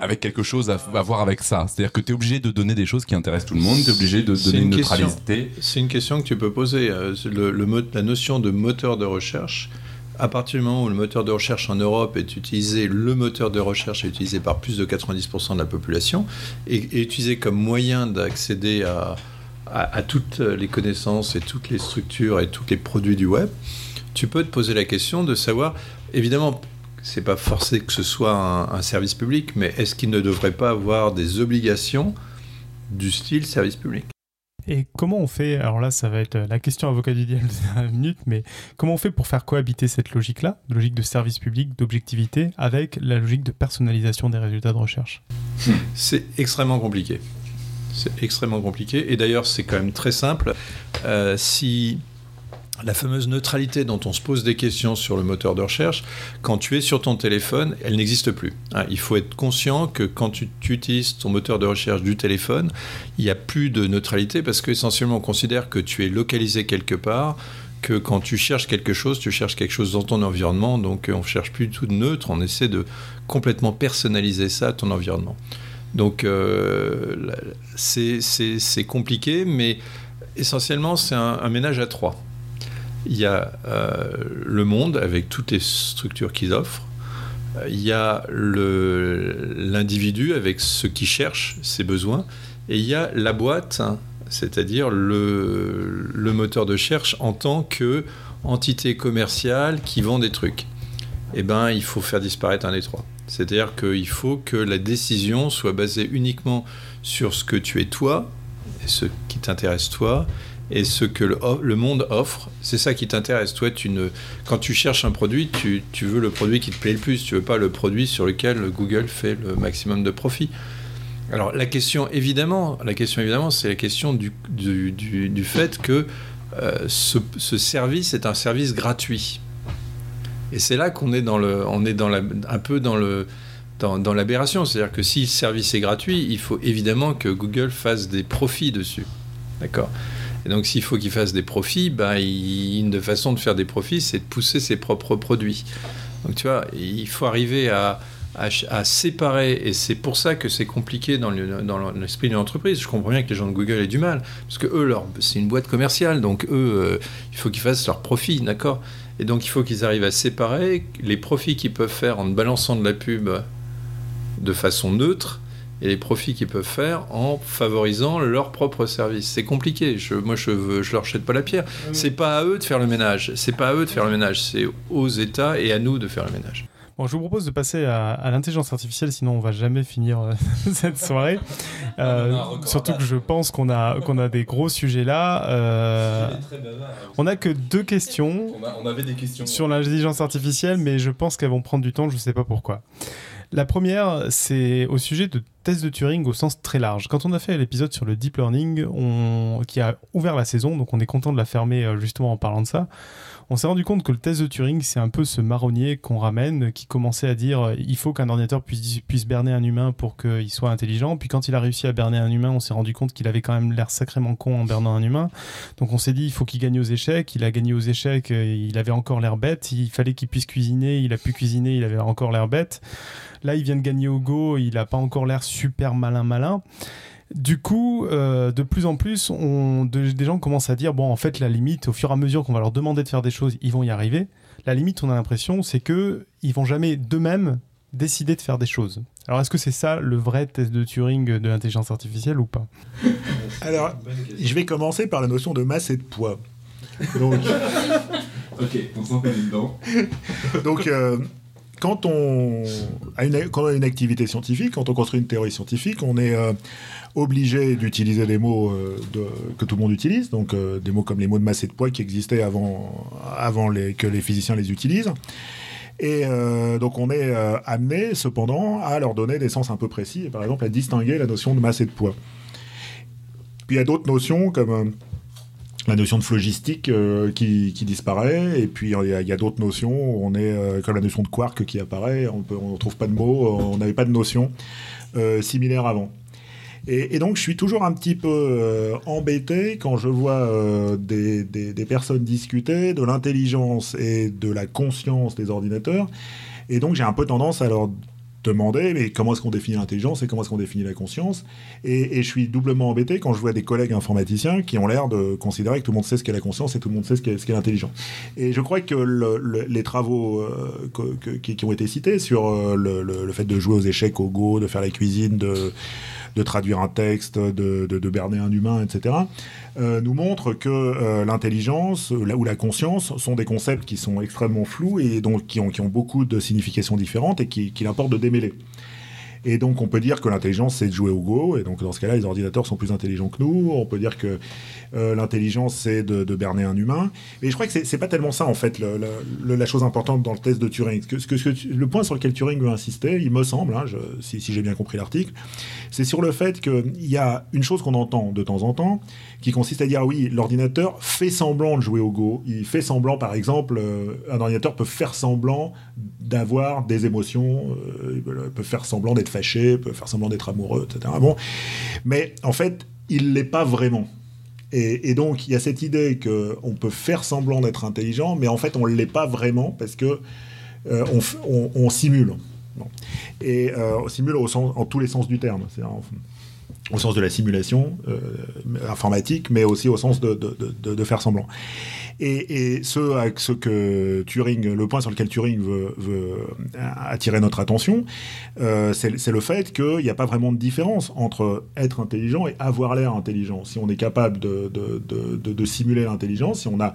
avec quelque chose à, voir avec ça. C'est-à-dire que tu es obligé de donner des choses qui intéressent tout le monde, tu es obligé de donner une, neutralité. C'est une question que tu peux poser. Euh, le, la notion de moteur de recherche, à partir du moment où le moteur de recherche en Europe est utilisé, le moteur de recherche est utilisé par plus de 90% de la population, et est utilisé comme moyen d'accéder à, toutes les connaissances et toutes les structures et tous les produits du web, tu peux te poser la question de savoir, évidemment, c'est pas forcé que ce soit un, service public, mais est-ce qu'il ne devrait pas avoir des obligations du style service public? Et comment on fait, alors là ça va être la question avocat du diable de la minute, mais comment on fait pour faire cohabiter cette logique-là, logique de service public, d'objectivité, avec la logique de personnalisation des résultats de recherche? C'est extrêmement compliqué. C'est extrêmement compliqué. Et d'ailleurs, c'est quand même très simple. Euh, si la fameuse neutralité dont on se pose des questions sur le moteur de recherche, quand tu es sur ton téléphone, elle n'existe plus. Hein, il faut être conscient que quand tu, utilises ton moteur de recherche du téléphone, il n'y a plus de neutralité parce qu'essentiellement on considère que tu es localisé quelque part, que quand tu cherches quelque chose, tu cherches quelque chose dans ton environnement, donc on ne cherche plus tout de neutre, on essaie de complètement personnaliser ça à ton environnement. Donc euh, c'est compliqué, mais essentiellement c'est un, ménage à trois. Il y a euh, le monde avec toutes les structures qu'ils offrent. Il y a l'individu avec ce qu'il cherche, ses besoins. Et il y a la boîte, hein, c'est-à-dire le, moteur de recherche en tant que entité commerciale qui vend des trucs. Eh ben, il faut faire disparaître un des trois. C'est-à-dire qu'il faut que la décision soit basée uniquement sur ce que tu es toi, et ce qui t'intéresse toi, et ce que le, monde offre. C'est ça qui t'intéresse. Toi, tu ne, quand tu cherches un produit, tu, veux le produit qui te plaît le plus. Tu veux pas le produit sur lequel Google fait le maximum de profit. Alors la question évidemment, la question évidemment, c'est la question du, du, fait que euh, ce, ce, service est un service gratuit. Et c'est là qu'on est dans le, on est dans la, un peu dans le, dans, l'aberration. C'est-à-dire que si le service est gratuit, il faut évidemment que Google fasse des profits dessus. D'accord? Et donc, s'il faut qu'il fasse des profits, ben, une de façon de faire des profits, c'est de pousser ses propres produits. Donc, tu vois, il faut arriver à, à, séparer, et c'est pour ça que c'est compliqué dans, l'esprit d'une entreprise. Je comprends bien que les gens de Google aient du mal, parce que eux, c'est une boîte commerciale, donc eux, euh, il faut qu'ils fassent leurs profits, d'accord? Et donc il faut qu'ils arrivent à séparer les profits qu'ils peuvent faire en balançant de la pub de façon neutre et les profits qu'ils peuvent faire en favorisant leur propre service. C'est compliqué. Je, moi, je ne je leur jette pas la pierre. C'est pas à eux de faire le ménage. C'est pas à eux de faire le ménage. C'est aux États et à nous de faire le ménage. Bon, je vous propose de passer à, l'intelligence artificielle, sinon on va jamais finir euh, [laughs] cette soirée. Euh, surtout que je pense qu'on a, qu'on a des gros sujets là. Euh, on a que deux questions, on, avait des questions sur l'intelligence artificielle, mais je pense qu'elles vont prendre du temps, je ne sais pas pourquoi. La première, c'est au sujet de tests de Turing au sens très large. Quand on a fait l'épisode sur le deep learning, qui a ouvert la saison, donc on est content de la fermer justement en parlant de ça on s'est rendu compte que le test de Turing, c'est un peu ce marronnier qu'on ramène, qui commençait à dire euh, il faut qu'un ordinateur puisse, puisse berner un humain pour qu'il soit intelligent. Puis quand il a réussi à berner un humain, on s'est rendu compte qu'il avait quand même l'air sacrément con en bernant un humain. Donc on s'est dit il faut qu'il gagne aux échecs. Il a gagné aux échecs, euh, il avait encore l'air bête. Il fallait qu'il puisse cuisiner, il a pu cuisiner, il avait encore l'air bête. Là, il vient de gagner au Go, il n'a pas encore l'air super malin malin. Du coup, euh, de plus en plus, on, des gens commencent à dire bon, en fait, la limite, au fur et à mesure qu'on va leur demander de faire des choses, ils vont y arriver. La limite, on a l'impression, c'est que ils vont jamais d'eux-mêmes décider de faire des choses. Alors, est-ce que c'est ça le vrai test de Turing de l'intelligence artificielle ou pas? Alors, je vais commencer par la notion de masse et de poids. Donc, [laughs] ok, on s'en fait dedans. Donc, euh, quand on, a une, quand on a une activité scientifique, quand on construit une théorie scientifique, on est euh, obligé d'utiliser des mots euh, que tout le monde utilise, donc euh, des mots comme les mots de masse et de poids qui existaient avant, avant que les physiciens les utilisent. Et euh, donc on est amené cependant à leur donner des sens un peu précis, et par exemple à distinguer la notion de masse et de poids. Puis il y a d'autres notions comme la notion de phlogistique qui, disparaît, et puis il y a, d'autres notions, on est comme la notion de quark qui apparaît, on ne trouve pas de mots, on n'avait pas de notion similaire avant. Et, donc, je suis toujours un petit peu euh, embêté quand je vois euh, des, personnes discuter de l'intelligence et de la conscience des ordinateurs. Et donc, j'ai un peu tendance à leur demander mais comment est-ce qu'on définit l'intelligence et comment est-ce qu'on définit la conscience? Et, je suis doublement embêté quand je vois des collègues informaticiens qui ont l'air de considérer que tout le monde sait ce qu'est la conscience et tout le monde sait ce qu'est, l'intelligence. Et je crois que les travaux euh, qui, ont été cités sur le, le, fait de jouer aux échecs au Go, de faire la cuisine, de de traduire un texte, de, de, berner un humain, etc., euh, nous montre que euh, l'intelligence ou la conscience sont des concepts qui sont extrêmement flous et donc qui ont, qui ont beaucoup de significations différentes et qu'il importe de démêler. Et donc, on peut dire que l'intelligence, c'est de jouer au Go. Et donc, dans ce cas-là, les ordinateurs sont plus intelligents que nous. On peut dire que euh, l'intelligence, c'est de, berner un humain. Mais je crois que c'est pas tellement ça, en fait, la chose importante dans le test de Turing. Le point sur lequel Turing veut insister, il me semble, hein, si, j'ai bien compris l'article, c'est sur le fait qu'il y a une chose qu'on entend de temps en temps, qui consiste à dire oui, l'ordinateur fait semblant de jouer au Go. Il fait semblant, par exemple, euh, un ordinateur peut faire semblant d'avoir des émotions, euh, peut faire semblant d'être fâché, peut faire semblant d'être amoureux, etc. Bon, mais en fait, il l'est pas vraiment. Et, donc, il y a cette idée qu'on peut faire semblant d'être intelligent, mais en fait, on ne l'est pas vraiment parce que euh, on, simule. Et on simule en tous les sens du terme. Au sens de la simulation euh, informatique, mais aussi au sens de, de, faire semblant. Et, ce, ce, que Turing, le point sur lequel Turing veut, veut attirer notre attention, euh, c'est le fait qu'il n'y a pas vraiment de différence entre être intelligent et avoir l'air intelligent. Si on est capable de, de simuler l'intelligence, si on a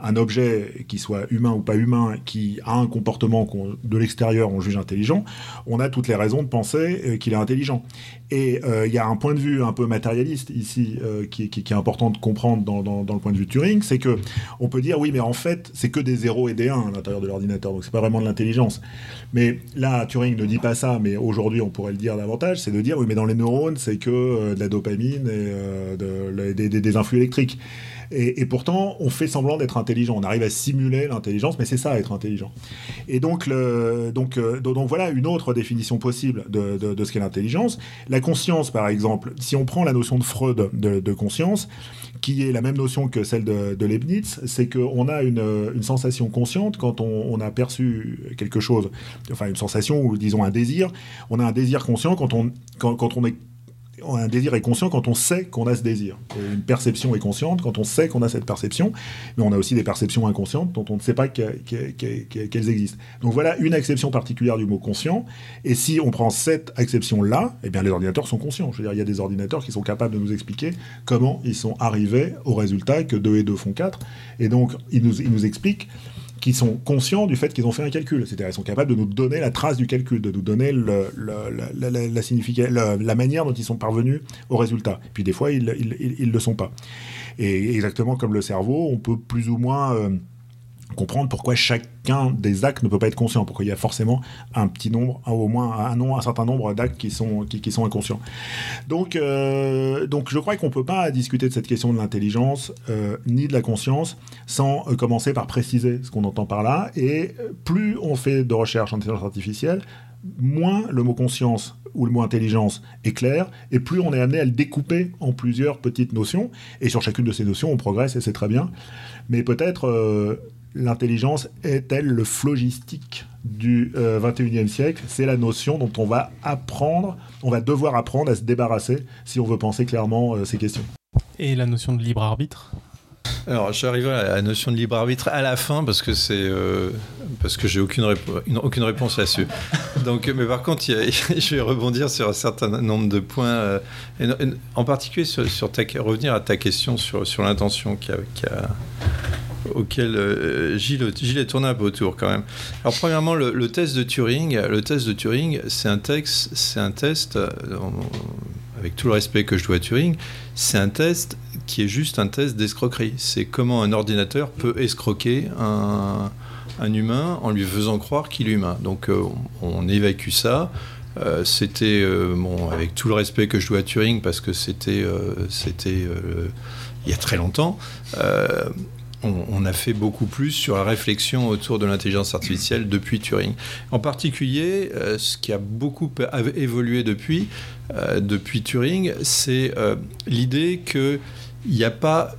un objet qui soit humain ou pas humain, qui a un comportement de l'extérieur on juge intelligent, on a toutes les raisons de penser euh, qu'il est intelligent. Et euh, il y a un point de vue un peu matérialiste ici euh, qui, est important de comprendre dans, le point de vue Turing, c'est que on peut dire oui, mais en fait c'est que des 0 et des 1 à l'intérieur de l'ordinateur, donc c'est pas vraiment de l'intelligence. Mais là, Turing ne dit pas ça, mais aujourd'hui on pourrait le dire davantage, c'est de dire oui, mais dans les neurones c'est que de la dopamine et des influx électriques. Et, pourtant, on fait semblant d'être intelligent. On arrive à simuler l'intelligence, mais c'est ça, être intelligent. Et donc, le, donc, euh, donc voilà une autre définition possible de, de, ce qu'est l'intelligence. La conscience, par exemple, si on prend la notion de Freud de, conscience, qui est la même notion que celle de, Leibniz, c'est qu'on a une, sensation consciente quand on, a perçu quelque chose, enfin une sensation ou disons un désir. On a un désir conscient quand on, quand, quand on est un désir est conscient quand on sait qu'on a ce désir. Une perception est consciente quand on sait qu'on a cette perception, mais on a aussi des perceptions inconscientes dont on ne sait pas qu'elles existent. Donc voilà une acception particulière du mot conscient. Et si on prend cette acception-là, eh bien les ordinateurs sont conscients. Je veux dire, il y a des ordinateurs qui sont capables de nous expliquer comment ils sont arrivés au résultat que 2 et 2 font 4. Et donc, ils nous, ils nous expliquent qui sont conscients du fait qu'ils ont fait un calcul. C'est-à-dire, ils sont capables de nous donner la trace du calcul, de nous donner la, la, la, manière dont ils sont parvenus au résultat. Puis, des fois, ils ne le sont pas. Et exactement comme le cerveau, on peut plus ou moins. Euh, comprendre pourquoi chacun des actes ne peut pas être conscient, pourquoi il y a forcément un petit nombre, au moins un, un certain nombre d'actes qui sont, qui, sont inconscients. Donc, euh, donc je crois qu'on ne peut pas discuter de cette question de l'intelligence euh, ni de la conscience sans euh, commencer par préciser ce qu'on entend par là. Et plus on fait de recherche en intelligence artificielle, moins le mot conscience ou le mot intelligence est clair, et plus on est amené à le découper en plusieurs petites notions. Et sur chacune de ces notions, on progresse et c'est très bien. Mais peut-être l'intelligence est-elle le phlogistique du 21e euh, siècle? C'est la notion dont on va apprendre, on va devoir apprendre à se débarrasser si on veut penser clairement euh, ces questions. Et la notion de libre arbitre? Alors, j'arrive à la notion de libre arbitre à la fin parce que c'est euh, parce que j'ai aucune, aucune réponse là-dessus. Donc, mais par contre, [laughs] je vais rebondir sur un certain nombre de points, en particulier sur, ta, revenir à ta question sur, sur l'intention qui a, qui a auquel euh, Gilles, est tourné un peu autour quand même. Alors premièrement, le, test de Turing, le test de Turing, c'est un texte, c'est un test, euh, avec tout le respect que je dois à Turing, c'est un test qui est juste un test d'escroquerie. C'est comment un ordinateur peut escroquer un, humain en lui faisant croire qu'il est humain. Donc euh, on, évacue ça. c'était bon, avec tout le respect que je dois à Turing parce que c'était c'était il y a très longtemps on, a fait beaucoup plus sur la réflexion autour de l'intelligence artificielle depuis Turing. En particulier, euh, ce qui a beaucoup évolué depuis, euh, depuis Turing, c'est euh, l'idée qu'il n'y a pas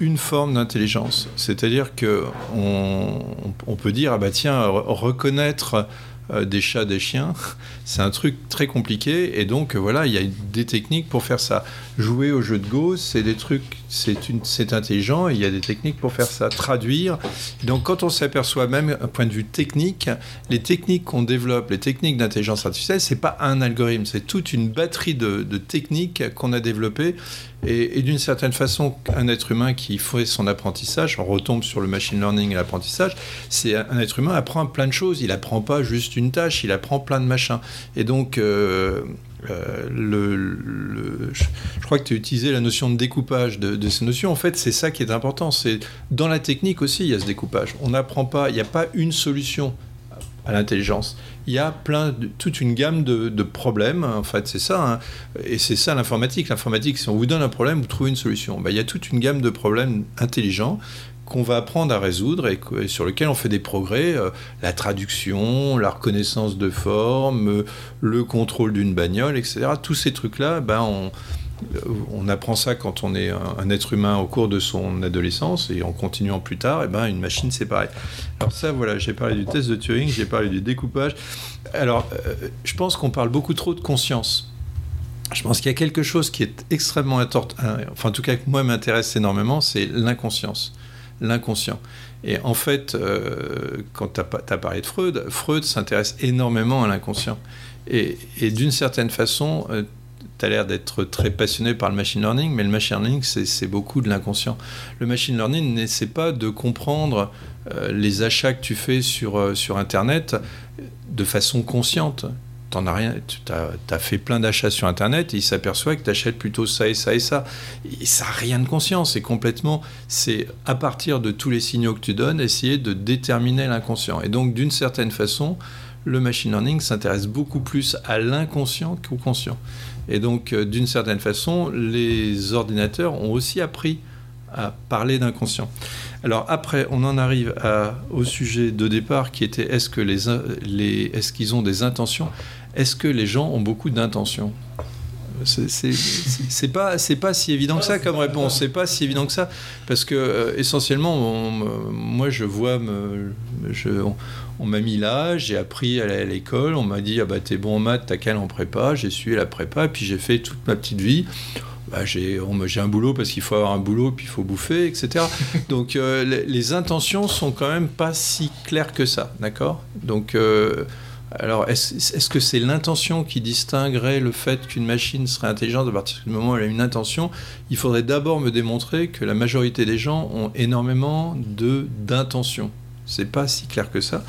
une forme d'intelligence. C'est-à-dire qu'on on peut dire, ah bah tiens, reconnaître des chats, des chiens, [laughs] c'est un truc très compliqué. Et donc, voilà, il y a des techniques pour faire ça. Jouer au jeu de Go, c'est des trucs, c'est intelligent. il y a des techniques pour faire ça. Traduire. donc, quand on s'aperçoit même, un point de vue technique, les techniques qu'on développe, les techniques d'intelligence artificielle, c'est pas un algorithme, c'est toute une batterie de, de techniques qu'on a développées et, d'une certaine façon, un être humain qui fait son apprentissage, on retombe sur le machine learning et l'apprentissage, c'est un être humain apprend plein de choses. Il apprend pas juste une tâche, il apprend plein de machins. Et donc, euh, euh, je, crois que tu as utilisé la notion de découpage de, ces notions. En fait, c'est ça qui est important. C'est dans la technique aussi, il y a ce découpage. On n'apprend pas, il n'y a pas une solution à l'intelligence. Il y a plein toute une gamme de, problèmes. En fait, c'est ça. Hein. Et c'est ça l'informatique. L'informatique, si on vous donne un problème, vous trouvez une solution. Ben, il y a toute une gamme de problèmes intelligents qu'on va apprendre à résoudre et, sur lesquels on fait des progrès. Euh, la traduction, la reconnaissance de forme, euh, le contrôle d'une bagnole, etc. Tous ces trucs-là, ben, on euh, on apprend ça quand on est un, être humain au cours de son adolescence et en continuant plus tard, et eh ben une machine c'est pareil. Alors ça voilà, j'ai parlé du test de Turing, j'ai parlé du découpage. Alors je pense qu'on parle beaucoup trop de conscience. Je pense qu'il y a quelque chose qui est extrêmement important, enfin en tout cas que moi m'intéresse énormément, c'est l'inconscience, l'inconscient. Et en fait, euh, quand tu as, parlé de Freud, Freud s'intéresse énormément à l'inconscient. Et, d'une certaine façon, tu as l'air d'être très passionné par le machine learning, mais le machine learning, c'est beaucoup de l'inconscient. Le machine learning n'essaie pas de comprendre euh, les achats que tu fais sur, euh, sur Internet de façon consciente. T'en as rien, tu as, fait plein d'achats sur Internet et il s'aperçoit que tu achètes plutôt ça et ça et ça. Et ça n'a rien de conscient, c'est complètement, c'est à partir de tous les signaux que tu donnes, essayer de déterminer l'inconscient. Et donc, d'une certaine façon, le machine learning s'intéresse beaucoup plus à l'inconscient qu'au conscient. Et donc, euh, d'une certaine façon, les ordinateurs ont aussi appris à parler d'inconscient. Alors après, on en arrive au sujet de départ qui était est-ce que les, est-ce qu'ils ont des intentions? Est-ce que les gens ont beaucoup d'intentions c'est pas c'est pas si évident que ça comme réponse. C'est pas si évident que ça parce que euh, essentiellement, moi je vois, je, on, m'a mis là, j'ai appris à l'école, on m'a dit ah bah t'es bon en maths, t'as qu'à en prépa, j'ai suivi la prépa, puis j'ai fait toute ma petite vie. Bah, j'ai un boulot parce qu'il faut avoir un boulot, puis il faut bouffer, etc. [laughs] Donc euh, les, intentions sont quand même pas si claires que ça, d'accord? Donc euh, alors, est-ce que c'est l'intention qui distinguerait le fait qu'une machine serait intelligente à partir du moment où elle a une intention? Il faudrait d'abord me démontrer que la majorité des gens ont énormément d'intentions. C'est pas si clair que ça.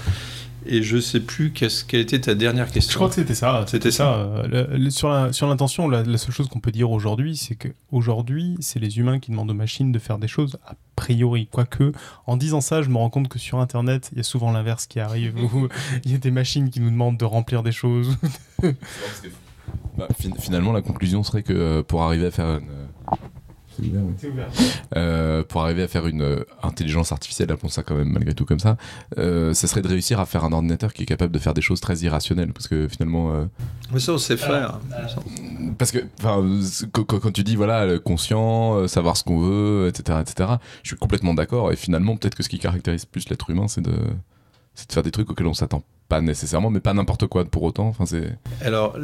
Et je sais plus qu'est-ce, quelle était ta dernière question. Je crois que c'était ça. C'était ça. Euh, sur, l'intention, la, seule chose qu'on peut dire aujourd'hui, c'est que aujourd'hui, c'est les humains qui demandent aux machines de faire des choses a priori. Quoique, en disant ça, je me rends compte que sur Internet, il y a souvent l'inverse qui arrive, [laughs] où il y a des machines qui nous demandent de remplir des choses. bah, finalement, la conclusion serait que euh, pour arriver à faire une euh, pour arriver à faire une euh, intelligence artificielle, appelons ça quand même malgré tout comme ça, euh, ce serait de réussir à faire un ordinateur qui est capable de faire des choses très irrationnelles. Parce que finalement. Euh, Mais ça, on sait faire. parce que quand, tu dis voilà, conscient, savoir ce qu'on veut, etc., etc., je suis complètement d'accord. Et finalement, peut-être que ce qui caractérise plus l'être humain, c'est de, de faire des trucs auxquels on s'attend pas nécessairement, mais pas n'importe quoi pour autant. Enfin, c'est... Alors, dans,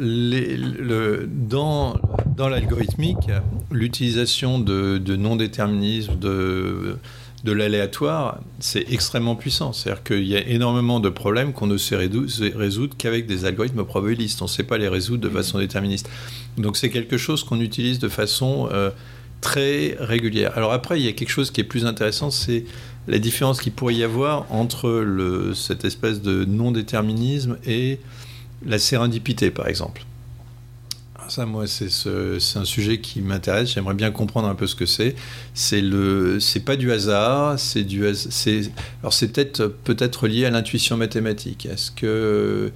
l'algorithmique, l'utilisation de, non-déterminisme, de, de l'aléatoire, c'est extrêmement puissant. C'est-à-dire qu'il y a énormément de problèmes qu'on ne sait résoudre qu'avec des algorithmes probabilistes. On ne sait pas les résoudre de façon déterministe. Donc, c'est quelque chose qu'on utilise de façon euh, très régulière. Alors après, il y a quelque chose qui est plus intéressant, c'est la différence qu'il pourrait y avoir entre cette espèce de non-déterminisme et la sérendipité, par exemple. Ça, moi, c'est un sujet qui m'intéresse. J'aimerais bien comprendre un peu ce que c'est. C'est le, c'est pas du hasard. C'est du, c'est, alors c'est peut-être peut-être lié à l'intuition mathématique. Est-ce que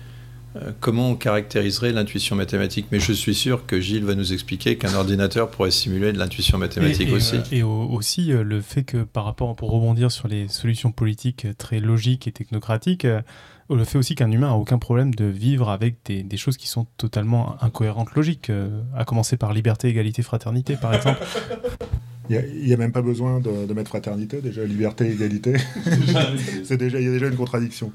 comment on caractériserait l'intuition mathématique? Mais je suis sûr que Gilles va nous expliquer qu'un ordinateur pourrait simuler de l'intuition mathématique aussi. et aussi euh, le fait que par rapport, pour rebondir sur les solutions politiques très logiques et technocratiques, euh, le fait aussi qu'un humain a aucun problème de vivre avec des, choses qui sont totalement incohérentes logiques, à commencer par liberté, égalité, fraternité, par exemple. [laughs] Il n'y a, même pas besoin de, de, mettre fraternité, déjà liberté, égalité. c'est [laughs] déjà, il y a déjà une contradiction.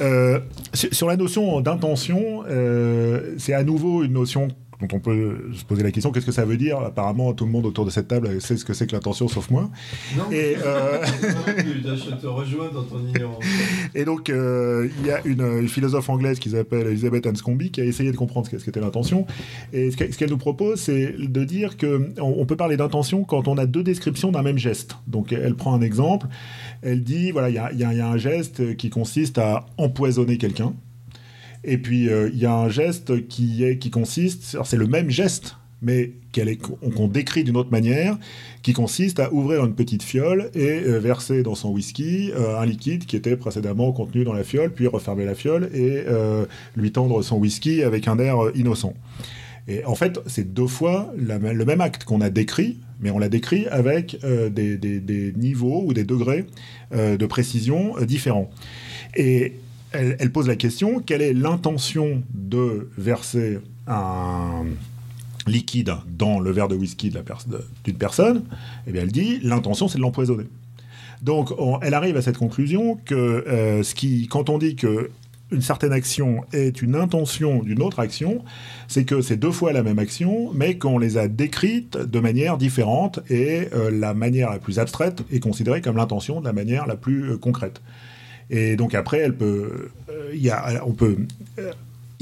Euh, sur la notion d'intention, euh, c'est à nouveau une notion dont on peut se poser la question qu'est-ce que ça veut dire Apparemment, tout le monde autour de cette table sait ce que c'est que l'intention, sauf moi. Non, et, euh... [laughs] je te rejoins dans ton ignorance. Et donc, euh, il y a une, philosophe anglaise qui s'appelle Elizabeth Anscombe qui a essayé de comprendre ce qu'était l'intention. Et ce qu'elle nous propose, c'est de dire qu'on on peut parler d'intention quand on a deux descriptions d'un même geste. Donc, elle prend un exemple elle dit voilà, il y a, un geste qui consiste à empoisonner quelqu'un. Et puis, euh, il y a un geste qui, est, qui consiste, c'est le même geste, mais qu'on décrit d'une autre manière, qui consiste à ouvrir une petite fiole et euh, verser dans son whisky euh, un liquide qui était précédemment contenu dans la fiole, puis refermer la fiole et lui tendre son whisky avec un air innocent. Et en fait, c'est deux fois le même acte qu'on a décrit, mais on l'a décrit avec euh, des, niveaux ou des degrés euh, de précision euh, différents. Et elle, pose la question, quelle est l'intention de verser un liquide dans le verre de whisky d'une personne? Eh bien, elle dit, l'intention, c'est de l'empoisonner. Donc, elle arrive à cette conclusion que ce qui, quand on dit que une certaine action est une intention d'une autre action, c'est que c'est deux fois la même action, mais qu'on les a décrites de manière différente et euh, la manière la plus abstraite est considérée comme l'intention de la manière la plus euh, concrète. Et donc après, elle euh, on peut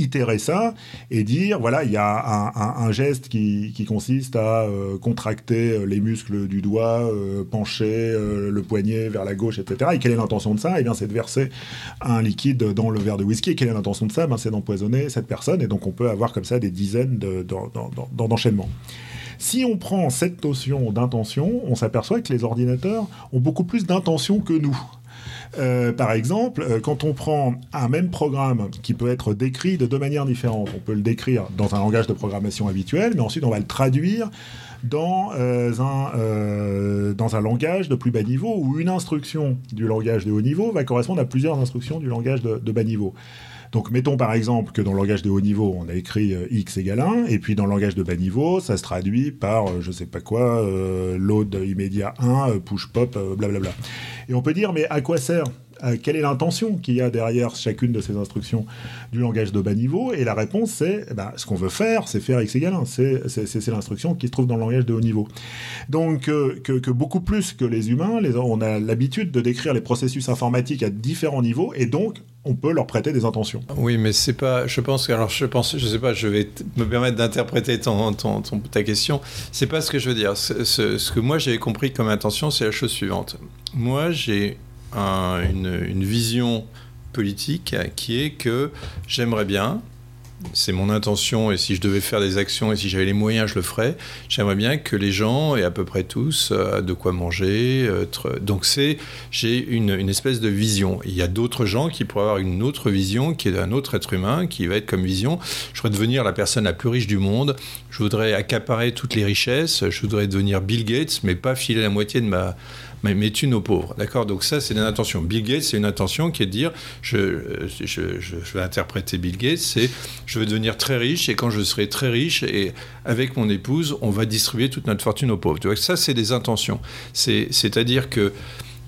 itérer ça et dire voilà, il y a un, geste qui, consiste à euh, contracter euh, les muscles du doigt, euh, pencher le poignet vers la gauche, etc. Et quelle est l'intention de ça? Eh bien, c'est de verser un liquide dans le verre de whisky. Et quelle est l'intention de ça? Ben, C'est d'empoisonner cette personne. Et donc, on peut avoir comme ça des dizaines d'enchaînements. Si on prend cette notion d'intention, on s'aperçoit que les ordinateurs ont beaucoup plus d'intention que nous. Euh, par exemple, euh, quand on prend un même programme qui peut être décrit de deux manières différentes, on peut le décrire dans un langage de programmation habituel, mais ensuite on va le traduire dans, un, dans un langage de plus bas niveau où une instruction du langage de haut niveau va correspondre à plusieurs instructions du langage de bas niveau. Donc mettons par exemple que dans le langage de haut niveau, on a écrit euh, x égale 1, et puis dans le langage de bas niveau, ça se traduit par euh, je sais pas quoi, euh, load immédiat 1, push pop, blablabla. Et on peut dire mais à quoi sert quelle est l'intention qu'il y a derrière chacune de ces instructions du langage de bas niveau Et la réponse, c'est eh ben, ce qu'on veut faire, c'est faire x égale 1. C'est l'instruction qui se trouve dans le langage de haut niveau. Donc, que, beaucoup plus que les humains, on a l'habitude de décrire les processus informatiques à différents niveaux, et donc on peut leur prêter des intentions. Oui, mais c'est pas. Je pense que. Alors, je pense. Je sais pas. Je vais me permettre d'interpréter ton, ta question. C'est pas ce que je veux dire. Ce, ce que moi j'ai compris comme intention, c'est la chose suivante. Moi, j'ai une, vision politique qui est que j'aimerais bien c'est mon intention, et si je devais faire des actions, et si j'avais les moyens, je le ferais. J'aimerais bien que les gens aient à peu près tous euh, de quoi manger. Donc c'est, j'ai une, une, espèce de vision. Il y a d'autres gens qui pourraient avoir une autre vision, qui est d'un autre être humain, qui va être comme vision. Je voudrais devenir la personne la plus riche du monde. Je voudrais accaparer toutes les richesses. Je voudrais devenir Bill Gates, mais pas filer la moitié de ma mais, mais tu nos pauvres. D'accord? Donc ça, c'est une intention. Bill Gates, c'est une intention qui est de dire, je, je, je, vais interpréter Bill Gates, c'est je veux devenir très riche et quand je serai très riche et avec mon épouse, on va distribuer toute notre fortune aux pauvres. Tu vois, ça, c'est des intentions. C'est-à-dire que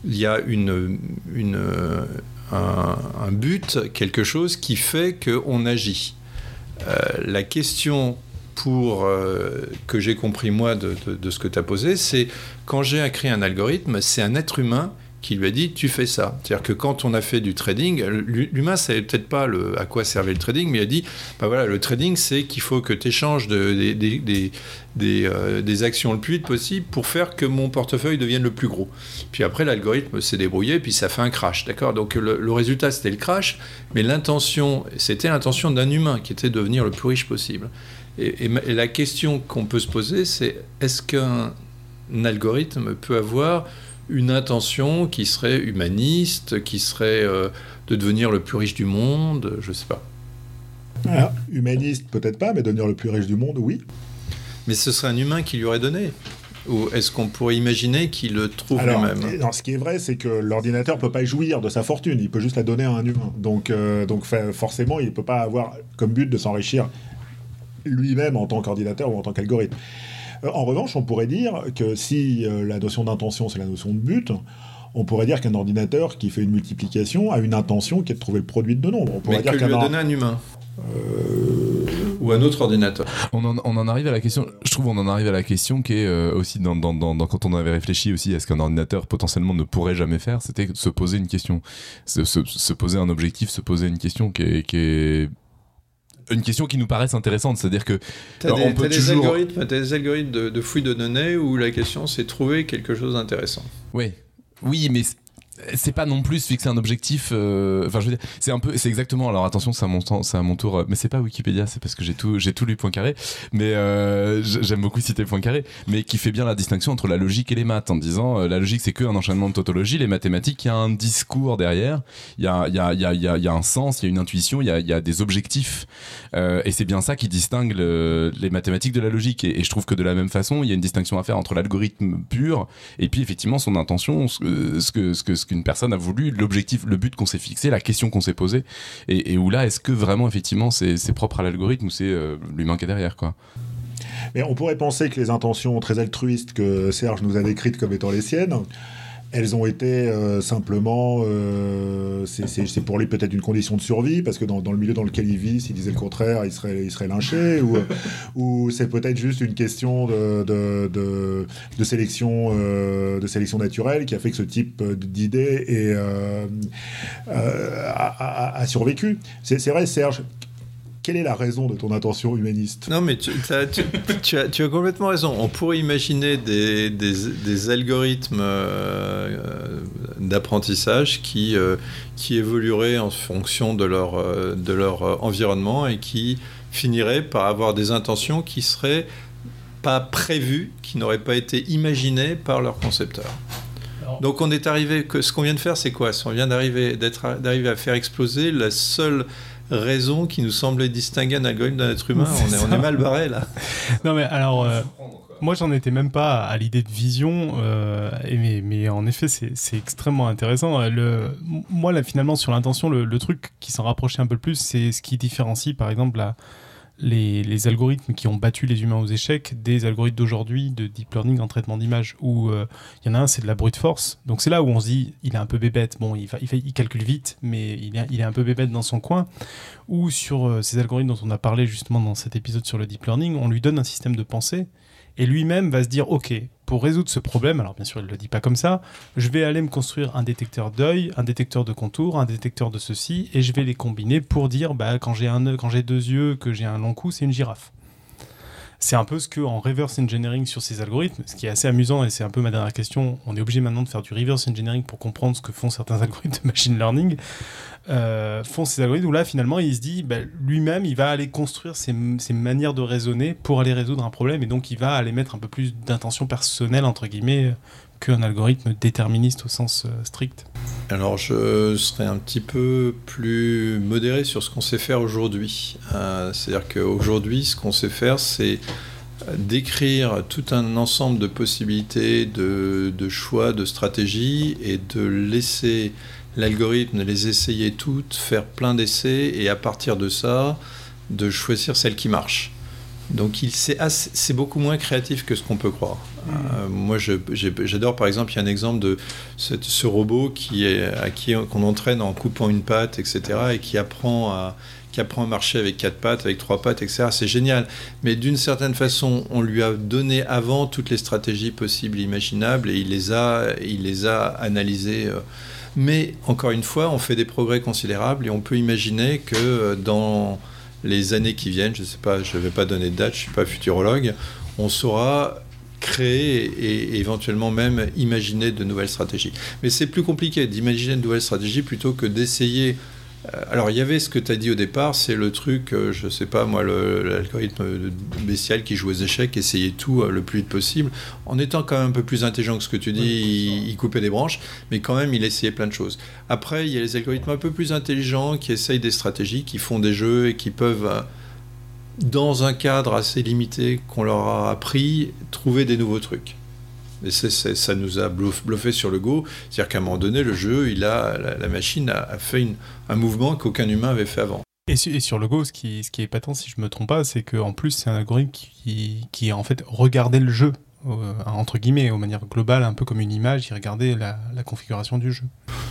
il y a une, une, un, un, but, quelque chose qui fait qu'on agit. Euh, la question pour euh, que j'ai compris moi de, ce que tu as posé, c'est quand j'ai écrit un algorithme, c'est un être humain qui lui a dit tu fais ça. C'est-à-dire que quand on a fait du trading, l'humain savait peut-être pas le, à quoi servait le trading, mais il a dit bah voilà, le trading c'est qu'il faut que tu échanges euh, des, actions le plus vite possible pour faire que mon portefeuille devienne le plus gros. Puis après l'algorithme s'est débrouillé, puis ça fait un crash. D'accord? Donc le, résultat c'était le crash, mais l'intention, c'était l'intention d'un humain qui était de devenir le plus riche possible. Et, la question qu'on peut se poser, c'est est-ce qu'un algorithme peut avoir une intention qui serait humaniste, qui serait euh, de devenir le plus riche du monde Je ne sais pas. Ah, humaniste, peut-être pas, mais devenir le plus riche du monde, oui. Mais ce serait un humain qui lui aurait donné ou est-ce qu'on pourrait imaginer qu'il le trouve lui-même? Ce qui est vrai, c'est que l'ordinateur ne peut pas jouir de sa fortune, il peut juste la donner à un humain. Donc, euh, donc forcément, il ne peut pas avoir comme but de s'enrichir lui-même en tant qu'ordinateur ou en tant qu'algorithme. Euh, en revanche, on pourrait dire que si euh, la notion d'intention, c'est la notion de but, on pourrait dire qu'un ordinateur qui fait une multiplication a une intention qui est de trouver le produit de deux nombres. On pourrait Mais dire que lui a donné un humain. Ou un autre ordinateur. On en, arrive à la question. Je trouve on en arrive à la question qui est euh, aussi dans, quand on avait réfléchi aussi à ce qu'un ordinateur potentiellement ne pourrait jamais faire, c'était se poser une question, se, poser un objectif, se poser une question qui est une question qui nous paraisse intéressante, c'est-à-dire que t'as des, on des algorithmes, des algorithmes de, de fouille de données où la question c'est trouver quelque chose d'intéressant. Oui, oui, mais c'est pas non plus fixer un objectif. Euh, enfin, je veux dire, c'est un peu, c'est exactement. Alors attention, c'est à mon c'est à mon tour. Euh, mais c'est pas Wikipédia, c'est parce que j'ai tout, j'ai tout lu Poincaré. Mais euh, j'aime beaucoup citer Poincaré, mais qui fait bien la distinction entre la logique et les maths, en disant la logique c'est que un enchaînement de tautologie, les mathématiques, il y a un discours derrière, il y a, il y a, il y a, il y a, un sens, il y a une intuition, il y a, il y a des objectifs, et c'est bien ça qui distingue les mathématiques de la logique. Et, je trouve que de la même façon, il y a une distinction à faire entre l'algorithme pur et puis effectivement son intention, ce que, ce que qu'une personne a voulu, l'objectif, le but qu'on s'est fixé, la question qu'on s'est posée, et, où là, est-ce que vraiment, effectivement, c'est propre à l'algorithme ou c'est euh, l'humain qui est derrière, quoi? Mais on pourrait penser que les intentions très altruistes que Serge nous a décrites comme étant les siennes, elles ont été euh, simplement, euh, c'est pour lui peut-être une condition de survie, parce que dans, le milieu dans lequel il vit, s'il disait le contraire, il serait, il serait lynché, ou, [laughs] ou c'est peut-être juste une question de, de, de, sélection, euh, de sélection naturelle qui a fait que ce type d'idée a, a, survécu. C'est vrai, Serge, quelle est la raison de ton intention humaniste? Non, mais tu, as, tu, as, complètement raison. On pourrait imaginer des, des, algorithmes euh, d'apprentissage qui, euh, qui évolueraient en fonction de leur, euh, de leur environnement et qui finiraient par avoir des intentions qui seraient pas prévues, qui n'auraient pas été imaginées par leur concepteur. Donc on est arrivé que ce qu'on vient de faire, c'est quoi? On vient d'arriver d'arriver à faire exploser la seule raison qui nous semblait distinguer un algorithme d'un être humain. [laughs] On est, on est, mal barré là. [laughs] Non mais alors. Euh, moi, j'en étais même pas à l'idée de vision, euh, mais, mais, en effet, c'est extrêmement intéressant. Le, moi, là, finalement, sur l'intention, le, le, truc qui s'en rapprochait un peu plus, c'est ce qui différencie, par exemple, la, les, algorithmes qui ont battu les humains aux échecs des algorithmes d'aujourd'hui de deep learning en traitement d'image où il euh, y en a un c'est de la brute force. Donc c'est là où on se dit il est un peu bébête. Bon il, il, calcule vite mais il est, il est, un peu bébête dans son coin. Ou sur euh, ces algorithmes dont on a parlé justement dans cet épisode sur le deep learning on lui donne un système de pensée et lui-même va se dire ok pour résoudre ce problème, alors bien sûr il ne le dit pas comme ça, je vais aller me construire un détecteur d'œil, un détecteur de contour, un détecteur de ceci, et je vais les combiner pour dire bah, quand j'ai un quand j'ai deux yeux, que j'ai un long cou, c'est une girafe. C'est un peu ce que en reverse engineering sur ces algorithmes, ce qui est assez amusant et c'est un peu ma dernière question. On est obligé maintenant de faire du reverse engineering pour comprendre ce que font certains [laughs] algorithmes de machine learning. Euh, font ces algorithmes où là finalement il se dit bah, lui-même il va aller construire ses, manières de raisonner pour aller résoudre un problème et donc il va aller mettre un peu plus d'intention personnelle entre guillemets qu'un algorithme déterministe au sens euh, strict. Alors je serais un petit peu plus modéré sur ce qu'on sait faire aujourd'hui. Euh, c'est-à-dire qu'aujourd'hui ce qu'on sait faire c'est décrire tout un ensemble de possibilités, de, de choix, de stratégies et de laisser l'algorithme, les essayer toutes, faire plein d'essais et à partir de ça, de choisir celle qui marche. Donc c'est beaucoup moins créatif que ce qu'on peut croire. Mm. Euh, moi j'adore par exemple, il y a un exemple de ce, robot qui est, à qui qu'on entraîne en coupant une patte, etc. et qui apprend à, qui apprend à marcher avec quatre pattes, avec trois pattes, etc. C'est génial. Mais d'une certaine façon, on lui a donné avant toutes les stratégies possibles et imaginables et il les a, il les a analysées. Euh, mais encore une fois, on fait des progrès considérables et on peut imaginer que euh, dans les années qui viennent, je ne sais pas, je vais pas donner de date, je ne suis pas futurologue, on saura créer et éventuellement même imaginer de nouvelles stratégies. Mais c'est plus compliqué d'imaginer de nouvelles stratégies plutôt que d'essayer alors il y avait ce que tu as dit au départ, c'est le truc, euh, je sais pas moi, l'algorithme bestial qui joue aux échecs, essayait tout euh, le plus vite possible, en étant quand même un peu plus intelligent que ce que tu dis, il, coupait des branches, mais quand même il essayait plein de choses. Après, il y a les algorithmes un peu plus intelligents qui essayent des stratégies, qui font des jeux et qui peuvent, dans un cadre assez limité qu'on leur a appris, trouver des nouveaux trucs. Et ça nous a bluffé sur le go. C'est-à-dire qu'à un moment donné, le jeu, il a, la, machine a, fait un mouvement qu'aucun humain avait fait avant. Et, sur le Go, ce qui, ce qui est épatant, si je me trompe pas, c'est qu'en plus, c'est un algorithme qui, qui, en fait regardait le jeu, euh, entre guillemets, de manière globale, un peu comme une image, il regardait la, la configuration du jeu.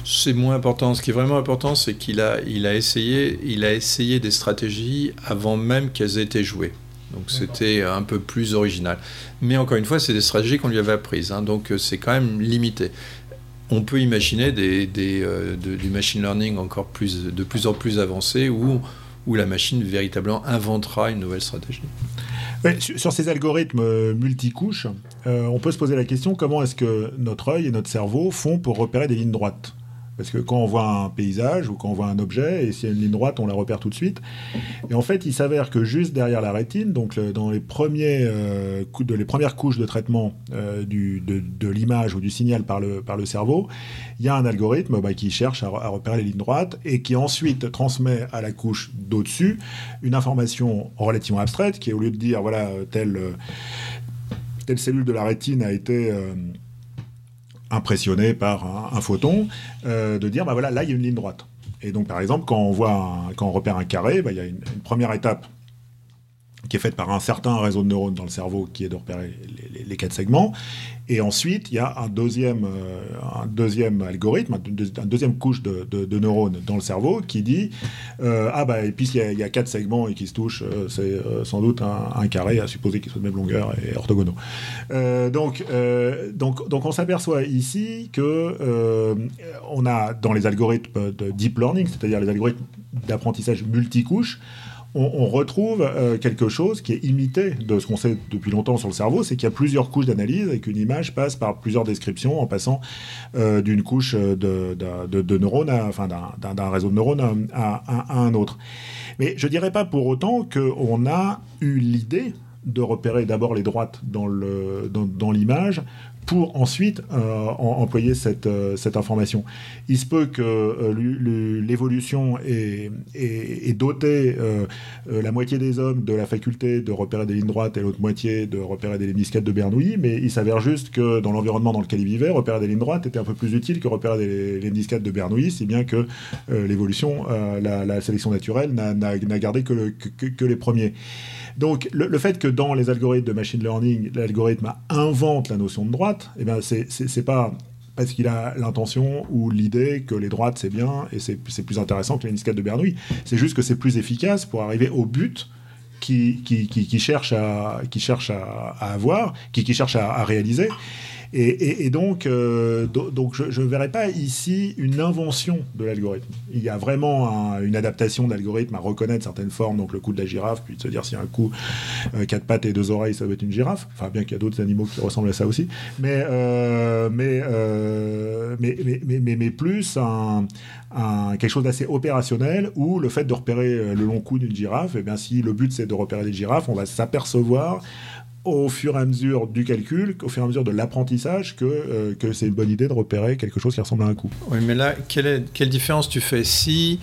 C'est moins important. Ce qui est vraiment important, c'est qu'il a, il a, essayé, il a essayé des stratégies avant même qu'elles aient été jouées. Donc c'était un peu plus original. Mais encore une fois, c'est des stratégies qu'on lui avait apprises, hein, donc euh, c'est quand même limité. On peut imaginer des, euh, du machine learning encore plus, de plus en plus avancé où, où la machine véritablement inventera une nouvelle stratégie. sur ces algorithmes euh, multicouches, on peut se poser la question comment est-ce que notre œil et notre cerveau font pour repérer des lignes droites? Parce que quand on voit un paysage ou quand on voit un objet, et s'il y a une ligne droite, on la repère tout de suite. Et en fait, il s'avère que juste derrière la rétine, donc dans les, premiers, euh, de, les premières couches de traitement euh, du, de, l'image ou du signal par le, par le cerveau, il y a un algorithme bah, qui cherche à, repérer les lignes droites et qui ensuite transmet à la couche d'au-dessus une information relativement abstraite qui, au lieu de dire, voilà, telle, telle cellule de la rétine a été... Euh, impressionné par un, photon, euh, de dire, bah voilà, là, il y a une ligne droite. Et donc, par exemple, quand on, voit quand on repère un carré, bah, il y a une, première étape qui est faite par un certain réseau de neurones dans le cerveau qui est de repérer les, quatre segments. Et ensuite, il y a un deuxième, euh, un deuxième algorithme, une deuxième couche de, neurones dans le cerveau qui dit euh, Ah, bah, et puis il y, a, quatre segments et qui se touchent, euh, c'est sans doute un, carré, à supposer qu'ils soient de même longueur et orthogonaux. donc, donc, donc, on s'aperçoit ici que on a dans les algorithmes de deep learning, c'est-à-dire les algorithmes d'apprentissage multicouches, on, retrouve euh, quelque chose qui est imité de ce qu'on sait depuis longtemps sur le cerveau, c'est qu'il y a plusieurs couches d'analyse et qu'une image passe par plusieurs descriptions en passant euh, d'une couche de, neurones, enfin d'un réseau de neurones à, un autre. Mais je dirais pas pour autant qu'on a eu l'idée de repérer d'abord les droites dans l'image pour ensuite euh, employer cette, euh, cette, information. Il se peut que euh, l'évolution ait, doté la moitié des hommes de la faculté de repérer des lignes droites et l'autre moitié de repérer des lignes de Bernoulli, mais il s'avère juste que dans l'environnement dans lequel il vivait, repérer des lignes droites était un peu plus utile que repérer des lignes de Bernoulli, si bien que l'évolution, la, sélection naturelle n'a gardé que les premiers. Donc le, fait que dans les algorithmes de machine learning, l'algorithme invente la notion de droite, eh ben c'est pas parce qu'il a l'intention ou l'idée que les droites c'est bien et c'est plus intéressant que les disquettes de Bernoulli. C'est juste que c'est plus efficace pour arriver au but qui, qui, qui, cherche, à, qui cherche à, avoir, qui cherche à réaliser. Et, donc, euh, donc je ne verrais pas ici une invention de l'algorithme. Il y a vraiment une adaptation d'algorithme à reconnaître certaines formes, donc le coup de la girafe, puis de se dire si un coup, euh, quatre pattes et deux oreilles, ça doit être une girafe. Enfin, bien qu'il y a d'autres animaux qui ressemblent à ça aussi. Mais, euh, mais, mais, mais, mais, plus quelque chose d'assez opérationnel où le fait de repérer le long cou d'une girafe, et eh bien, si le but c'est de repérer des girafes, on va s'apercevoir au fur et à mesure du calcul, au fur et à mesure de l'apprentissage, que, euh, que c'est une bonne idée de repérer quelque chose qui ressemble à un coup. Oui, mais là, quelle, quelle différence tu fais si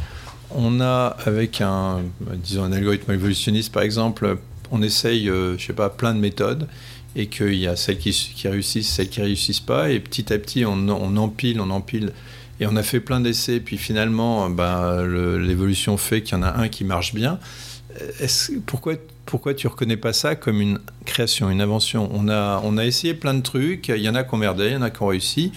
on a, avec un, disons, un algorithme évolutionniste, par exemple, on essaye, euh, je sais pas, plein de méthodes, et qu'il y a celles qui, qui, réussissent, celles qui réussissent pas, et petit à petit, on, on empile, on empile, et on a fait plein d'essais, puis finalement, ben, l'évolution fait qu'il y en a un qui marche bien. Pourquoi pourquoi tu reconnais pas ça comme une création, une invention? On a, on a essayé plein de trucs, il y en a qui ont merdé, il y en a qui ont réussi.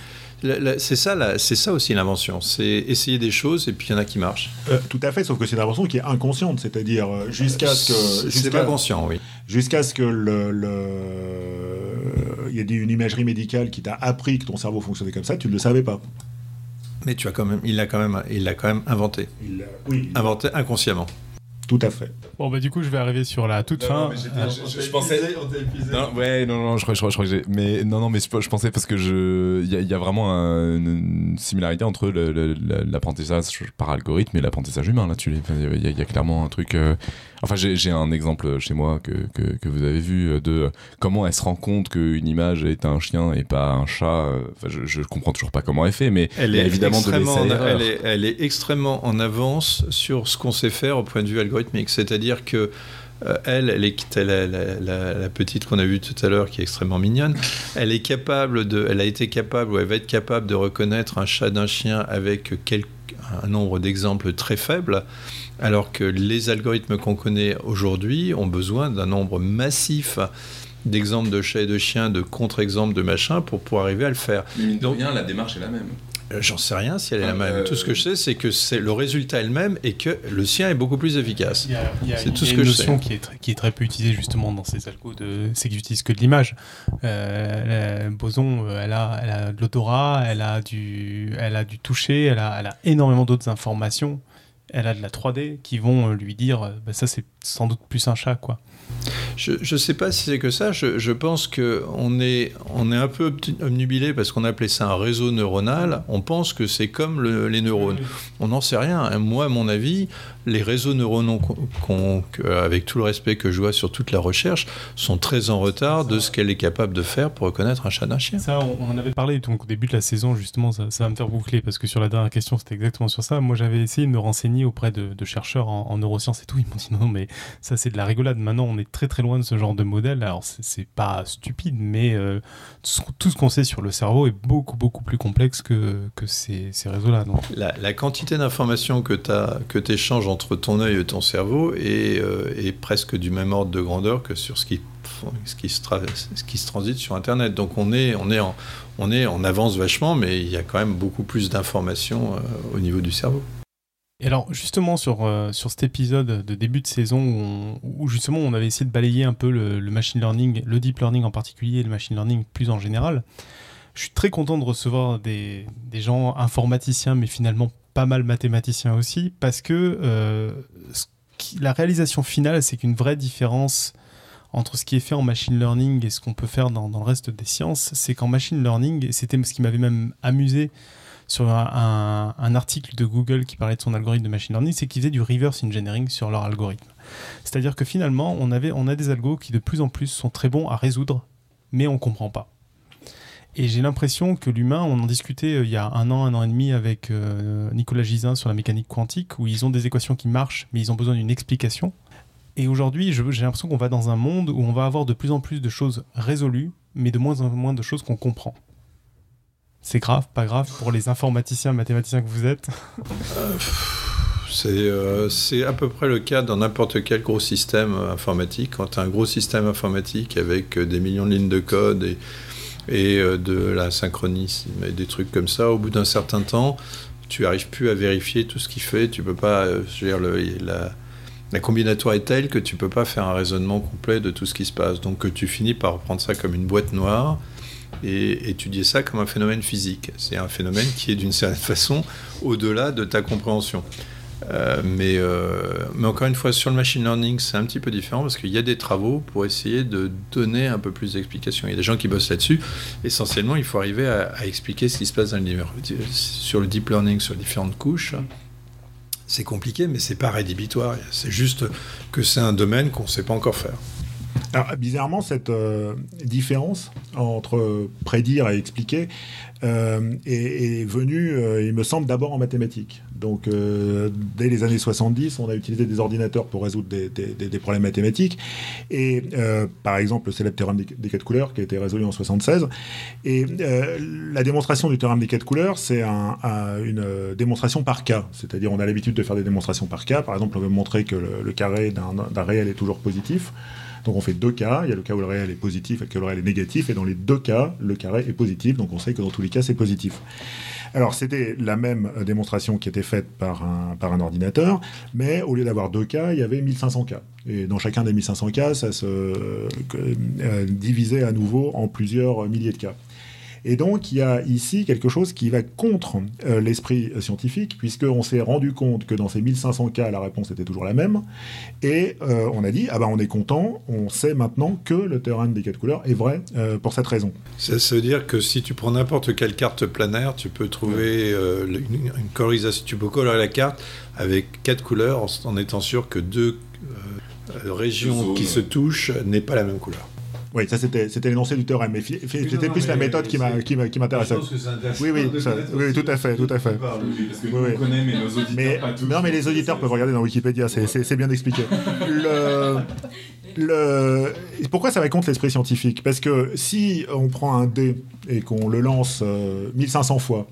C'est ça, c'est ça aussi l'invention, c'est essayer des choses et puis il y en a qui marchent. Euh, tout à fait, sauf que c'est une invention qui est inconsciente, c'est-à-dire euh, jusqu'à ce que c'est pas conscient, oui. Jusqu'à ce que le, il y ait une imagerie médicale qui t'a appris que ton cerveau fonctionnait comme ça, tu ne le savais pas. Mais tu as quand même, il l'a quand même, il l'a quand même inventé. Il oui, inventé inconsciemment. Tout à fait. Bon, bah, du coup, je vais arriver sur la toute fin. je, pensais. Non, ouais, non, non, je crois, je crois, que j'ai. Mais non, non, mais je, pensais parce que je. Il y, a vraiment une similarité entre l'apprentissage par algorithme et l'apprentissage humain là-dessus. Il y, a clairement un truc. Euh, Enfin, j'ai un exemple chez moi que, que, que, vous avez vu euh, de comment elle se rend compte qu'une image est un chien et pas un chat. Euh, enfin, je, je comprends toujours pas comment elle fait, mais elle est évidemment de elle est, elle est extrêmement en avance sur ce qu'on sait faire au point de vue algorithmique. C'est-à-dire que euh, elle, elle est la, la, la petite qu'on a vue tout à l'heure, qui est extrêmement mignonne. Elle est capable de, elle a été capable ou elle va être capable de reconnaître un chat d'un chien avec un nombre d'exemples très faible alors que les algorithmes qu'on connaît aujourd'hui ont besoin d'un nombre massif d'exemples de chats et de chiens, de contre-exemples de machin pour pouvoir arriver à le faire. Donc, bien, la démarche est la même. Euh, j'en sais rien si elle est la même. Euh, tout ce que je sais, c'est que c'est le résultat elle-même et que le sien est beaucoup plus efficace. C'est tout ce que je sais. une notion qui est, très, qui est très peu utilisée justement dans ces algos, c'est qu'ils n'utilisent que de l'image. Euh, Boson, elle a, elle a de l'autorat, elle a du, elle a du toucher, elle a, elle a énormément d'autres informations elle a de la 3D qui vont euh, lui dire euh, bah, ça c'est sans doute plus un chat quoi. Je ne sais pas si c'est que ça. Je, je pense qu'on est, on est un peu omnubilé parce qu'on appelait ça un réseau neuronal. On pense que c'est comme les neurones. On n'en sait rien. Moi, à mon avis, les réseaux neuronaux, avec tout le respect que je vois sur toute la recherche, sont très en retard de ce qu'elle est capable de faire pour reconnaître un chat d'un chien. Ça, on, en avait parlé donc, au début de la saison, justement, ça, va me faire boucler parce que sur la dernière question, c'était exactement sur ça. Moi, j'avais essayé de me renseigner auprès de, chercheurs en, en, neurosciences et tout. Ils m'ont dit non, mais ça, c'est de la rigolade. Maintenant, on est très très loin de ce genre de modèle. Alors, c'est pas stupide, mais euh, tout ce qu'on sait sur le cerveau est beaucoup beaucoup plus complexe que, que ces, ces réseaux-là. La, la, quantité d'informations que tu échanges entre ton œil et ton cerveau euh, est, presque du même ordre de grandeur que sur ce qui, ce qui se transite sur Internet. Donc on est, on, est en, on est en avance vachement, mais il y a quand même beaucoup plus d'informations euh, au niveau du cerveau. Et alors justement sur, euh, sur cet épisode de début de saison où, justement on avait essayé de balayer un peu le, le, machine learning, le deep learning en particulier et le machine learning plus en général, je suis très content de recevoir des, des gens informaticiens mais finalement pas mal mathématicien aussi, parce que euh, la réalisation finale, c'est qu'une vraie différence entre ce qui est fait en machine learning et ce qu'on peut faire dans, le reste des sciences, c'est qu'en machine learning, et c'était ce qui m'avait même amusé sur un, article de Google qui parlait de son algorithme de machine learning, c'est qu'ils faisaient du reverse engineering sur leur algorithme. C'est-à-dire que finalement, on, avait, on a des algos qui de plus en plus sont très bons à résoudre, mais on ne comprend pas. Et j'ai l'impression que l'humain, on en discutait euh, il y a un an, un an et demi avec euh, Nicolas Gisin sur la mécanique quantique, où ils ont des équations qui marchent, mais ils ont besoin d'une explication. Et aujourd'hui, j'ai l'impression qu'on va dans un monde où on va avoir de plus en plus de choses résolues, mais de moins en moins de choses qu'on comprend. C'est grave, pas grave pour les informaticiens, mathématiciens que vous êtes? C'est à peu près le cas dans n'importe quel gros système informatique. Quand tu as un gros système informatique avec des millions de lignes de code et et euh, de la synchronisme des trucs comme ça. Au bout d'un certain temps, tu arrives plus à vérifier tout ce qu'il fait. Tu peux pas, euh, je la combinatoire est telle que tu peux pas faire un raisonnement complet de tout ce qui se passe. Donc tu finis par prendre ça comme une boîte noire et étudier ça comme un phénomène physique. C'est un phénomène qui est d'une certaine [laughs] façon au-delà de ta compréhension. Euh, mais, euh, mais, encore une fois, sur le machine learning, c'est un petit peu différent parce qu'il y a des travaux pour essayer de donner un peu plus d'explications. Il y a des gens qui bossent là-dessus. Essentiellement, il faut arriver à, expliquer ce qui se passe dans le, sur le deep learning, sur différentes couches. C'est compliqué, mais c'est pas rédhibitoire. C'est juste que c'est un domaine qu'on ne sait pas encore faire. Alors, bizarrement, cette euh, différence entre prédire et expliquer est, venue, il me semble, d'abord en mathématiques. Donc, euh, dès les années 70, on a utilisé des ordinateurs pour résoudre des, problèmes mathématiques. Et euh, par exemple, le célèbre théorème des, quatre couleurs qui a été résolu en 76. Et euh, la démonstration du théorème des quatre couleurs, c'est une démonstration par cas. C'est-à-dire, on a l'habitude de faire des démonstrations par cas. Par exemple, on veut montrer que le, carré d'un réel est toujours positif. Donc on fait deux cas, il y a le cas où le réel est positif et le cas où le réel est négatif, et dans les deux cas, le carré est positif, donc on sait que dans tous les cas, c'est positif. Alors, c'était la même euh, démonstration qui était faite par un, ordinateur, mais au lieu d'avoir deux cas, il y avait 1500 cas. Et dans chacun des 1500 cas, ça se euh, divisait à nouveau en plusieurs milliers de cas. Et donc, il y a ici quelque chose qui va contre euh, l'esprit scientifique, puisqu'on s'est rendu compte que dans ces 1500 cas, la réponse était toujours la même. Et euh, on a dit, ah ben on est content, on sait maintenant que le théorème des quatre couleurs est vrai euh, pour cette raison. Ça, veut dire que si tu prends n'importe quelle carte planaire, tu peux trouver une, colorisation, tu peux colorer la carte avec quatre couleurs en, étant sûr que deux régions qui se touchent n'est pas la même couleur. Oui, ça c'était l'énoncé du théorème, mais c'était plus la méthode qui m'intéressait. Oui, oui, oui, tout à fait, tout à fait. Parce que oui, connaît, mais nos auditeurs mais, pas tous. Non, mais les auditeurs peuvent regarder dans Wikipédia, c'est bien expliqué. [laughs] le, le, pourquoi ça va contre l'esprit scientifique? Parce que si on prend un dé et qu'on le lance 1500 euh, fois,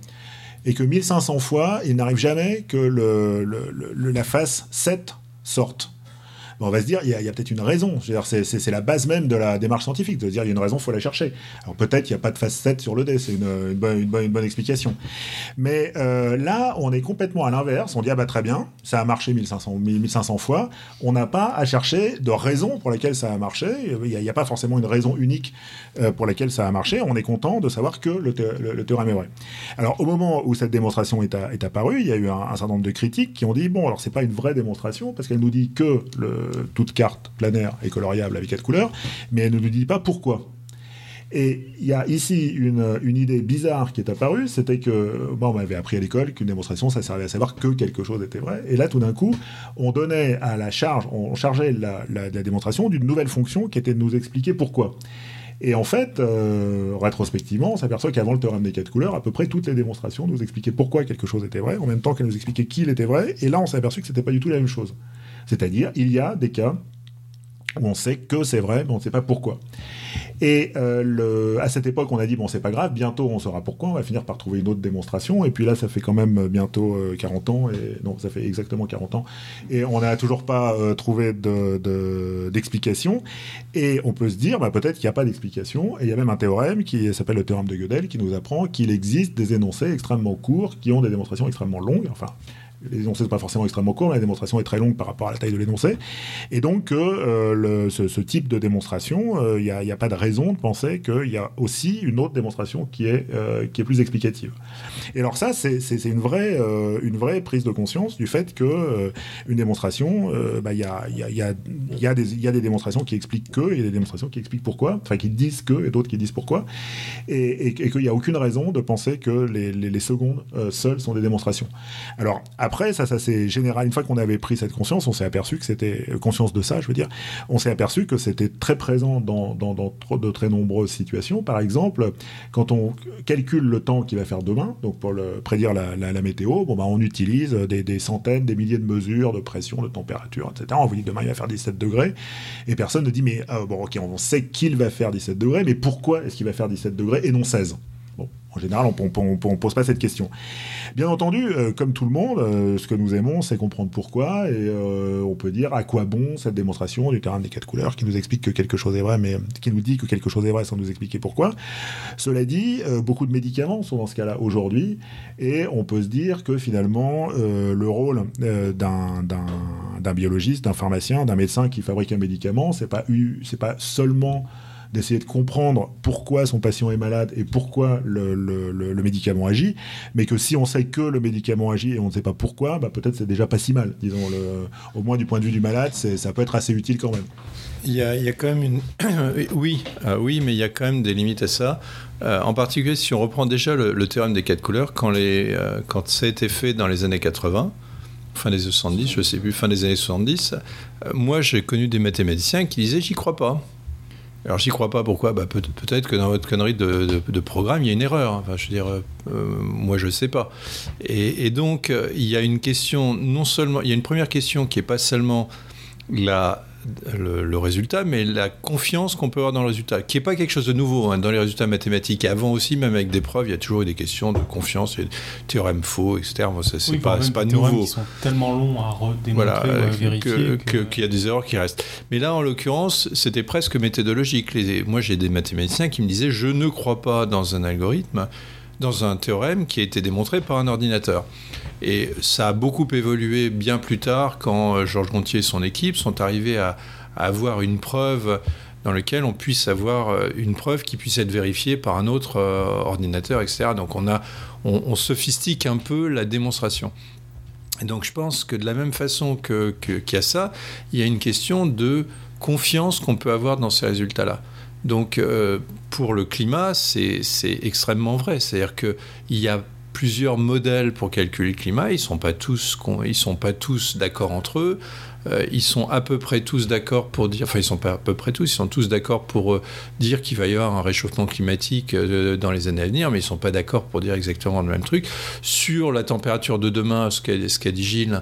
et que 1500 fois, il n'arrive jamais que le, le, la face 7 sorte on va se dire, il y a, peut-être une raison. C'est la base même de la démarche scientifique, de dire, il y a une raison, il faut la chercher. Alors peut-être il n'y a pas de phase 7 sur le dé, c'est une, bonne, une, bonne, explication. Mais euh, là, on est complètement à l'inverse. On dit, ah bah très bien, ça a marché 1500, 1500 fois. On n'a pas à chercher de raison pour laquelle ça a marché. Il n'y a, pas forcément une raison unique euh, pour laquelle ça a marché. On est content de savoir que le, théorème est vrai. Alors au moment où cette démonstration est, apparue, il y a eu un, un, certain nombre de critiques qui ont dit, bon, alors c'est pas une vraie démonstration parce qu'elle nous dit que le, toute carte planaire est coloriable avec quatre couleurs, mais elle ne nous dit pas pourquoi. Et il y a ici une, idée bizarre qui est apparue, c'était que, bon, on avait appris à l'école qu'une démonstration, ça servait à savoir que quelque chose était vrai. Et là, tout d'un coup, on donnait à la charge, on chargeait la, démonstration d'une nouvelle fonction qui était de nous expliquer pourquoi. Et en fait, euh, rétrospectivement, on s'aperçoit qu'avant le théorème des quatre couleurs, à peu près toutes les démonstrations nous expliquaient pourquoi quelque chose était vrai, en même temps qu'elles nous expliquaient qui était vrai. Et là, on s'est aperçu que c'était pas du tout la même chose. C'est-à-dire, il y a des cas où on sait que c'est vrai, mais on ne sait pas pourquoi. Et euh, à cette époque, on a dit, bon, c'est pas grave, bientôt on saura pourquoi, on va finir par trouver une autre démonstration. Et puis là, ça fait quand même bientôt 40 euh, ans, et non, ça fait exactement 40 ans, et on n'a toujours pas euh, trouvé d'explication. et on peut se dire, bah, peut-être qu'il n'y a pas d'explication, et il y a même un théorème qui s'appelle le théorème de Gödel, qui nous apprend qu'il existe des énoncés extrêmement courts qui ont des démonstrations extrêmement longues, enfin, L'énoncé n'est pas forcément extrêmement court, mais la démonstration est très longue par rapport à la taille de l'énoncé. Et donc, euh, ce, type de démonstration, il euh, n'y a, pas de raison de penser qu'il y a aussi une autre démonstration qui est, euh, plus explicative. Et alors ça, c'est une, vraie, prise de conscience du fait que une démonstration, il y, a, y, a, des, démonstrations qui expliquent que, il y a des démonstrations qui expliquent pourquoi, enfin qui disent que, et d'autres qui disent pourquoi, et, qu'il n'y a aucune raison de penser que les secondes seules sont des démonstrations. Alors, après, ça, ça c'est général. Une fois qu'on avait pris cette conscience, on s'est aperçu que c'était euh, conscience de ça, je veux dire, on s'est aperçu que c'était très présent dans, de très nombreuses situations. Par exemple, quand on calcule le temps qu'il va faire demain, donc pour prédire la, météo, bon, bah, on utilise des, centaines, des milliers de mesures de pression, de température, etc. On vous dit demain il va faire 17 degrés, et personne ne dit mais bon, ok, on sait qu'il va faire 17 degrés, mais pourquoi est-ce qu'il va faire 17 degrés et non 16 en général, on ne pose pas cette question. Bien entendu, euh, comme tout le monde, euh, ce que nous aimons, c'est comprendre pourquoi, et euh, on peut dire à quoi bon cette démonstration du terrain des quatre couleurs qui nous explique que quelque chose est vrai, mais qui nous dit que quelque chose est vrai sans nous expliquer pourquoi. Cela dit, beaucoup de médicaments sont dans ce cas-là aujourd'hui, et on peut se dire que finalement, le rôle d'un biologiste, d'un pharmacien, d'un médecin qui fabrique un médicament, c'est pas, pas seulement d'essayer de comprendre pourquoi son patient est malade et pourquoi le, médicament agit, mais que si on sait que le médicament agit et on ne sait pas pourquoi, bah peut-être c'est déjà pas si mal. Disons, au moins du point de vue du malade, ça peut être assez utile quand même. Il y, a, il y a quand même une. [coughs] oui, euh, oui, mais il y a quand même des limites à ça. Euh, en particulier, si on reprend déjà le, théorème des quatre couleurs, quand, les, euh, quand ça a été fait dans les années 80, fin des années 70, je sais plus, fin des années 70, moi j'ai connu des mathématiciens qui disaient j'y crois pas. Alors j'y crois pas, pourquoi? Bah, Peut-être que dans votre connerie de, programme, il y a une erreur. Enfin, je veux dire, euh, moi je sais pas. Et, donc, euh, il y a une question, non seulement, il y a une première question qui est pas seulement la, le, résultat, mais la confiance qu'on peut avoir dans le résultat, qui n'est pas quelque chose de nouveau hein, dans les résultats mathématiques. Avant aussi, même avec des preuves, il y a toujours eu des questions de confiance, et théorèmes faux, etc. Moi, ça, c'est pas, pas nouveau. Ils sont tellement longs à démontrer ou à euh, vérifier qu'il y a des erreurs qui restent. Mais là, en l'occurrence, c'était presque méthodologique. Les, moi, j'ai des mathématiciens qui me disaient je ne crois pas dans un algorithme, dans un théorème qui a été démontré par un ordinateur. Et ça a beaucoup évolué bien plus tard quand euh, Georges Gontier et son équipe sont arrivés à, avoir une preuve dans laquelle on puisse avoir euh, une preuve qui puisse être vérifiée par un autre euh, ordinateur, etc. Donc on, a, on, sophistique un peu la démonstration. Donc je pense que de la même façon qu'il que, y a ça, il y a une question de confiance qu'on peut avoir dans ces résultats-là. Donc pour le climat, c'est extrêmement vrai. C'est-à-dire qu'il y a plusieurs modèles pour calculer le climat. Ils sont pas tous, ils sont pas tous d'accord entre eux. Euh, ils sont à peu près tous d'accord pour dire, enfin ils sont pas à peu près tous, ils sont tous d'accord pour euh, dire qu'il va y avoir un réchauffement climatique euh, dans les années à venir, mais ils sont pas d'accord pour dire exactement le même truc. Sur la température de demain, ce qu'a dit Gilles,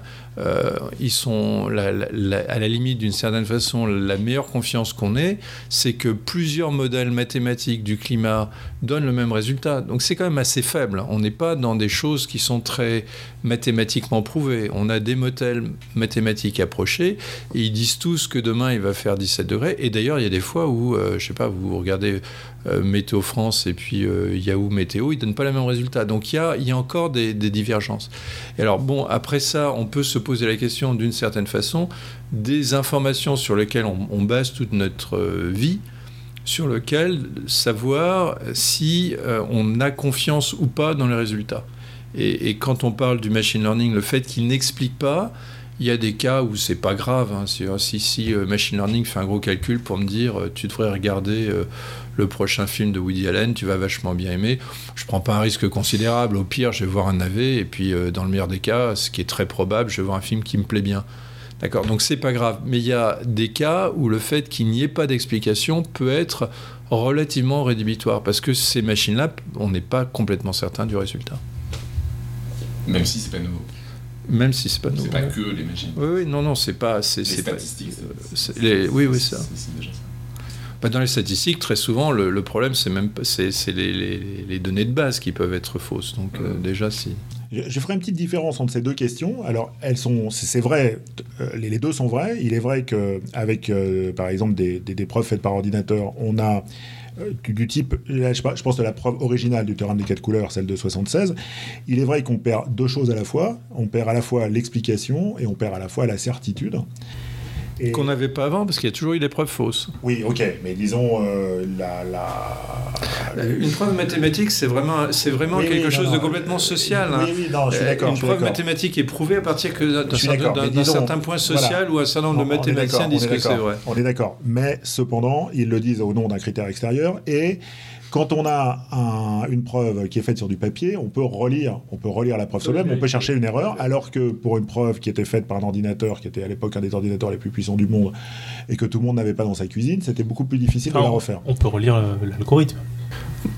ils sont à la limite d'une certaine façon la meilleure confiance qu'on ait, c'est que plusieurs modèles mathématiques du climat donnent le même résultat. Donc c'est quand même assez faible. On n'est pas dans des choses qui sont très mathématiquement prouvées. On a des modèles mathématiques approchés et ils disent tous que demain il va faire 17 degrés. Et d'ailleurs, il y a des fois où, euh, je sais pas, vous regardez euh, Météo France et puis euh, Yahoo Météo, ils donnent pas le même résultat. Donc il y a, y a encore des, divergences. Et alors bon, après ça, on peut se poser la question d'une certaine façon des informations sur lesquelles on, base toute notre vie sur lequel savoir si on a confiance ou pas dans les résultats. Et, quand on parle du machine learning, le fait qu'il n'explique pas, il y a des cas où c'est pas grave. Hein. Si, si, euh, Machine Learning fait un gros calcul pour me dire euh, tu devrais regarder euh, le prochain film de Woody Allen, tu vas vachement bien aimer, je prends pas un risque considérable. Au pire, je vais voir un navet et puis dans le meilleur des cas, ce qui est très probable, je vais voir un film qui me plaît bien. D'accord Donc c'est pas grave. Mais il y a des cas où le fait qu'il n'y ait pas d'explication peut être relativement rédhibitoire parce que ces machines-là, on n'est pas complètement certain du résultat. Même si c'est pas nouveau. Même si c'est pas nouveau. C'est pas que les machines. Oui, oui, non, non, c'est pas. C'est, les statistiques. Pas, les, oui, oui, ça. C'est déjà ça. Bah, dans les statistiques, très souvent, le, le problème, c'est même c'est, les, les, les, données de base qui peuvent être fausses. Donc, euh, déjà, si. Je, ferai une petite différence entre ces deux questions. Alors, elles sont, c'est vrai, euh, les, deux sont vrais. Il est vrai qu'avec, euh, par exemple, des, des, des, preuves faites par ordinateur, on a euh, du, type, je pense à la preuve originale du terrain des quatre couleurs, celle de 76, il est vrai qu'on perd deux choses à la fois. On perd à la fois l'explication et on perd à la fois la certitude. Qu'on n'avait pas avant, parce qu'il y a toujours eu des preuves fausses. Oui, ok, mais disons, euh, la, Une preuve mathématique, c'est vraiment, c'est vraiment quelque chose de complètement social. Oui, oui, non, je suis euh, d'accord. Une preuve mathématique est prouvée à partir d'un certain point social ou un certain nombre de mathématiciens disent que c'est vrai. On est d'accord, mais cependant, ils le disent au nom d'un critère extérieur et quand on a un- une preuve qui est faite sur du papier, on peut relire, on peut relire la preuve sur le web, on peut chercher une erreur, alors que pour une preuve qui était faite par un ordinateur, qui était à l'époque un des ordinateurs les plus puissants du monde, et que tout le monde n'avait pas dans sa cuisine, c'était beaucoup plus difficile de la refaire. On peut relire euh, l'algorithme.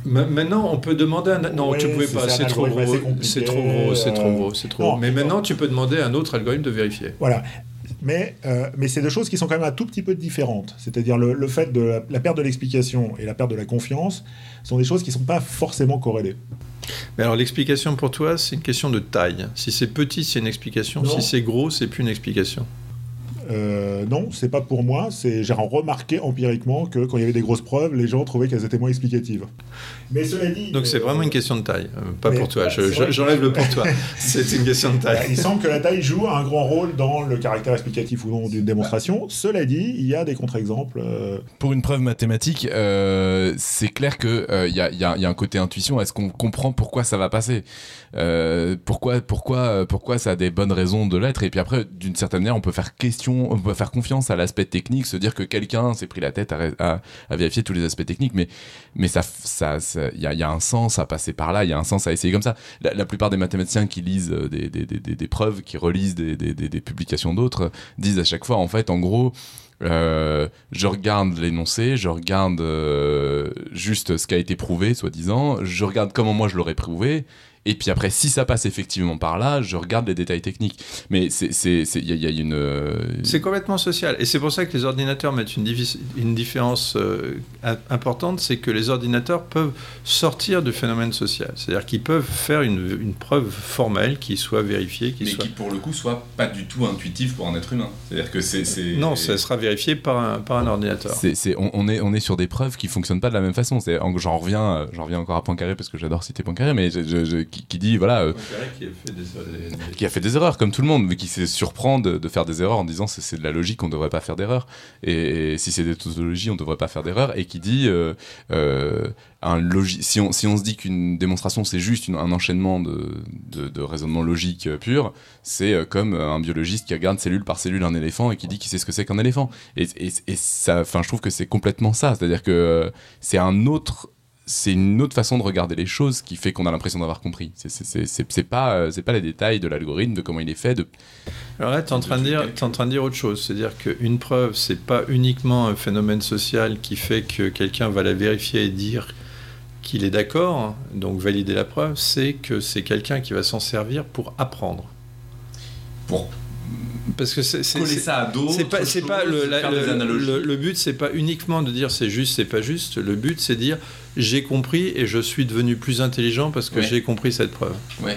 Ma- Maintenant, on peut demander un. Non, Ouais, tu pouvais pas, c'est trop gros. C'est trop gros, c'est trop euh, gros, c'est trop non. gros. Mais maintenant, tu peux demander à un autre algorithme de vérifier. Voilà. Mais, euh, mais c'est deux choses qui sont quand même un tout petit peu différentes. C'est-à-dire le, le fait de la, la perte de l'explication et la perte de la confiance sont des choses qui ne sont pas forcément corrélées. Mais alors, l'explication pour toi, c'est une question de taille. Si c'est petit, c'est une explication. Non. Si c'est gros, c'est plus une explication. Euh, non, c'est pas pour moi. C'est j'ai remarqué empiriquement que quand il y avait des grosses preuves, les gens trouvaient qu'elles étaient moins explicatives. Mais cela dit, Donc, c'est euh, vraiment une question de taille. euh, pas mais, pour toi. bah. J'enlève le pour toi. [laughs] C'est une question de Voilà, taille. il semble que la taille joue un grand rôle dans le caractère explicatif ou non d'une démonstration. Cela dit, il y a des contre-exemples. euh, Pour une preuve mathématique, euh, c'est clair que euh, il y, a, y a- y a un côté intuition. Est-ce qu'on comprend pourquoi ça va passer? Euh, Pourquoi, pourquoi, pourquoi ça a des bonnes raisons de l'être? Et puis après, d'une certaine manière, on peut faire question, on peut faire confiance à l'aspect technique, se dire que quelqu'un s'est pris la tête à, ré- à- à vérifier tous les aspects techniques. Mais, mais ça, ça, ça- il y a, y a un sens à passer par là. Il y a un sens à essayer comme ça. La, plupart des mathématiciens qui lisent euh, des, preuves, qui relisent des, publications d'autres, disent à chaque fois, en fait, en gros. Euh, je regarde l'énoncé, je regarde euh, juste ce qui a été prouvé, soi-disant, je regarde comment moi je l'aurais prouvé, et puis après, si ça passe effectivement par là, je regarde les détails techniques. Mais c'est, c'est, c'est- il y a, il y a une. euh, C'est complètement social. Et c'est pour ça que les ordinateurs mettent une, différence euh, im- importante, c'est que les ordinateurs peuvent sortir du phénomène social. C'est-à-dire qu'ils peuvent faire une, une preuve formelle qui soit vérifiée, qui Mais soit... qui pour le coup soit pas du tout intuitif pour un être humain. C'est-à-dire que c'est. Non, ça sera vérifié par un, par un ordinateur. C'est, c'est- on, on est, on est sur des preuves qui fonctionnent pas de la même façon. C'est, en- j'en reviens, j'en reviens encore à Poincaré parce que j'adore citer Poincaré, mais je- je- je- qui, qui dit voilà, euh, Qui a fait des- qui a fait des erreurs comme tout le monde, mais qui se surprend de, de faire des erreurs en disant c'est, de la logique, on devrait pas faire d'erreurs. Et, si c'est des tautologies, on devrait pas faire d'erreurs. Et qui dit euh, euh, un si on si on se dit qu'une démonstration c'est juste une- un enchaînement de, de, de raisonnement logique pur, c'est comme un biologiste qui regarde cellule par cellule un éléphant et qui dit qu'il sait ce que c'est qu'un éléphant. Et, et, et ça, enfin, je trouve que c'est complètement ça. C'est-à-dire que c'est un autre c'est une autre façon de regarder les choses qui fait qu'on a l'impression d'avoir compris. C'est- pas, euh, c'est pas les détails de l'algorithme, de comment il est fait. De... Alors là, tu es en train de dire, t'es en train de dire autre chose, c'est-à-dire qu'une preuve, c'est pas uniquement un phénomène social qui fait que quelqu'un va la vérifier et dire qu'il est d'accord, donc valider la preuve, c'est que c'est quelqu'un qui va s'en servir pour apprendre. Pour Parce que c'est ça à d'autres. c'est pas, c'est pas le, la- le- le- le but, c'est pas uniquement de dire c'est juste, c'est pas juste. Le but, c'est dire j'ai compris et je suis devenu plus intelligent parce que Ouais. j'ai compris cette preuve. Ouais.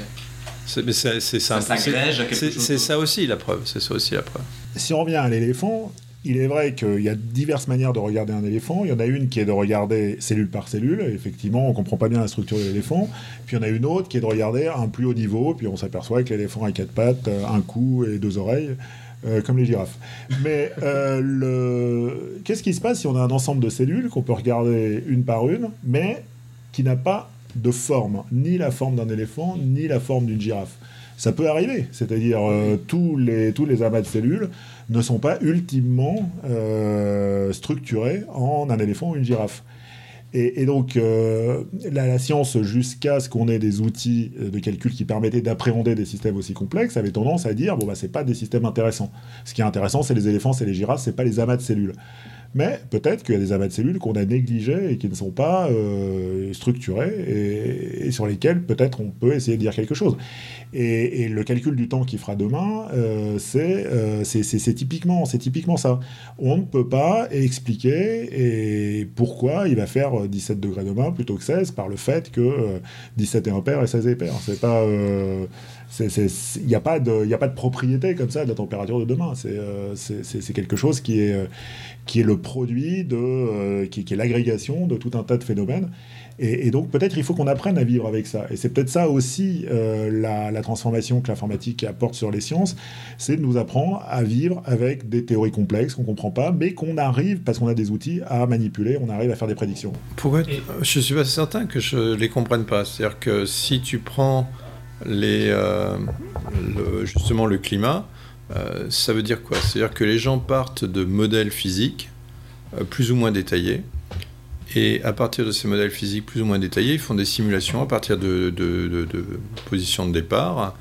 C'est mais c'est- c'est Ça C'est chose c'est d'autre. ça aussi la preuve. C'est ça aussi la preuve. Si on revient à l'éléphant, il est vrai qu'il y a diverses manières de regarder un éléphant. Il y en a une qui est de regarder cellule par cellule. Effectivement, on comprend pas bien la structure de l'éléphant. Puis il y en a une autre qui est de regarder à un plus haut niveau. Puis on s'aperçoit que l'éléphant a quatre pattes, un cou et deux oreilles. Euh, comme les girafes. Mais euh, qu'est-ce qui se passe si on a un ensemble de cellules qu'on peut regarder une par une, mais qui n'a pas de forme, ni la forme d'un éléphant, ni la forme d'une girafe? Ça peut arriver, c'est-à-dire euh, tous, les, tous les amas de cellules ne sont pas ultimement structurés en un éléphant ou une girafe. Et, donc, euh, la, la science, jusqu'à ce qu'on ait des outils euh, de calcul qui permettaient d'appréhender des systèmes aussi complexes, avait tendance à dire bon, bah, c'est pas des systèmes intéressants. Ce qui est intéressant, c'est les éléphants, c'est les girafes, c'est pas les amas de cellules. Mais peut-être qu'il y a des amas de cellules qu'on a négligés et qui ne sont pas euh, structurés et, sur lesquels peut-être on peut essayer de dire quelque chose. Et, le calcul du temps qu'il fera demain, euh, c'est euh, typiquement, typiquement ça. On ne peut pas expliquer pourquoi il va faire euh, 17 degrés demain plutôt que 16 par le fait que euh, 17 est impair et 16 est pair. C'est pas, euh, il n'y a pas de, propriété comme ça de la température de demain. C'est euh, quelque chose qui est, euh, qui est le produit de, euh, qui, qui est l'agrégation de tout un tas de phénomènes. Et, et donc peut-être il faut qu'on apprenne à vivre avec ça. Et c'est peut-être ça aussi euh, la, la transformation que l'informatique apporte sur les sciences, c'est de nous apprendre à vivre avec des théories complexes qu'on comprend pas, mais qu'on arrive, parce qu'on a des outils, à manipuler, on arrive à faire des prédictions. Pourquoi Et- Je suis pas certain que je les comprenne pas. C'est-à-dire que si tu prends les, euh, le- justement le climat, euh, ça veut dire quoi? C'est-à-dire que les gens partent de modèles physiques euh, plus ou moins détaillés Et à partir de ces modèles physiques plus ou moins détaillés, ils font des simulations à partir de, de, de, position de départ,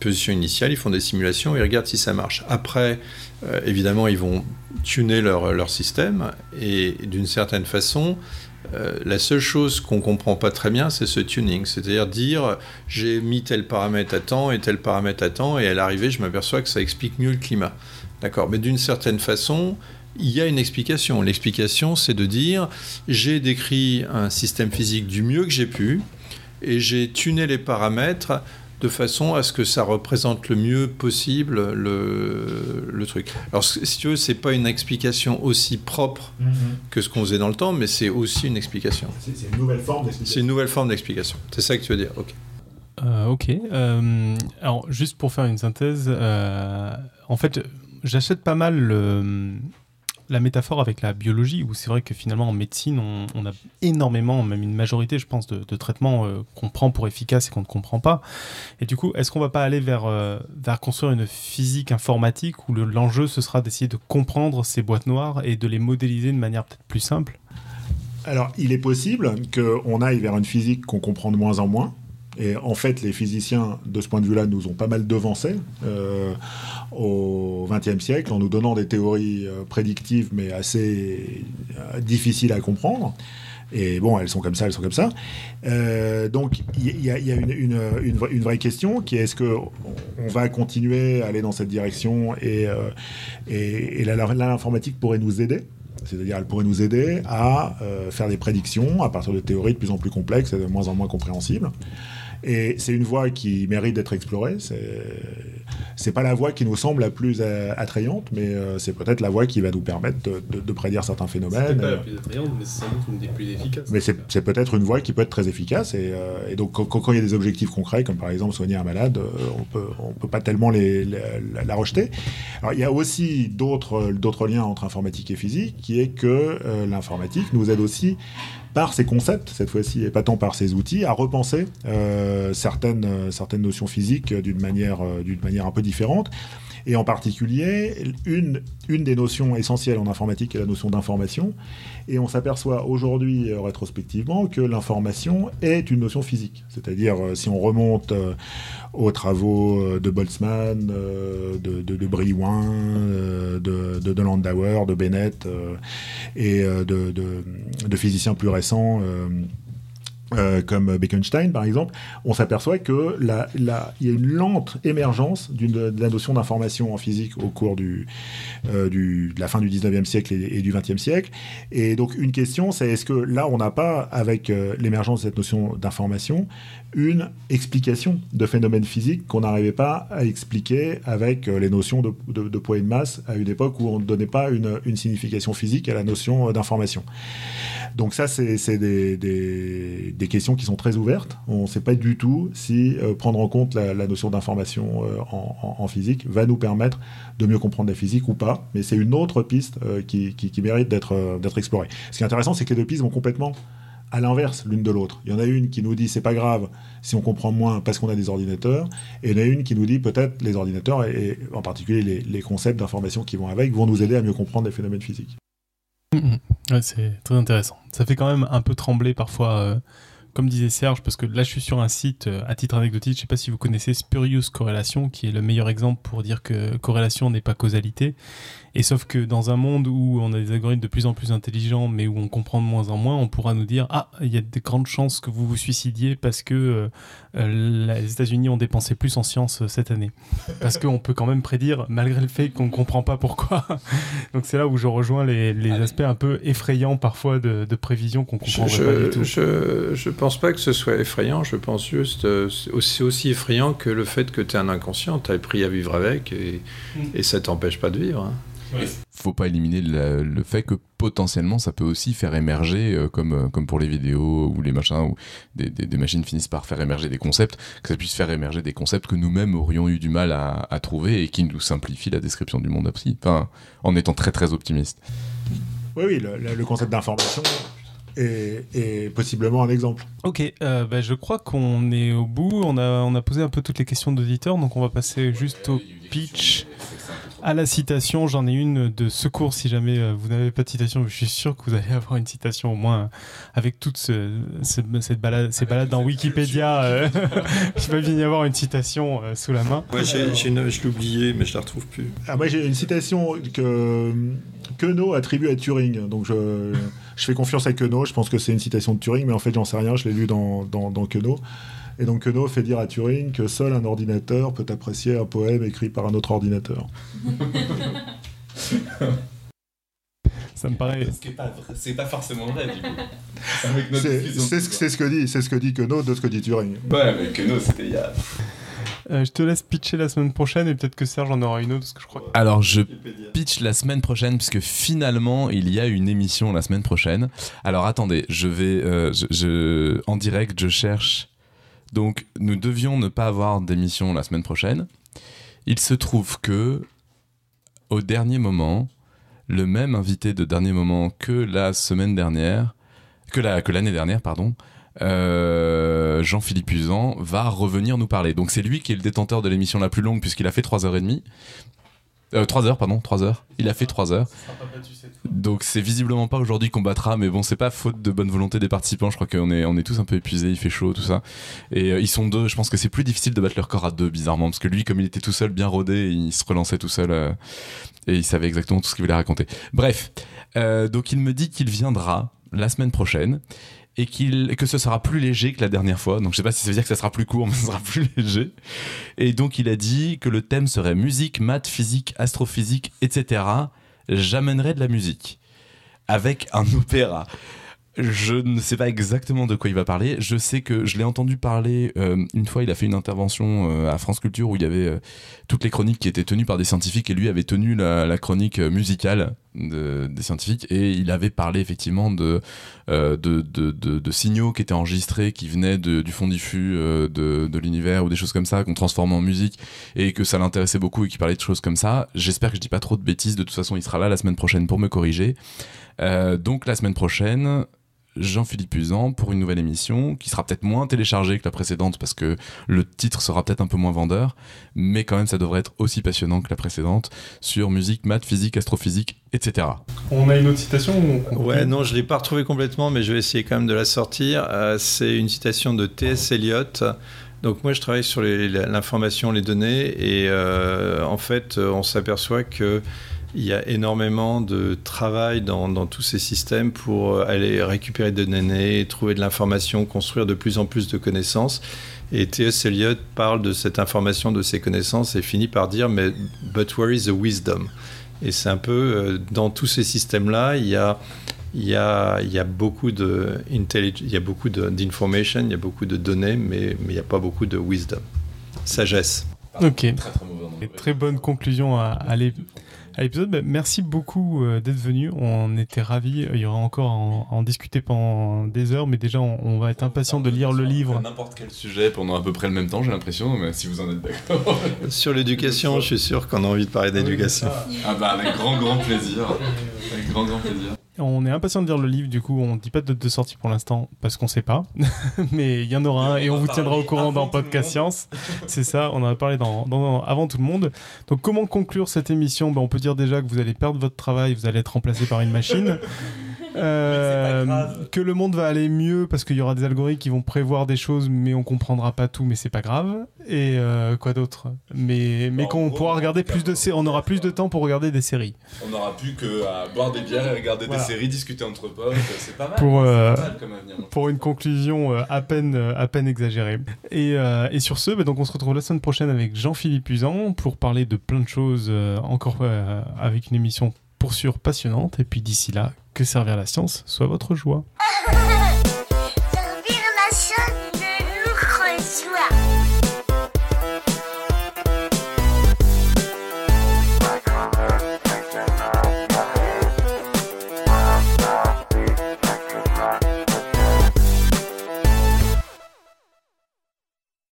position initiale, ils font des simulations et ils regardent si ça marche. Après, euh, évidemment, ils vont tuner leur, leur système et d'une certaine façon, euh, la seule chose qu'on comprend pas très bien, c'est ce tuning, c'est-à-dire dire j'ai mis tel paramètre à temps et tel paramètre à temps, et à l'arrivée, je m'aperçois que ça explique mieux le climat. D'accord? Mais d'une certaine façon, il y a une explication. L'explication, c'est de dire j'ai décrit un système physique du mieux que j'ai pu, et j'ai tuné les paramètres de façon à ce que ça représente le mieux possible le, le truc. Alors, si tu veux, c'est pas une explication aussi propre mm-hmm. que ce qu'on faisait dans le temps, mais c'est aussi une explication. C'est une nouvelle forme d'explication. C'est une nouvelle forme d'explication. C'est ça que tu veux dire. Ok. Euh, ok. Euh, alors, juste pour faire une synthèse, euh, en fait, j'achète pas mal le la métaphore avec la biologie, où c'est vrai que finalement en médecine, on, a énormément, même une majorité, je pense, de, traitements euh, qu'on prend pour efficaces et qu'on ne comprend pas. Et du coup, est-ce qu'on va pas aller vers, euh, vers construire une physique informatique où l'enjeu, ce sera d'essayer de comprendre ces boîtes noires et de les modéliser de manière peut-être plus simple? Alors, il est possible qu'on aille vers une physique qu'on comprend de moins en moins, et en fait, les physiciens, de ce point de vue-là, nous ont pas mal devancés euh, au XXe siècle en nous donnant des théories euh, prédictives, mais assez euh, difficiles à comprendre. Et bon, elles sont comme ça, elles sont comme ça. donc, il y, a, une, vraie question qui est est-ce qu'on va continuer à aller dans cette direction et, et, l'informatique pourrait nous aider? C'est-à-dire, elle pourrait nous aider à faire des prédictions à partir de théories de plus en plus complexes et de moins en moins compréhensibles. Et c'est une voie qui mérite d'être explorée. C'est pas la voie qui nous semble la plus euh, attrayante, mais euh, c'est peut-être la voie qui va nous permettre de, prédire certains phénomènes. C'est pas la plus attrayante, mais c'est sans doute une des plus efficaces. Mais c'est peut-être une voie qui peut être très efficace. Et, euh, donc, quand, il y a des objectifs concrets, comme par exemple soigner un malade, on peut, on peut pas tellement les, la, rejeter. Alors, il y a aussi d'autres liens entre informatique et physique, qui est que l'informatique nous aide aussi par ces concepts, cette fois-ci, et pas tant par ces outils, à repenser euh, certaines, euh, certaines notions physiques d'une manière, euh, d'une manière un peu différente. Et en particulier, une, une des notions essentielles en informatique est la notion d'information. Et on s'aperçoit aujourd'hui, euh, rétrospectivement, que l'information est une notion physique. C'est-à-dire, euh, si on remonte euh, aux travaux de Boltzmann, de, de, de Brillouin, de, Landauer, de Bennett et de, physiciens plus récents, euh, comme Bekenstein par exemple, on s'aperçoit que la, il y a une lente émergence de la notion d'information en physique au cours euh, de la fin du 19e siècle et, du 20e siècle. Et donc une question, c'est est-ce que là, on n'a pas, avec euh, l'émergence de cette notion d'information, une explication de phénomènes physiques qu'on n'arrivait pas à expliquer avec les notions de, poids et de masse à une époque où on ne donnait pas une signification physique à la notion d'information? Donc ça, c'est des, questions qui sont très ouvertes. On ne sait pas du tout si euh, prendre en compte la, notion d'information euh, en, physique va nous permettre de mieux comprendre la physique ou pas. Mais c'est une autre piste euh, qui, mérite d'être explorée. Ce qui est intéressant, c'est que les deux pistes vont complètement à l'inverse l'une de l'autre. Il y en a une qui nous dit c'est pas grave si on comprend moins parce qu'on a des ordinateurs, et il y en a une qui nous dit peut-être les ordinateurs et, en particulier les concepts d'information qui vont avec vont nous aider à mieux comprendre les phénomènes physiques. C'est très intéressant. Ça fait quand même un peu trembler parfois, euh, comme disait Serge, parce que là je suis sur un site euh, à titre anecdotique, je ne sais pas si vous connaissez Spurious Correlation, qui est le meilleur exemple pour dire que corrélation n'est pas causalité. Et sauf que dans un monde où on a des algorithmes de plus en plus intelligents, mais où on comprend de moins en moins, on pourra nous dire ah il y a de grandes chances que vous vous suicidiez parce que euh, euh, les États-Unis ont dépensé plus en sciences euh, cette année. Parce qu'on peut quand même prédire malgré le fait qu'on ne comprend pas pourquoi. [laughs] Donc c'est là où je rejoins les, les aspects un peu effrayants parfois de, de prévision qu'on comprend pas du tout. Je je pense pas que ce soit effrayant. Je pense juste c'est aussi, aussi effrayant que le fait que tu es un inconscient, tu as appris à vivre avec et, mm. et ça t'empêche pas de vivre. Hein. Il Faut pas éliminer le, fait que potentiellement ça peut aussi faire émerger, euh, comme, euh, comme pour les vidéos ou les machins, où des, des, machines finissent par faire émerger des concepts, que ça puisse faire émerger des concepts que nous-mêmes aurions eu du mal à, à, trouver et qui nous simplifient la description du monde aussi, enfin, en étant très très optimiste. Oui, oui, le, concept d'information est, possiblement un exemple. Ok, euh, bah, je crois qu'on est au bout. On a, on a posé un peu toutes les questions d'auditeurs, donc on va passer juste au pitch. À la citation, j'en ai une de secours si jamais euh, vous n'avez pas de citation. Je suis sûr que vous allez avoir une citation au moins avec toutes ce, ce- cette balade, ces balades dans Wikipédia. euh, [laughs] il va bien y avoir une citation euh, sous la main. Moi, j'ai, j'ai une- je l'ai oublié, mais je la retrouve plus. Ah, moi, j'ai une citation que Queneau attribue à Turing. Donc, je, je fais confiance à Queneau. Je pense que c'est une citation de Turing, mais en fait, j'en sais rien. Je l'ai lu dans, dans, dans Queneau. Et donc, Queneau fait dire à Turing que seul un ordinateur peut apprécier un poème écrit par un autre ordinateur. [laughs] Ça me paraît. Ce qui est pas c'est pas forcément vrai, du coup. C'est C'est c'est ce, ce c'est ce que dit, c'est ce que dit Queneau de ce que dit Turing. Ouais, mais que nous, c'était il y a. Euh, je te laisse pitcher la semaine prochaine et peut-être que Serge en aura une autre parce que je crois. que- Alors, je pitch la semaine prochaine puisque finalement il y a une émission la semaine prochaine. Alors attendez, je vais euh, je, je- en direct, je cherche. Donc nous devions ne pas avoir d'émission la semaine prochaine. Il se trouve que au dernier moment, le même invité de dernier moment que la semaine dernière, que la l'année dernière, pardon. euh, Jean-Philippe Usan va revenir nous parler. Donc c'est lui qui est le détenteur de l'émission la plus longue puisqu'il a fait 3h30. Euh, 3 heures, pardon, 3 heures. Il a fait 3 heures. Donc c'est visiblement pas aujourd'hui qu'on battra, mais bon, c'est pas faute de bonne volonté des participants. Je crois qu'on est, on est tous un peu épuisés, il fait chaud, tout ça. Et euh, ils sont deux. Je pense que c'est plus difficile de battre leur corps à deux, bizarrement, parce que lui, comme il était tout seul, bien rodé, il se relançait tout seul euh, et il savait exactement tout ce qu'il voulait raconter. Bref, euh, donc il me dit qu'il viendra la semaine prochaine et que ce sera plus léger que la dernière fois. Donc je sais pas si ça veut dire que ça sera plus court, [laughs] mais ça sera plus léger. Et donc il a dit que le thème serait musique, maths, physique, astrophysique, etc. J'amènerai de la musique avec un [laughs] opéra. Je ne sais pas exactement de quoi il va parler. Je sais que je l'ai entendu parler euh, une fois. Il a fait une intervention euh, à France Culture où il y avait euh, toutes les chroniques qui étaient tenues par des scientifiques et lui avait tenu la, chronique musicale de- des scientifiques et il avait parlé effectivement de de, de, de- signaux qui étaient enregistrés qui venaient du fond diffus de, l'univers ou des choses comme ça qu'on transformait en musique et que ça l'intéressait beaucoup et qu'il parlait de choses comme ça. J'espère que je dis pas trop de bêtises. De toute façon, il sera là la semaine prochaine pour me corriger. Donc la semaine prochaine, Jean-Philippe Usan pour une nouvelle émission qui sera peut-être moins téléchargée que la précédente parce que le titre sera peut-être un peu moins vendeur, mais quand même ça devrait être aussi passionnant que la précédente sur musique, maths, physique, astrophysique, etc. On a une autre citation Ouais, non, je ne l'ai pas retrouvé complètement, mais je vais essayer quand même de la sortir. Euh, c'est une citation de T.S. Eliot. Donc moi, je travaille sur l'information, les données, et euh, en fait, on s'aperçoit que il y a énormément de travail dans, dans tous ces systèmes pour euh, aller récupérer des données, trouver de l'information, construire de plus en plus de connaissances. Et T.S. Eliot parle de cette information, de ces connaissances, et finit par dire, mais but where is the wisdom? Et c'est un peu euh, dans tous ces systèmes-là, il y a il y a, il y a beaucoup de il y a beaucoup d'information, il y a beaucoup de données, mais, mais il n'y a pas beaucoup de wisdom, sagesse. Ok. Très très bonne conclusion à, à l'ép- à l'épisode. Bah, merci beaucoup euh, d'être venu. On était ravis. Il y aura encore à en, à en discuter pendant des heures, mais déjà, on, on va être impatient de lire le livre. N'importe quel sujet pendant à peu près le même temps, j'ai l'impression, mais si vous en êtes d'accord. [laughs] Sur l'éducation, je suis sûr qu'on a envie de parler d'éducation. Ah bah avec grand grand plaisir. Avec grand grand plaisir. On est impatient de lire le livre, du coup, on dit pas de date de sortie pour l'instant parce qu'on sait pas, [laughs] mais il y en aura un et on vous tiendra au courant dans Podcast Science. C'est ça, on en a parlé dans, dans- avant tout le monde. Donc, comment conclure cette émission? Ben, On peut dire déjà que vous allez perdre votre travail, vous allez être remplacé par une machine. Euh, que le monde va aller mieux parce qu'il y aura des algorithmes qui vont prévoir des choses, mais on comprendra pas tout, mais c'est pas grave. Et euh, quoi d'autre? Mais, mais En qu'on pourra regarder plus de sé- on aura plus de temps pour regarder des séries. On n'aura plus que à boire des bières et regarder Voilà. des séries, discuter entre potes. C'est pas mal. Pour, c'est euh, pas mal comme avenir. pour une conclusion euh, à peine euh, à peine exagérée. Et, euh, et sur ce, bah, donc on se retrouve la semaine prochaine avec Jean-Philippe Usan pour parler de plein de choses euh, encore euh, avec une émission pour sûr passionnante. Et puis d'ici là, que servir la science soit votre joie. [laughs]